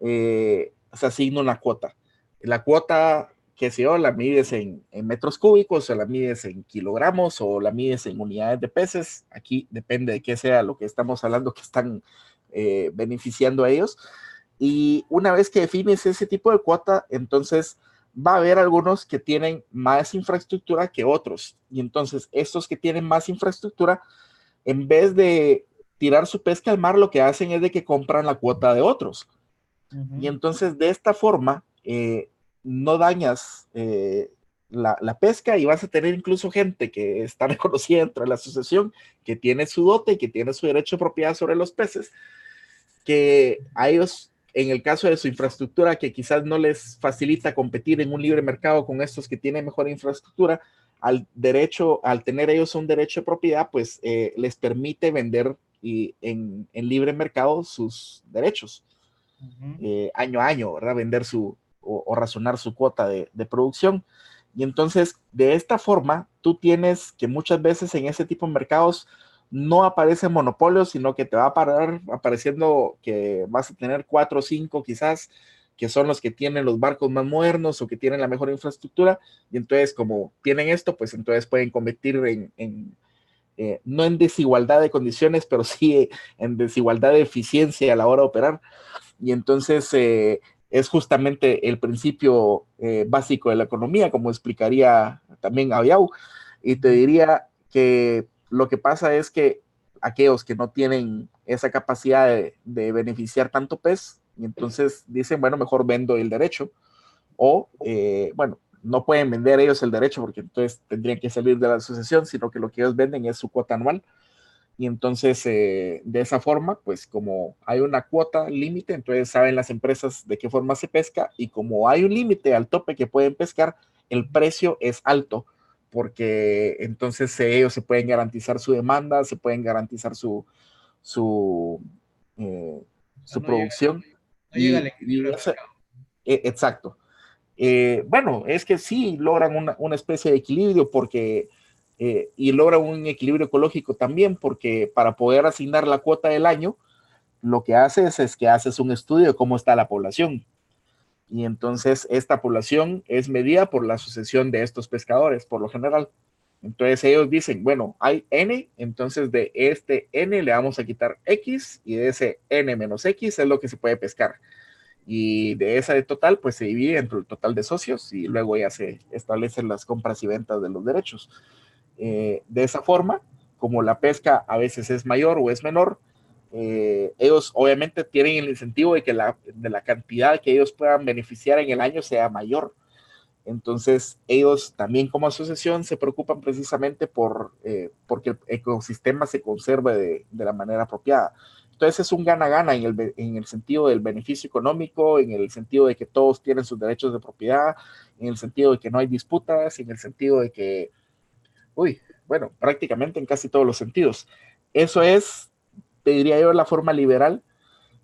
Speaker 2: eh, se asigna una cuota. La cuota que si yo la mides en, metros cúbicos, o la mides en kilogramos, o la mides en unidades de peces, aquí depende de qué sea lo que estamos hablando que están eh, beneficiando a ellos. Y una vez que defines ese tipo de cuota, entonces va a haber algunos que tienen más infraestructura que otros. Y entonces estos que tienen más infraestructura, en vez de tirar su pesca al mar, lo que hacen es de que compran la cuota de otros. Y entonces de esta forma, eh, no dañas eh, la, pesca y vas a tener incluso gente que está reconocida dentro de la asociación, que tiene su dote y que tiene su derecho de propiedad sobre los peces, que a ellos, en el caso de su infraestructura, que quizás no les facilita competir en un libre mercado con estos que tienen mejor infraestructura, al derecho, al tener ellos un derecho de propiedad, pues eh, les permite vender y en, libre mercado sus derechos. Eh, año a año, ¿verdad? Vender su, o, razonar su cuota de, producción. Y entonces, de esta forma, tú tienes que muchas veces en ese tipo de mercados no aparecen monopolios, sino que te va a parar apareciendo que vas a tener cuatro o cinco quizás, que son los que tienen los barcos más modernos o que tienen la mejor infraestructura. Y entonces, como tienen esto, pues entonces pueden competir en, eh, no en desigualdad de condiciones, pero sí en desigualdad de eficiencia a la hora de operar. Y entonces, eh, es justamente el principio eh, básico de la economía, como explicaría también Aviau. Y te diría que lo que pasa es que aquellos que no tienen esa capacidad de, beneficiar tanto pez, y entonces dicen, bueno, mejor vendo el derecho. O, eh, bueno, no pueden vender ellos el derecho porque entonces tendrían que salir de la asociación, sino que lo que ellos venden es su cuota anual y entonces eh, de esa forma, pues como hay una cuota límite, entonces saben las empresas de qué forma se pesca y como hay un límite al tope que pueden pescar, el precio es alto porque entonces ellos se pueden garantizar su demanda, se pueden garantizar su, su, eh, su producción. exacto. Eh, bueno, es que sí logran una, una especie de equilibrio porque eh, y logra un equilibrio ecológico también, porque para poder asignar la cuota del año, lo que haces es que haces un estudio de cómo está la población. Y entonces esta población es medida por la asociación de estos pescadores, por lo general. Entonces ellos dicen, bueno, hay N, entonces de este N le vamos a quitar X y de ese N menos X es lo que se puede pescar. Y de esa de total, pues se divide entre el total de socios y luego ya se establecen las compras y ventas de los derechos. Eh, de esa forma, como la pesca a veces es mayor o es menor, eh, ellos obviamente tienen el incentivo de que la, de la cantidad que ellos puedan beneficiar en el año sea mayor. Entonces, ellos también como asociación se preocupan precisamente por eh, porque el ecosistema se conserve de, de, la manera apropiada. Entonces, es un gana-gana en el, en el sentido del beneficio económico, en el sentido de que todos tienen sus derechos de propiedad, en el sentido de que no hay disputas, en el sentido de que uy, bueno, prácticamente en casi todos los sentidos. Eso es, te diría yo, la forma liberal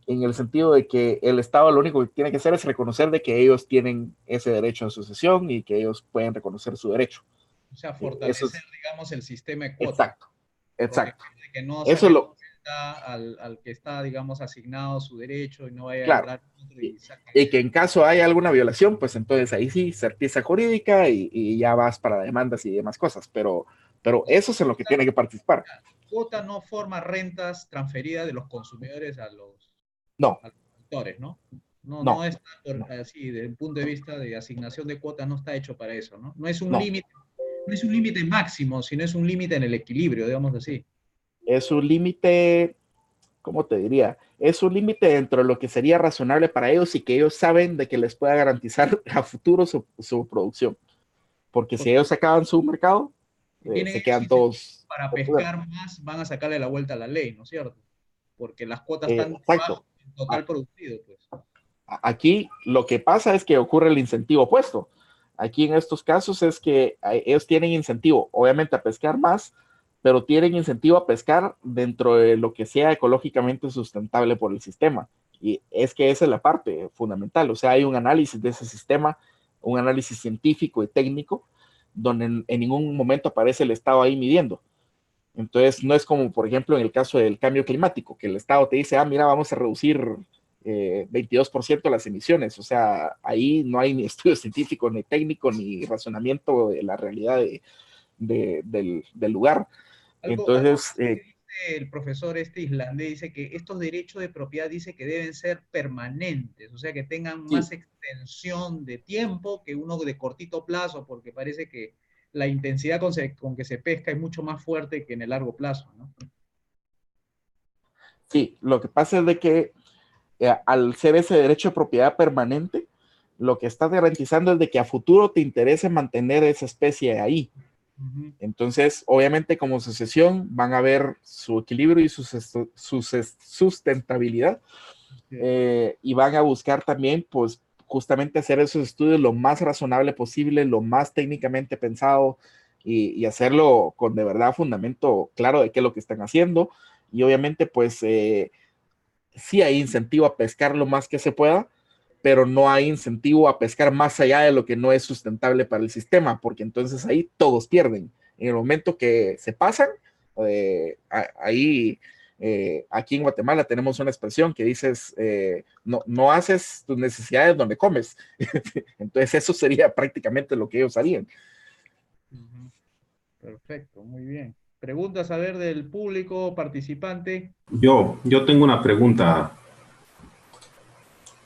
Speaker 2: en el sentido de que el Estado lo único que tiene que hacer es reconocer de que ellos tienen ese derecho a sucesión y que ellos pueden reconocer su derecho.
Speaker 1: O sea, fortalecer, digamos, el sistema de
Speaker 2: Exacto, exacto.
Speaker 1: Que no Eso es lo... Al, al, que está, digamos, asignado su derecho y no vaya a hablar
Speaker 2: y, y, que en caso haya alguna violación, pues entonces ahí sí, certeza jurídica y, y, ya vas para demandas y demás cosas, pero, pero eso es en lo que tiene que participar.
Speaker 1: Cuota no forma rentas transferidas de los consumidores a los,
Speaker 2: no.
Speaker 1: A ¿no? No, no, está así, desde el punto de vista de asignación de cuotas, no está hecho para eso, ¿no? No es un límite, no es un límite máximo, sino es un límite en el equilibrio, digamos así
Speaker 2: es un límite, ¿cómo te diría? Es un límite dentro de lo que sería razonable para ellos y que ellos saben de que les pueda garantizar a futuro su, producción. Porque si ellos acaban su mercado, eh, se quedan todos.
Speaker 1: Para pescar más, van a sacarle la vuelta a la ley, ¿no es cierto? Porque las cuotas están
Speaker 2: en
Speaker 1: total producido. Pues.
Speaker 2: Aquí lo que pasa es que ocurre el incentivo opuesto. Aquí en estos casos es que ellos tienen incentivo, obviamente, a pescar más, pero tienen incentivo a pescar dentro de lo que sea ecológicamente sustentable por el sistema. Y es que esa es la parte fundamental, o sea, hay un análisis de ese sistema, un análisis científico y técnico, donde en, ningún momento aparece el Estado ahí midiendo. Entonces, no es como, por ejemplo, en el caso del cambio climático, que el Estado te dice, ah, mira, vamos a reducir 22% eh, las emisiones. O sea, ahí no hay ni estudio científico, ni técnico, ni razonamiento de la realidad del, lugar. Entonces,
Speaker 1: eh, el profesor este islandés dice que estos derechos de propiedad dice que deben ser permanentes, o sea, que tengan más extensión de tiempo que uno de cortito plazo, porque parece que la intensidad con, que se pesca es mucho más fuerte que en el largo plazo, ¿no?
Speaker 2: Sí, lo que pasa es de que eh, al ser ese derecho de propiedad permanente, lo que está garantizando es de que a futuro te interese mantener esa especie ahí. Entonces, obviamente como sucesión van a ver su equilibrio y su, sustentabilidad eh, y van a buscar también, pues, justamente hacer esos estudios lo más razonable posible, lo más técnicamente pensado y, hacerlo con de verdad fundamento claro de qué es lo que están haciendo. Y obviamente, pues, eh, sí hay incentivo a pescar lo más que se pueda, pero no hay incentivo a pescar más allá de lo que no es sustentable para el sistema, porque entonces ahí todos pierden. En el momento que se pasan, eh, ahí, eh, aquí en Guatemala tenemos una expresión que dices, eh, no, no haces tus necesidades donde comes. entonces eso sería prácticamente lo que ellos harían.
Speaker 1: Perfecto, muy bien. Preguntas a ver del público participante.
Speaker 5: Yo, yo tengo una pregunta.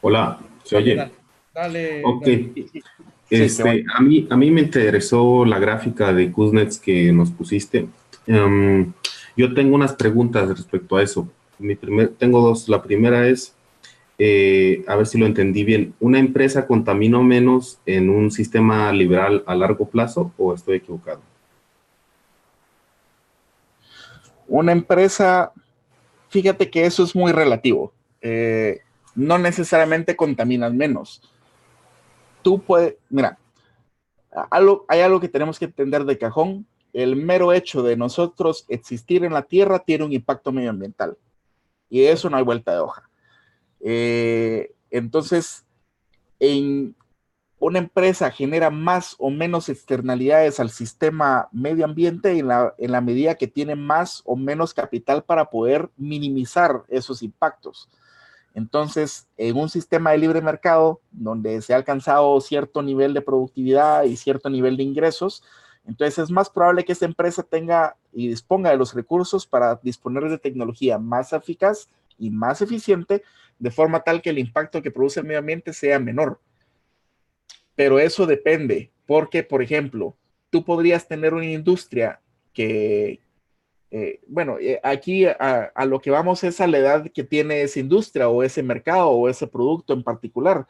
Speaker 5: Hola, ¿se oye?
Speaker 1: Dale.
Speaker 5: ok. Este, a, mí, a mí me interesó la gráfica de Kuznets que nos pusiste. Em, yo tengo unas preguntas respecto a eso. Mi primer, tengo dos. La primera es, eh, a ver si lo entendí bien, ¿una empresa contamina menos en un sistema liberal a largo plazo o estoy equivocado?
Speaker 2: Una empresa, fíjate que eso es muy relativo. Eh, no necesariamente contaminas menos. Tú puedes, mira, hay algo que tenemos que entender de cajón. El mero hecho de nosotros existir en la Tierra tiene un impacto medioambiental. Y eso no hay vuelta de hoja. Eh, entonces, en, una empresa genera más o menos externalidades al sistema medio ambiente en en la medida que tiene más o menos capital para poder minimizar esos impactos. Entonces, en un sistema de libre mercado, donde se ha alcanzado cierto nivel de productividad y cierto nivel de ingresos, entonces es más probable que esa empresa tenga y disponga de los recursos para disponer de tecnología más eficaz y más eficiente, de forma tal que el impacto que produce el medio ambiente sea menor. Pero eso depende, porque, por ejemplo, tú podrías tener una industria que, eh, bueno, eh, aquí a, lo que vamos es a la edad que tiene esa industria o ese mercado o ese producto en particular,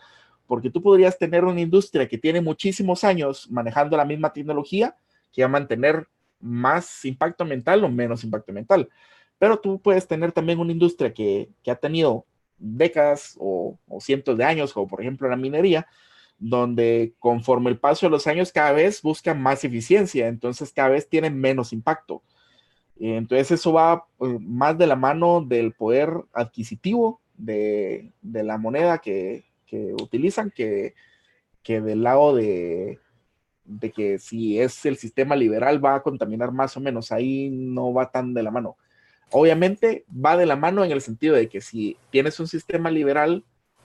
Speaker 2: porque tú podrías tener una industria que tiene muchísimos años manejando la misma tecnología que a mantener más impacto ambiental o menos impacto ambiental. Pero tú puedes tener también una industria que, ha tenido décadas o, o, cientos de años, como por ejemplo la minería, donde conforme el paso de los años cada vez buscan más eficiencia, entonces cada vez tienen menos impacto. Entonces eso va pues, más de la mano del poder adquisitivo de, la moneda que, utilizan que, que, del lado de, de que si es el sistema liberal va a contaminar más o menos, ahí no va tan de la mano. Obviamente va de la mano en el sentido de que si tienes un sistema liberal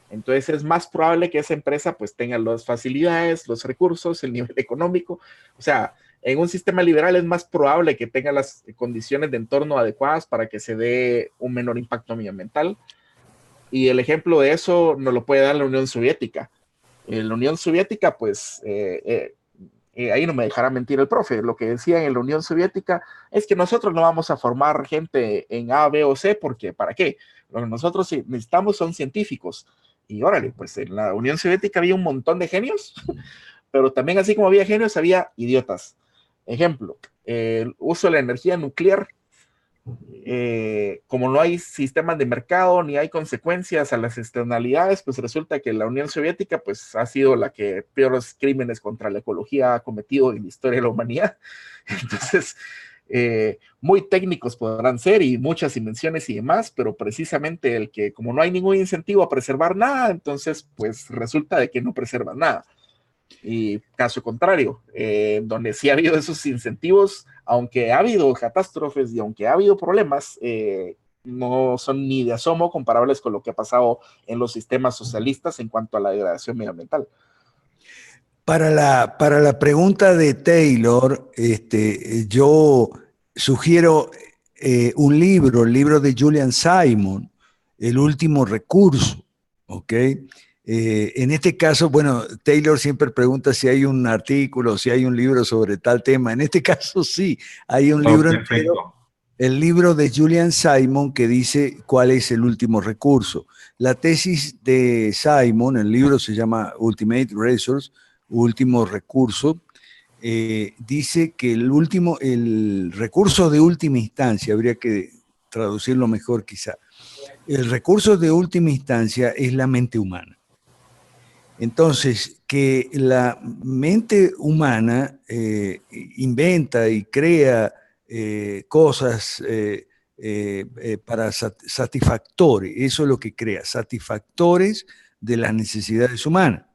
Speaker 2: entonces es más probable que esa empresa pues tenga las facilidades, los recursos, el nivel económico. O sea, en un sistema liberal es más probable que tenga las condiciones de entorno adecuadas para que se dé un menor impacto ambiental. Y el ejemplo de eso nos lo puede dar la Unión Soviética. En la Unión Soviética, pues, eh, eh, eh, ahí no me dejará mentir el profe, lo que decía en la Unión Soviética es que nosotros no vamos a formar gente en A, B o C, porque ¿para qué? Lo que nosotros necesitamos son científicos y órale, pues en la Unión Soviética había un montón de genios, pero también así como había genios, había idiotas. Ejemplo, el uso de la energía nuclear, eh, como no hay sistemas de mercado ni hay consecuencias a las externalidades, pues resulta que la Unión Soviética pues ha sido la que peores crímenes contra la ecología ha cometido en la historia de la humanidad. Entonces, eh, muy técnicos podrán ser y muchas invenciones y demás, pero precisamente el que como no hay ningún incentivo a preservar nada, entonces pues resulta de que no preserva nada. Y caso contrario, eh, donde sí ha habido esos incentivos, aunque ha habido catástrofes y aunque ha habido problemas, eh, no son ni de asomo comparables con lo que ha pasado en los sistemas socialistas en cuanto a la degradación medioambiental.
Speaker 3: Para la, para la pregunta de Taylor, este, yo sugiero eh, un libro, el libro de Julian Simon, El último recurso, ¿ok? Eh, en este caso, bueno, Taylor siempre pregunta si hay un artículo, si hay un libro sobre tal tema. En este caso sí, hay un libro entero, el libro de Julian Simon que dice cuál es el último recurso. La tesis de Simon, el libro se llama Ultimate Resource, último recurso, eh, dice que el último, el recurso de última instancia, habría que traducirlo mejor quizá, el recurso de última instancia es la mente humana. Entonces, que la mente humana eh, inventa y crea eh, cosas eh, para satisfactores, eso es lo que crea, satisfactores de las necesidades humanas.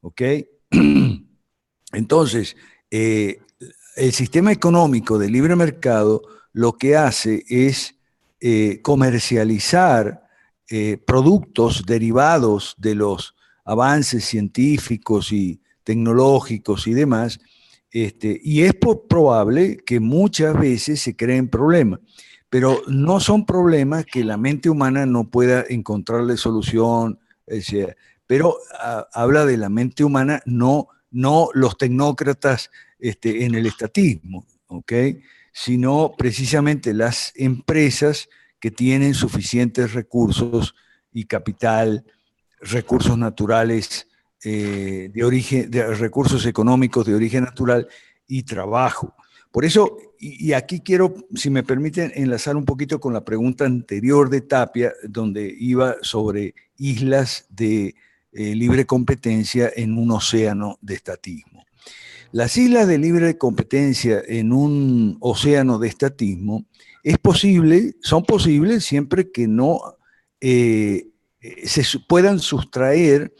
Speaker 3: ¿Ok? Entonces, el sistema económico de libre mercado lo que hace es comercializar productos derivados de los avances científicos y tecnológicos y demás, este, y es probable que muchas veces se creen problemas, pero no son problemas que la mente humana no pueda encontrarle solución, pero ah, habla de la mente humana, no, no los tecnócratas este, en el estatismo, ¿ok? sino precisamente las empresas que tienen suficientes recursos y capital recursos naturales eh, de origen, recursos económicos de origen natural y trabajo. Por eso, y, aquí quiero, si me permiten, enlazar un poquito con la pregunta anterior de Tapia, donde iba sobre islas de eh, libre competencia en un océano de estatismo. Las islas de libre competencia en un océano de estatismo es posible, son posibles siempre que no eh, se puedan sustraer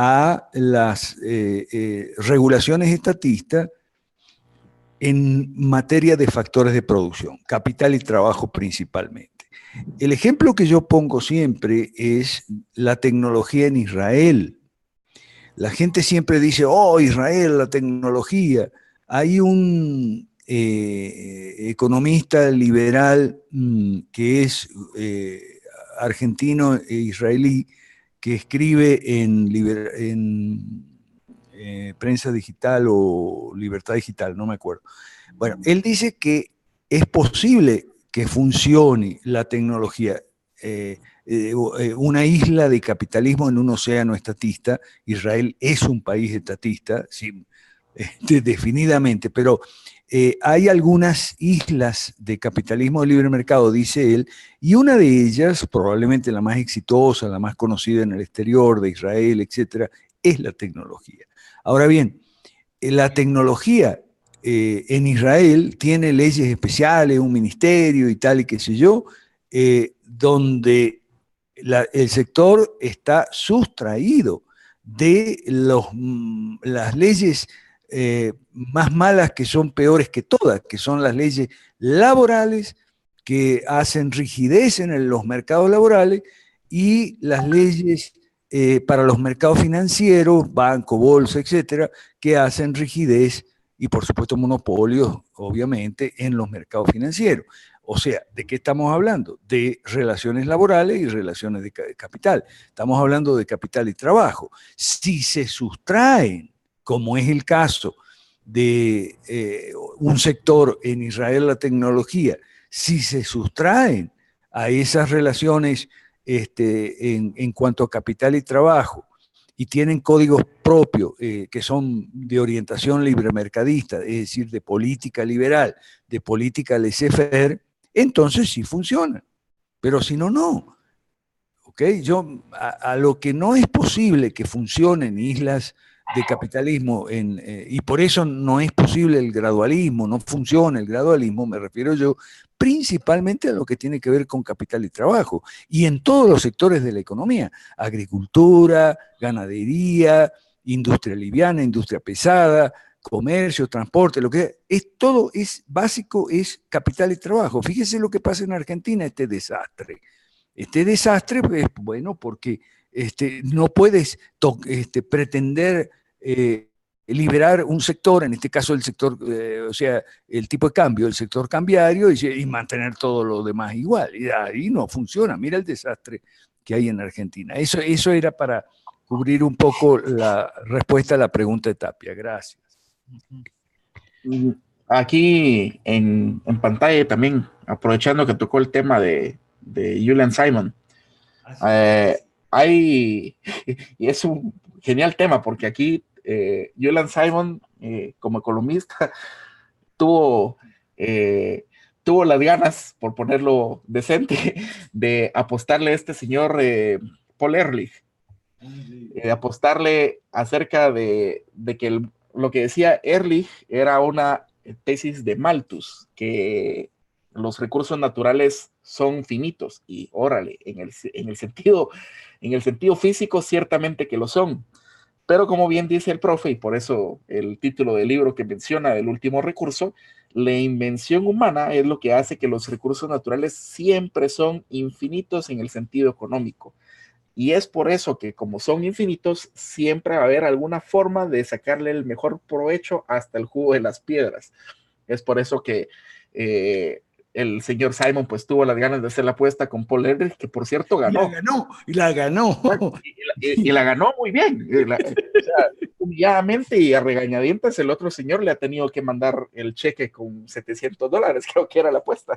Speaker 3: a las eh, eh, regulaciones estatistas en materia de factores de producción, capital y trabajo principalmente. El ejemplo que yo pongo siempre es la tecnología en Israel. La gente siempre dice, oh, Israel, la tecnología. Hay un economista liberal mm, que es argentino e israelí que escribe en, eh, prensa digital o libertad digital, no me acuerdo. Bueno, él dice que es posible que funcione la tecnología, eh, eh, una isla de capitalismo en un océano estatista. Israel es un país estatista, sí, definidamente, pero eh, hay algunas islas de capitalismo de libre mercado, dice él, y una de ellas, probablemente la más exitosa, la más conocida en el exterior de Israel, etcétera, es la tecnología. Ahora bien, eh, la tecnología eh, en Israel tiene leyes especiales, un ministerio y tal y qué sé yo, donde el sector está sustraído de mm, las leyes eh, más malas que son peores que todas, que son las leyes laborales que hacen rigidez en los mercados laborales y las leyes eh, para los mercados financieros, banco, bolsa, etcétera, que hacen rigidez y por supuesto monopolios, obviamente, en los mercados financieros. O sea, ¿de qué estamos hablando? De relaciones laborales y relaciones de capital. Estamos hablando de capital y trabajo. Si se sustraen como es el caso de eh, un sector en Israel, la tecnología, si se sustraen a esas relaciones este, en, cuanto a capital y trabajo y tienen códigos propios eh, que son de orientación libre mercadista, es decir, de política liberal, de política laissez-faire, entonces sí funciona. Pero si no, no. ¿ok? Yo, a, lo que no es posible que funcionen islas de capitalismo, en, eh, y por eso no es posible el gradualismo, no funciona el gradualismo, me refiero yo principalmente a lo que tiene que ver con capital y trabajo, y en todos los sectores de la economía, agricultura, ganadería, industria liviana, industria pesada, comercio, transporte, lo que es todo es básico, es capital y trabajo. Fíjese lo que pasa en Argentina, este desastre. Este desastre es bueno porque este, no puedes este, pretender eh, liberar un sector, en este caso el sector, eh, o sea, el tipo de cambio, el sector cambiario, y, mantener todo lo demás igual. Y ahí no funciona. Mira el desastre que hay en Argentina. Eso, eso era para cubrir un poco la respuesta a la pregunta de Tapia. Gracias.
Speaker 2: Aquí en, pantalla también, aprovechando que tocó el tema de, de Julian Simon, eh, hay, y es un genial tema porque aquí eh, Julian Simon, eh, como columnista, tuvo, eh, tuvo las ganas, por ponerlo decente, de apostarle a este señor Paul Ehrlich, apostarle acerca de, que lo que decía Ehrlich era una tesis de Malthus, que los recursos naturales son finitos y órale, en el, en el, sentido, en el sentido físico ciertamente que lo son, pero como bien dice el profe, y por eso el título del libro que menciona el último recurso, la invención humana es lo que hace que los recursos naturales siempre son infinitos en el sentido económico. Y es por eso que como son infinitos, siempre va a haber alguna forma de sacarle el mejor provecho hasta el jugo de las piedras. Es por eso que eh, el señor Simon pues tuvo las ganas de hacer la apuesta con Paul Ehrlich, que por cierto ganó.
Speaker 3: Y la ganó, y la ganó.
Speaker 2: Y la, ganó muy bien. humilladamente y a regañadientes el otro señor le ha tenido que mandar el cheque con 700 dólares, creo que era la apuesta.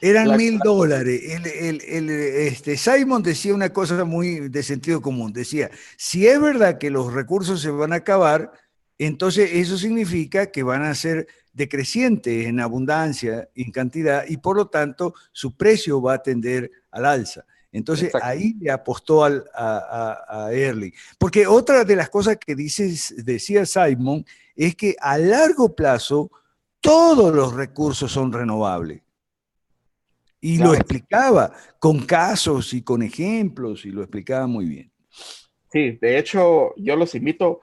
Speaker 3: Eran mil dólares. El, el, este, Simon decía una cosa muy de sentido común. Decía, si es verdad que los recursos se van a acabar, entonces eso significa que van a ser decreciente en abundancia, en cantidad, y por lo tanto su precio va a tender al alza. Entonces ahí le apostó al, a, a, Early. Porque otra de las cosas que dices, decía Simon es que a largo plazo todos los recursos son renovables. Y lo explicaba con casos y con ejemplos y lo explicaba muy bien.
Speaker 2: Sí, de hecho yo los invito,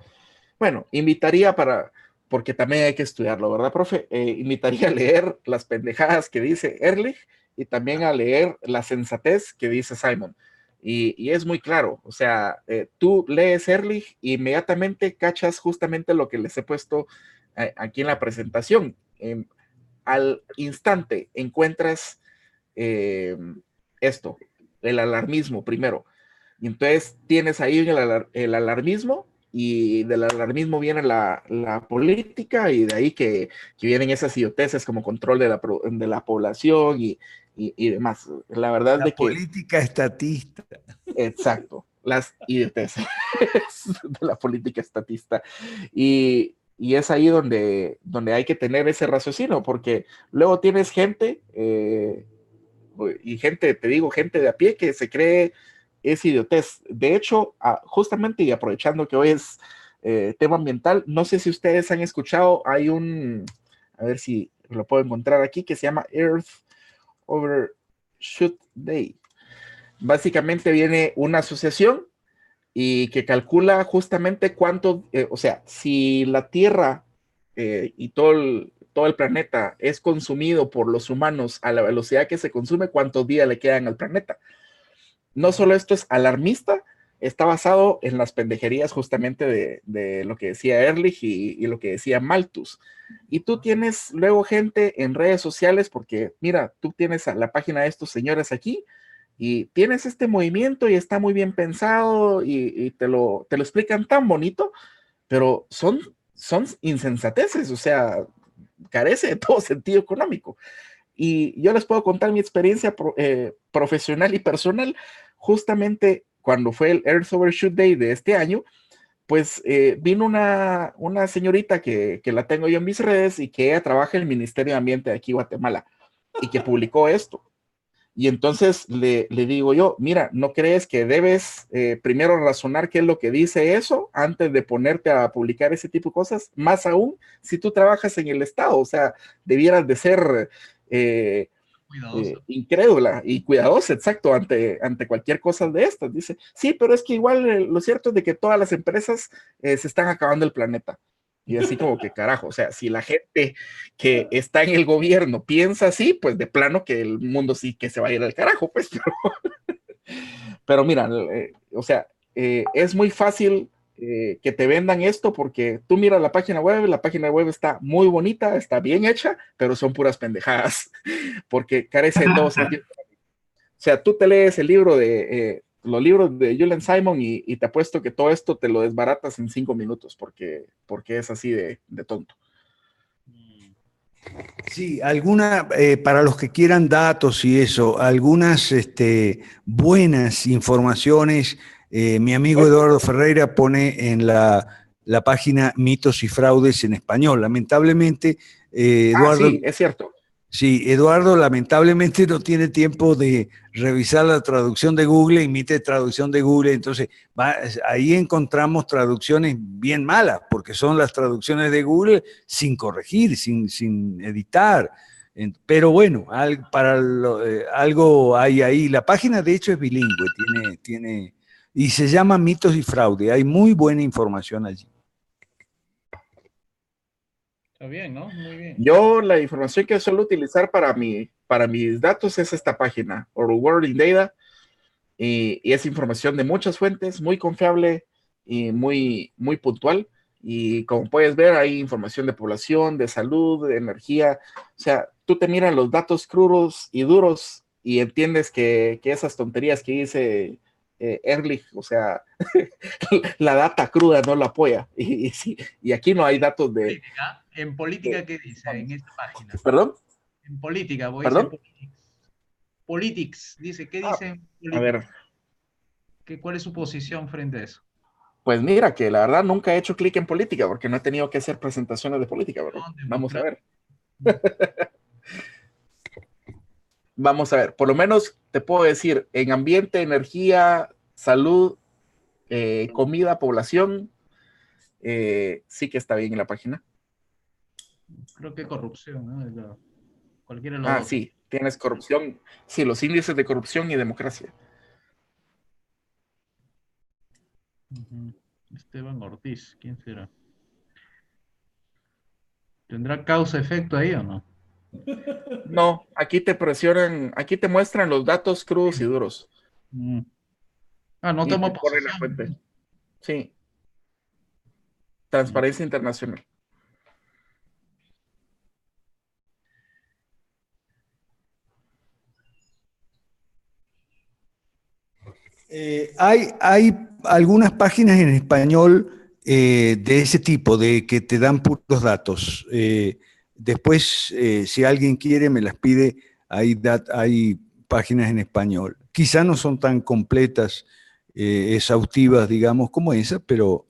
Speaker 2: bueno, invitaría para, porque también hay que estudiarlo, ¿verdad, profe? Eh, invitaría a leer las pendejadas que dice Ehrlich y también a leer la sensatez que dice Simon. Y, es muy claro, o sea, eh, tú lees Ehrlich e inmediatamente cachas justamente lo que les he puesto eh, aquí en la presentación. Em, al instante encuentras esto, el alarmismo primero. Y entonces tienes ahí el alarmismo y del alarmismo viene la, la política y de ahí que, que, vienen esas idioteces como control de la, de la población y, y, demás. La verdad
Speaker 3: la
Speaker 2: de
Speaker 3: que... política estatista.
Speaker 2: Exacto, las idioteces de la política estatista. Y, y, es ahí donde, donde hay que tener ese raciocinio, porque luego tienes gente, eh, y gente, te digo, gente de a pie que se cree es idiotez. De hecho, ah, justamente y aprovechando que hoy es eh, tema ambiental, no sé si ustedes han escuchado, hay un, a ver si lo puedo encontrar aquí, que se llama Earth Overshoot Day. Básicamente viene una asociación y que calcula justamente cuánto, eh, o sea, si la Tierra eh, y todo todo el planeta es consumido por los humanos a la velocidad que se consume, cuántos días le quedan al planeta no solo esto es alarmista, está basado en las pendejerías justamente de, lo que decía Ehrlich y, lo que decía Malthus. Y tú tienes luego gente en redes sociales, porque mira, tú tienes a la página de estos señores aquí y tienes este movimiento y está muy bien pensado y, te, lo, te lo explican tan bonito, pero son, son insensateces, o sea, carece de todo sentido económico. Y yo les puedo contar mi experiencia eh, profesional y personal justamente cuando fue el Earth Overshoot Day de este año, pues eh, vino una, señorita que, que, la tengo yo en mis redes y que ella trabaja en el Ministerio de Ambiente de aquí, Guatemala, y que publicó esto. Y entonces le, digo yo, mira, ¿no crees que debes eh, primero razonar qué es lo que dice eso antes de ponerte a publicar ese tipo de cosas? Más aún si tú trabajas en el Estado, o sea, debieras de ser eh, eh, incrédula y cuidadosa, exacto, ante, ante cualquier cosa de estas. Dice, sí, pero es que igual lo cierto es de que todas las empresas se están acabando el planeta. Y así como que carajo, o sea, si la gente que está en el gobierno piensa así, pues de plano que el mundo sí que se va a ir al carajo, pues. Pero, mira, eh, o sea, eh, es muy fácil eh, que te vendan esto porque tú miras la página web, la página web está muy bonita, está bien hecha, pero son puras pendejadas, porque carece de todo sentido. O sea, tú te lees el libro de los libros de Julian Simon y, te apuesto que todo esto te lo desbaratas en cinco minutos porque, porque es así de, tonto.
Speaker 3: Sí, alguna, eh, para los que quieran datos y eso, algunas este, buenas informaciones. Eh, mi amigo Eduardo Ferreira pone en la, página Mitos y Fraudes en español. Lamentablemente, eh, ah, Eduardo.
Speaker 2: sí, es cierto.
Speaker 3: Sí, Eduardo lamentablemente no tiene tiempo de revisar la traducción de Google, emite traducción de Google, entonces ahí encontramos traducciones bien malas, porque son las traducciones de Google sin corregir, sin, sin editar. Pero bueno, para eh, algo hay ahí. La página de hecho es bilingüe, tiene, tiene, y se llama Mitos y Fraude. Hay muy buena información allí
Speaker 1: bien, ¿no? Muy bien.
Speaker 2: Yo la información que suelo utilizar para, mi, para mis datos es esta página, Our World in Data, y, es información de muchas fuentes, muy confiable y muy, muy puntual. Y como puedes ver, hay información de población, de salud, de energía. O sea, tú te miras los datos crudos y duros y entiendes que, que esas tonterías que dice eh, Ehrlich, o sea, la data cruda no lo apoya. Y, y, y, aquí no hay datos de,
Speaker 1: en política, ¿qué dice en esta página?
Speaker 2: ¿Perdón?
Speaker 1: En política, voy
Speaker 2: ¿Perdón?
Speaker 1: a Politics. dice, ¿qué ah, dice
Speaker 2: A ver.
Speaker 1: ¿Qué, ¿Cuál es su posición frente a eso?
Speaker 2: Pues mira, que la verdad nunca he hecho clic en política porque no he tenido que hacer presentaciones de política, ¿verdad? Vamos a ver. Vamos a ver, por lo menos te puedo decir, en ambiente, energía, salud, eh, comida, población, eh, sí que está bien en la página
Speaker 1: creo que corrupción, ¿no? cualquiera
Speaker 2: ah, sí, tienes corrupción. Sí, los índices de corrupción y democracia.
Speaker 1: Esteban Ortiz, ¿quién será? ¿Tendrá causa-efecto ahí o no?
Speaker 2: No, aquí te presionan, aquí te muestran los datos crudos y duros. Mm.
Speaker 1: Ah, no tomo la
Speaker 2: fuente. Sí. Transparencia Internacional.
Speaker 3: Eh, hay, hay algunas páginas en español eh, de ese tipo, de que te dan puros datos. Eh, después, si alguien quiere, me las pide, hay, hay páginas en español. Quizá no son tan completas, exhaustivas, digamos, como esa, pero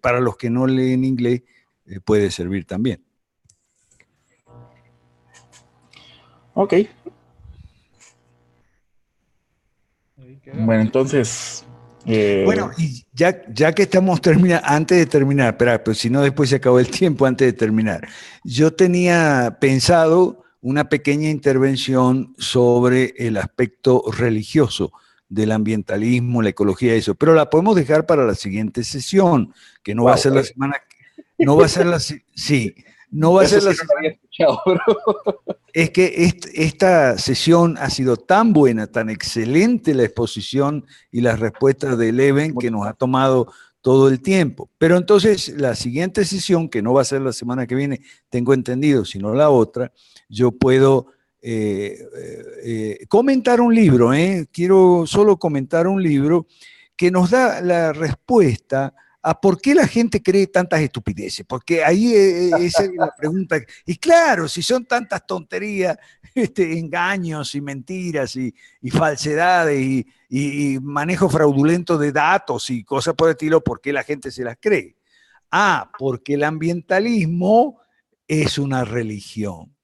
Speaker 3: para los que no leen inglés puede servir también.
Speaker 2: Ok, Bueno, entonces.
Speaker 3: Eh, bueno, y ya, ya que estamos terminando, antes de terminar, espera, pero si no, después se acabó el tiempo antes de terminar. Yo tenía pensado una pequeña intervención sobre el aspecto religioso del ambientalismo, la ecología, eso, pero la podemos dejar para la siguiente sesión, que no va a ser la semana, no va a ser la, sí, no va a ser la Es que esta sesión ha sido tan buena, tan excelente la exposición y las respuestas de Leven que nos ha tomado todo el tiempo. Pero entonces la siguiente sesión, que no va a ser la semana que viene, tengo entendido, sino la otra, yo puedo eh, eh, eh, comentar un libro, quiero solo comentar un libro que nos da la respuesta a por qué la gente cree tantas estupideces, porque ahí e, e, esa es la pregunta. Y claro, si son tantas tonterías, este, engaños y mentiras y, falsedades y, manejo fraudulento de datos y cosas por el estilo, ¿por qué la gente se las cree? Ah, porque el ambientalismo es una religión.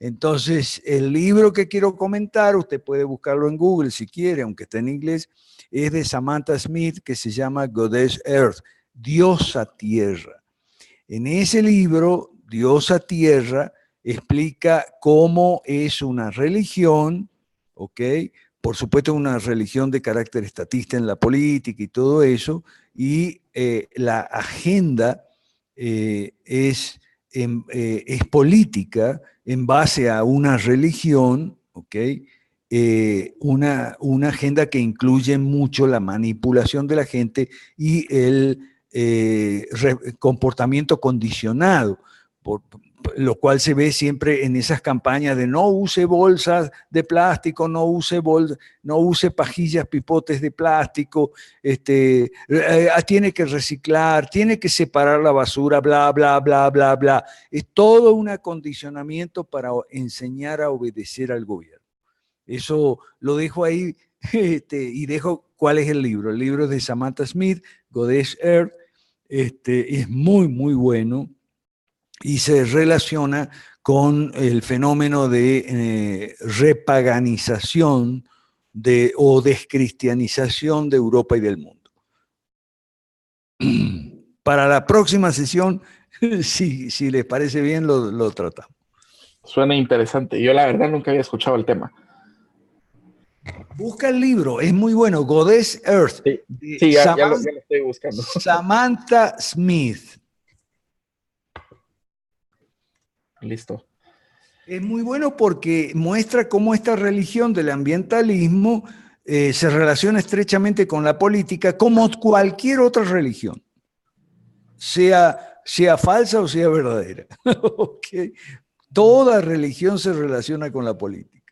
Speaker 3: Entonces, el libro que quiero comentar, usted puede buscarlo en Google si quiere, aunque está en inglés, es de Samantha Smith, que se llama Goddess Earth, Diosa Tierra. En ese libro, Diosa Tierra, explica cómo es una religión, ¿ok? Por supuesto, una religión de carácter estatista en la política y todo eso, y eh, la agenda eh, es, eh, es política en base a una religión, ¿ok? una, una, agenda que incluye mucho la manipulación de la gente y el comportamiento condicionado. Por, lo cual se ve siempre en esas campañas de no use bolsas de plástico, no use, no use pajillas, pipotes de plástico, este, eh, ah, tiene que reciclar, tiene que separar la basura, bla, bla, bla, bla, bla. Es todo un acondicionamiento para enseñar a obedecer al gobierno. Eso lo dejo ahí este, y dejo cuál es el libro. El libro es de Samantha Smith, Goddess Earth. Este, es muy, muy bueno y se relaciona con el fenómeno de eh, repaganización de, o descristianización de Europa y del mundo. Para la próxima sesión, si, si les parece bien, lo, lo tratamos.
Speaker 2: Suena interesante. Yo la verdad nunca había escuchado el tema.
Speaker 3: Busca el libro, es muy bueno, Goddess Earth.
Speaker 2: Sí, ya, lo, ya, lo, estoy buscando.
Speaker 3: Samantha Smith.
Speaker 2: Listo.
Speaker 3: Es muy bueno porque muestra cómo esta religión del ambientalismo eh, se relaciona estrechamente con la política como cualquier otra religión, sea, sea falsa o sea verdadera. Toda religión se relaciona con la política.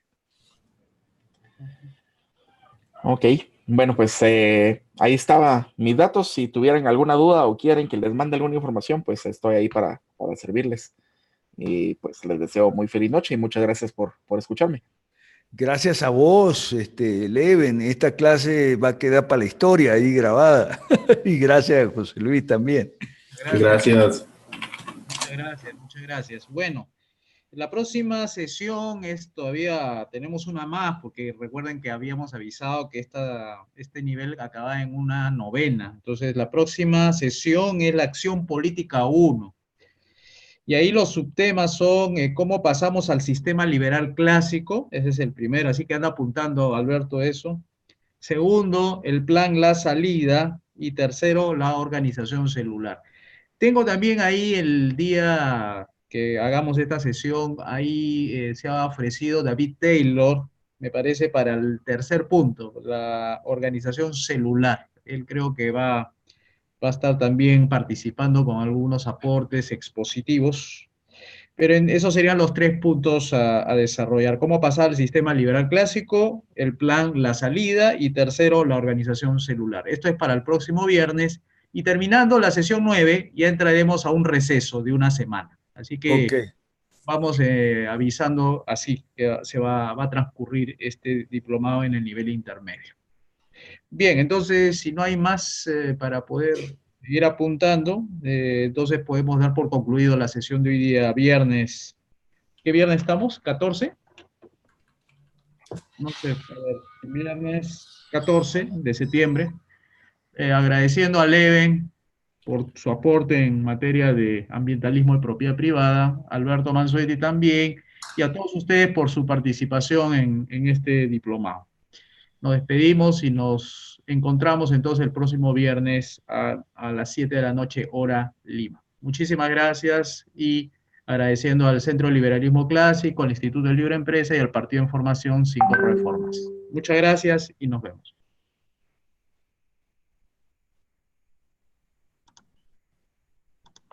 Speaker 2: Ok, bueno, pues eh, ahí estaba mis datos. Si tuvieran alguna duda o quieren que les mande alguna información, pues estoy ahí para, para servirles. Y pues les deseo muy feliz noche y muchas gracias por, por escucharme.
Speaker 3: Gracias a vos, este, Leven. Esta clase va a quedar para la historia ahí grabada. y gracias a José Luis también.
Speaker 5: Gracias.
Speaker 1: Muchas gracias, muchas gracias. Bueno, la próxima sesión es todavía, tenemos una más, porque recuerden que habíamos avisado que esta, este nivel acaba en una novena. Entonces, la próxima sesión es la acción política 1. Y ahí los subtemas son eh, cómo pasamos al sistema liberal clásico, ese es el primero, así que anda apuntando Alberto eso. Segundo, el plan La Salida. Y tercero, la organización celular. Tengo también ahí el día que hagamos esta sesión, ahí eh, se ha ofrecido David Taylor, me parece, para el tercer punto, la organización celular. Él creo que va va a estar también participando con algunos aportes expositivos. Pero en, esos serían los tres puntos a, a, desarrollar. Cómo pasar al sistema liberal clásico, el plan, la salida y tercero, la organización celular. Esto es para el próximo viernes. Y terminando la sesión 9, ya entraremos a un receso de una semana. Así que okay. vamos eh, avisando así que se va, va a transcurrir este diplomado en el nivel intermedio. Bien, entonces, si no hay más eh, para poder ir apuntando, eh, entonces podemos dar por concluido la sesión de hoy día, viernes. ¿Qué viernes estamos? ¿14? No sé, a ver, viernes 14 de septiembre. Eh, agradeciendo a Leven por su aporte en materia de ambientalismo y propiedad privada, Alberto Manzoetti también, y a todos ustedes por su participación en, en este diplomado. Nos despedimos y nos encontramos entonces el próximo viernes a, las 7 de la noche, hora Lima. Muchísimas gracias y agradeciendo al Centro de Liberalismo Clásico, al Instituto de Libre Empresa y al Partido de Información Cinco Reformas. Muchas gracias y nos vemos.